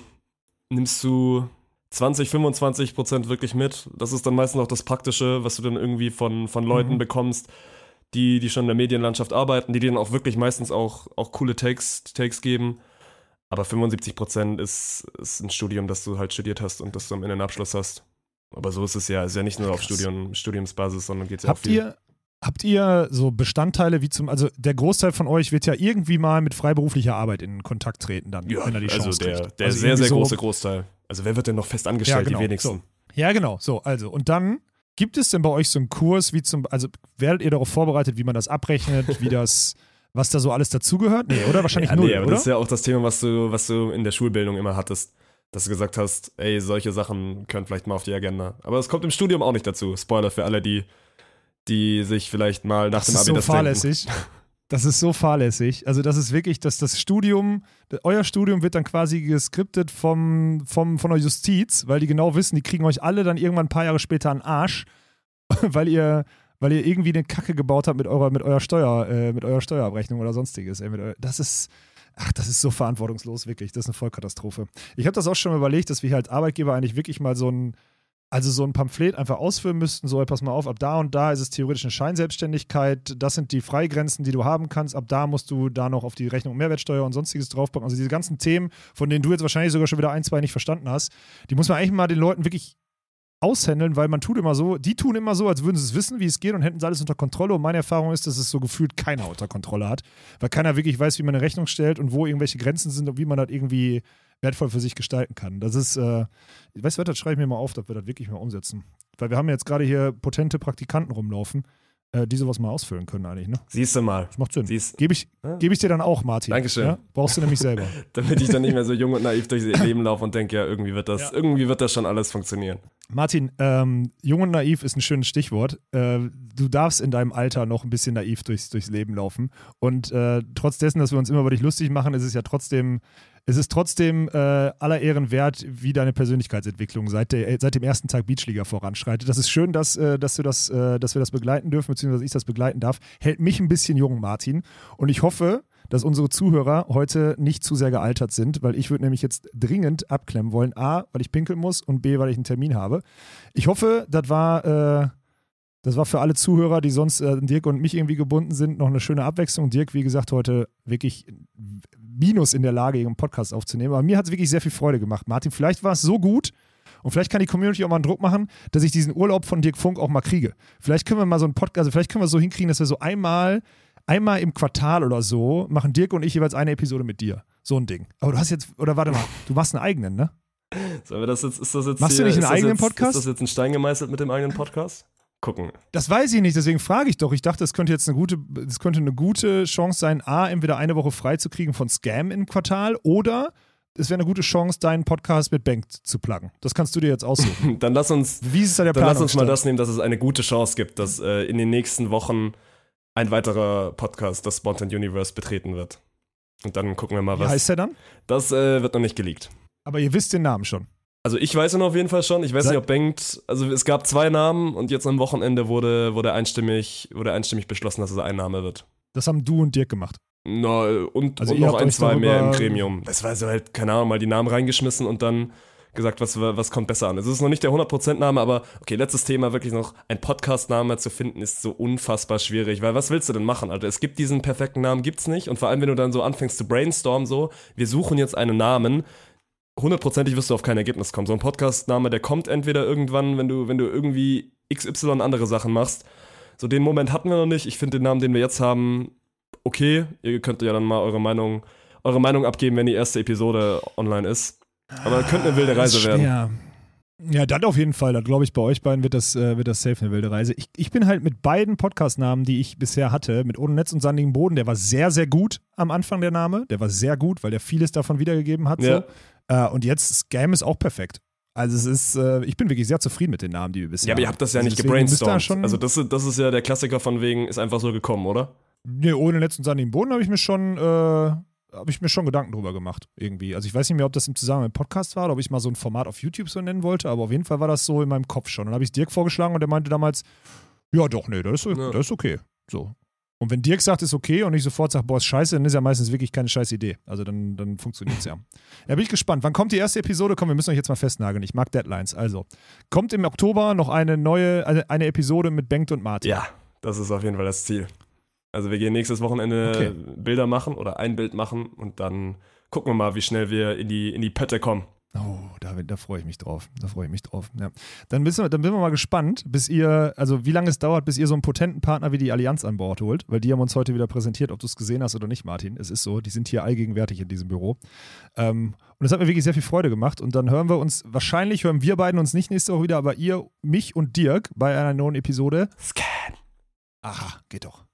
A: nimmst du 20, 25 Prozent wirklich mit. Das ist dann meistens auch das Praktische, was du dann irgendwie von, von Leuten
B: Mhm.
A: bekommst, die, die schon in der Medienlandschaft arbeiten, die dir dann auch wirklich meistens auch, auch coole Takes, Takes geben. Aber 75 Prozent ist, ist ein Studium, das du halt studiert hast und das du am Ende einen Abschluss hast. Aber so ist es ja. Ist ja nicht nur auf
B: Krass.
A: Studium, Studiumsbasis, sondern geht ja auch viel.
B: ihr, habt ihr so Bestandteile wie zum, also der Großteil von euch wird ja irgendwie mal mit freiberuflicher Arbeit in Kontakt treten, dann,
A: ja,
B: wenn er die Chance
A: also der,
B: kriegt.
A: der
B: Also
A: sehr, sehr
B: so-
A: große Großteil. Also wer wird denn noch fest angestellt?
B: Ja, genau.
A: Die wenigsten.
B: So. Ja, genau. So, also, und dann gibt es denn bei euch so einen Kurs, wie zum, also werdet ihr darauf vorbereitet, wie man das abrechnet, wie das, was da so alles dazugehört? Nee, oder? Wahrscheinlich
A: ja,
B: null,
A: nee, aber
B: oder?
A: das ist ja auch das Thema, was du, was du in der Schulbildung immer hattest. Dass du gesagt hast, ey, solche Sachen können vielleicht mal auf die Agenda. Aber es kommt im Studium auch nicht dazu. Spoiler für alle, die, die sich vielleicht mal nach
B: das
A: dem
B: ist
A: Abi
B: so
A: das denken.
B: Das ist so fahrlässig. Also, das ist wirklich, dass das Studium, euer Studium wird dann quasi geskriptet vom, vom, von der Justiz, weil die genau wissen, die kriegen euch alle dann irgendwann ein paar Jahre später einen Arsch, weil ihr, weil ihr irgendwie eine Kacke gebaut habt mit eurer, mit eurer Steuer, äh, mit eurer Steuerabrechnung oder sonstiges. Das ist, ach, das ist so verantwortungslos, wirklich. Das ist eine Vollkatastrophe. Ich habe das auch schon überlegt, dass wir als Arbeitgeber eigentlich wirklich mal so ein, also so ein Pamphlet einfach ausfüllen müssten, so, pass mal auf, ab da und da ist es theoretisch eine Scheinselbstständigkeit, das sind die Freigrenzen, die du haben kannst, ab da musst du da noch auf die Rechnung Mehrwertsteuer und sonstiges draufpacken. Also diese ganzen Themen, von denen du jetzt wahrscheinlich sogar schon wieder ein, zwei nicht verstanden hast, die muss man eigentlich mal den Leuten wirklich aushändeln, weil man tut immer so, die tun immer so, als würden sie es wissen, wie es geht und hätten es alles unter Kontrolle. Und meine Erfahrung ist, dass es so gefühlt keiner unter Kontrolle hat, weil keiner wirklich weiß, wie man eine Rechnung stellt und wo irgendwelche Grenzen sind und wie man das irgendwie wertvoll für sich gestalten kann. Das ist, äh, weißt du das schreibe ich mir mal auf, dass wir das wirklich mal umsetzen. Weil wir haben jetzt gerade hier potente Praktikanten rumlaufen, äh, die sowas mal ausfüllen können eigentlich, ne?
A: Siehst du mal.
B: Das macht Sinn. Gebe ich,
A: Ja.
B: geb ich dir dann auch, Martin.
A: Dankeschön.
B: Ja? Brauchst du nämlich selber.
A: damit ich dann nicht mehr so jung und naiv durchs Leben laufe und denke, ja, irgendwie wird das,
B: Ja.
A: irgendwie wird das schon alles funktionieren.
B: Martin, ähm, jung und naiv ist ein schönes Stichwort. Äh, du darfst in deinem Alter noch ein bisschen naiv durchs, durchs Leben laufen. Und äh, trotz dessen, dass wir uns immer über dich lustig machen, ist es ja trotzdem, es ist trotzdem äh, aller Ehren wert, wie deine Persönlichkeitsentwicklung seit, der, seit dem ersten Tag Beachliga voranschreitet. Das ist schön, dass, äh, dass, du das, äh, dass wir das begleiten dürfen, beziehungsweise ich das begleiten darf. Hält mich ein bisschen jung, Martin. Und ich hoffe, dass unsere Zuhörer heute nicht zu sehr gealtert sind, weil ich würde nämlich jetzt dringend abklemmen wollen. A, weil ich pinkeln muss und B, weil ich einen Termin habe. Ich hoffe, das war, äh, das war für alle Zuhörer, die sonst äh, Dirk und mich irgendwie gebunden sind, noch eine schöne Abwechslung. Dirk, wie gesagt, heute wirklich Minus in der Lage, ihren Podcast aufzunehmen. Aber mir hat es wirklich sehr viel Freude gemacht. Martin, vielleicht war es so gut und vielleicht kann die Community auch mal einen Druck machen, dass ich diesen Urlaub von Dirk Funk auch mal kriege. Vielleicht können wir mal so einen Podcast, also vielleicht können wir es so hinkriegen, dass wir so einmal, einmal im Quartal oder so machen Dirk und ich jeweils eine Episode mit dir. So ein Ding. Aber du hast jetzt, oder warte mal, du machst einen eigenen, ne?
A: Sollen wir das jetzt, ist das jetzt
B: Machst du
A: hier-
B: nicht einen eigenen
A: jetzt,
B: Podcast?
A: Ist das jetzt ein Stein gemeißelt mit dem eigenen Podcast? Gucken.
B: Das weiß ich nicht, deswegen frage ich doch. Ich dachte, es könnte jetzt eine gute, es könnte eine gute Chance sein, A, entweder eine Woche frei zu kriegen von Scam im Quartal oder es wäre eine gute Chance, deinen Podcast mit Bank zu pluggen. Das kannst du dir jetzt aussuchen.
A: Dann lass uns,
B: Wie ist da der
A: dann lass uns mal das nehmen, dass es eine gute Chance gibt, dass äh, in den nächsten Wochen ein weiterer Podcast das Spontan Universe betreten wird. Und dann gucken wir mal,
B: Wie
A: was.
B: heißt der dann?
A: Das äh, wird noch nicht geleakt.
B: Aber ihr wisst den Namen schon.
A: Also ich weiß ihn auf jeden Fall schon. Ich weiß
B: Sag-
A: nicht, ob Bengt, also es gab zwei Namen und jetzt am Wochenende wurde, wurde, einstimmig, wurde einstimmig beschlossen, dass es ein Name wird.
B: Das haben du und Dirk gemacht.
A: Na, und,
B: Also
A: und noch ein, zwei mehr im Gremium. Das war so halt, keine Ahnung, mal die Namen reingeschmissen und dann gesagt, was, was kommt besser an. Es ist noch nicht der 100%-Name, aber okay, letztes Thema, wirklich noch ein Podcast-Name zu finden, ist so unfassbar schwierig, weil was willst du denn machen, Alter? Es gibt diesen perfekten Namen, gibt's nicht und vor allem, wenn du dann so anfängst zu brainstormen, so, wir suchen jetzt einen Namen, hundertprozentig wirst du auf kein Ergebnis kommen. So ein Podcast-Name, der kommt entweder irgendwann, wenn du, wenn du irgendwie XY andere Sachen machst. So den Moment hatten wir noch nicht. Ich finde den Namen, den wir jetzt haben, okay. Ihr könnt ja dann mal eure Meinung, eure Meinung abgeben, wenn die erste Episode online ist. Aber könnte eine wilde
B: Das
A: Reise werden.
B: Ja, dann auf jeden Fall. Da glaube ich, bei euch beiden wird das, äh, wird das safe eine wilde Reise. Ich, ich bin halt mit beiden Podcast-Namen, die ich bisher hatte, mit Ohne Netz und Sandigen Boden, der war sehr, sehr gut am Anfang der Name. Der war sehr gut, weil der vieles davon wiedergegeben hat.
A: Ja.
B: So. Äh, und jetzt Scam ist auch perfekt. Also es ist, äh, ich bin wirklich sehr zufrieden mit den Namen, die wir bisher
A: Ja, aber ihr
B: haben.
A: habt das ja
B: Also
A: nicht gebrainstormt.
B: Schon,
A: also das, ist- das ist ja der Klassiker von wegen, ist einfach so gekommen, oder?
B: Nee, ohne und Sandigen Boden habe ich mir schon, äh, habe ich mir schon Gedanken drüber gemacht, irgendwie. Also ich weiß nicht mehr, ob das im Zusammenhang mit dem Podcast war oder ob ich mal so ein Format auf YouTube so nennen wollte, aber auf jeden Fall war das so in meinem Kopf schon. Und dann habe ich es Dirk vorgeschlagen und der meinte damals, ja doch, nee, das ist,
A: Ja.
B: das ist okay. So. Und wenn Dirk sagt, ist okay und ich sofort sage, boah, ist scheiße, dann ist ja meistens wirklich keine scheiß Idee. Also dann, dann funktioniert es ja. Ja, bin ich gespannt. Wann kommt die erste Episode? Komm, wir müssen euch jetzt mal festnageln. Ich mag Deadlines. Also, kommt im Oktober noch eine neue, eine, eine Episode mit Bengt und Martin.
A: Ja, das ist auf jeden Fall das Ziel. Also wir gehen nächstes Wochenende
B: Okay.
A: Bilder machen oder ein Bild machen und dann gucken wir mal, wie schnell wir in die, in die Pötte kommen.
B: Oh, da, da freue ich mich drauf. Da freue ich mich drauf. Ja. Dann, bist wir, dann sind wir mal gespannt, bis ihr, also wie lange es dauert, bis ihr so einen potenten Partner wie die Allianz an Bord holt, weil die haben uns heute wieder präsentiert, ob du es gesehen hast oder nicht, Martin. Es ist so, die sind hier allgegenwärtig in diesem Büro. Ähm, und das hat mir wirklich sehr viel Freude gemacht. Und dann hören wir uns, wahrscheinlich hören wir beiden uns nicht nächste Woche wieder, aber ihr, mich und Dirk bei einer neuen Episode.
A: Scan.
B: Aha, geht doch.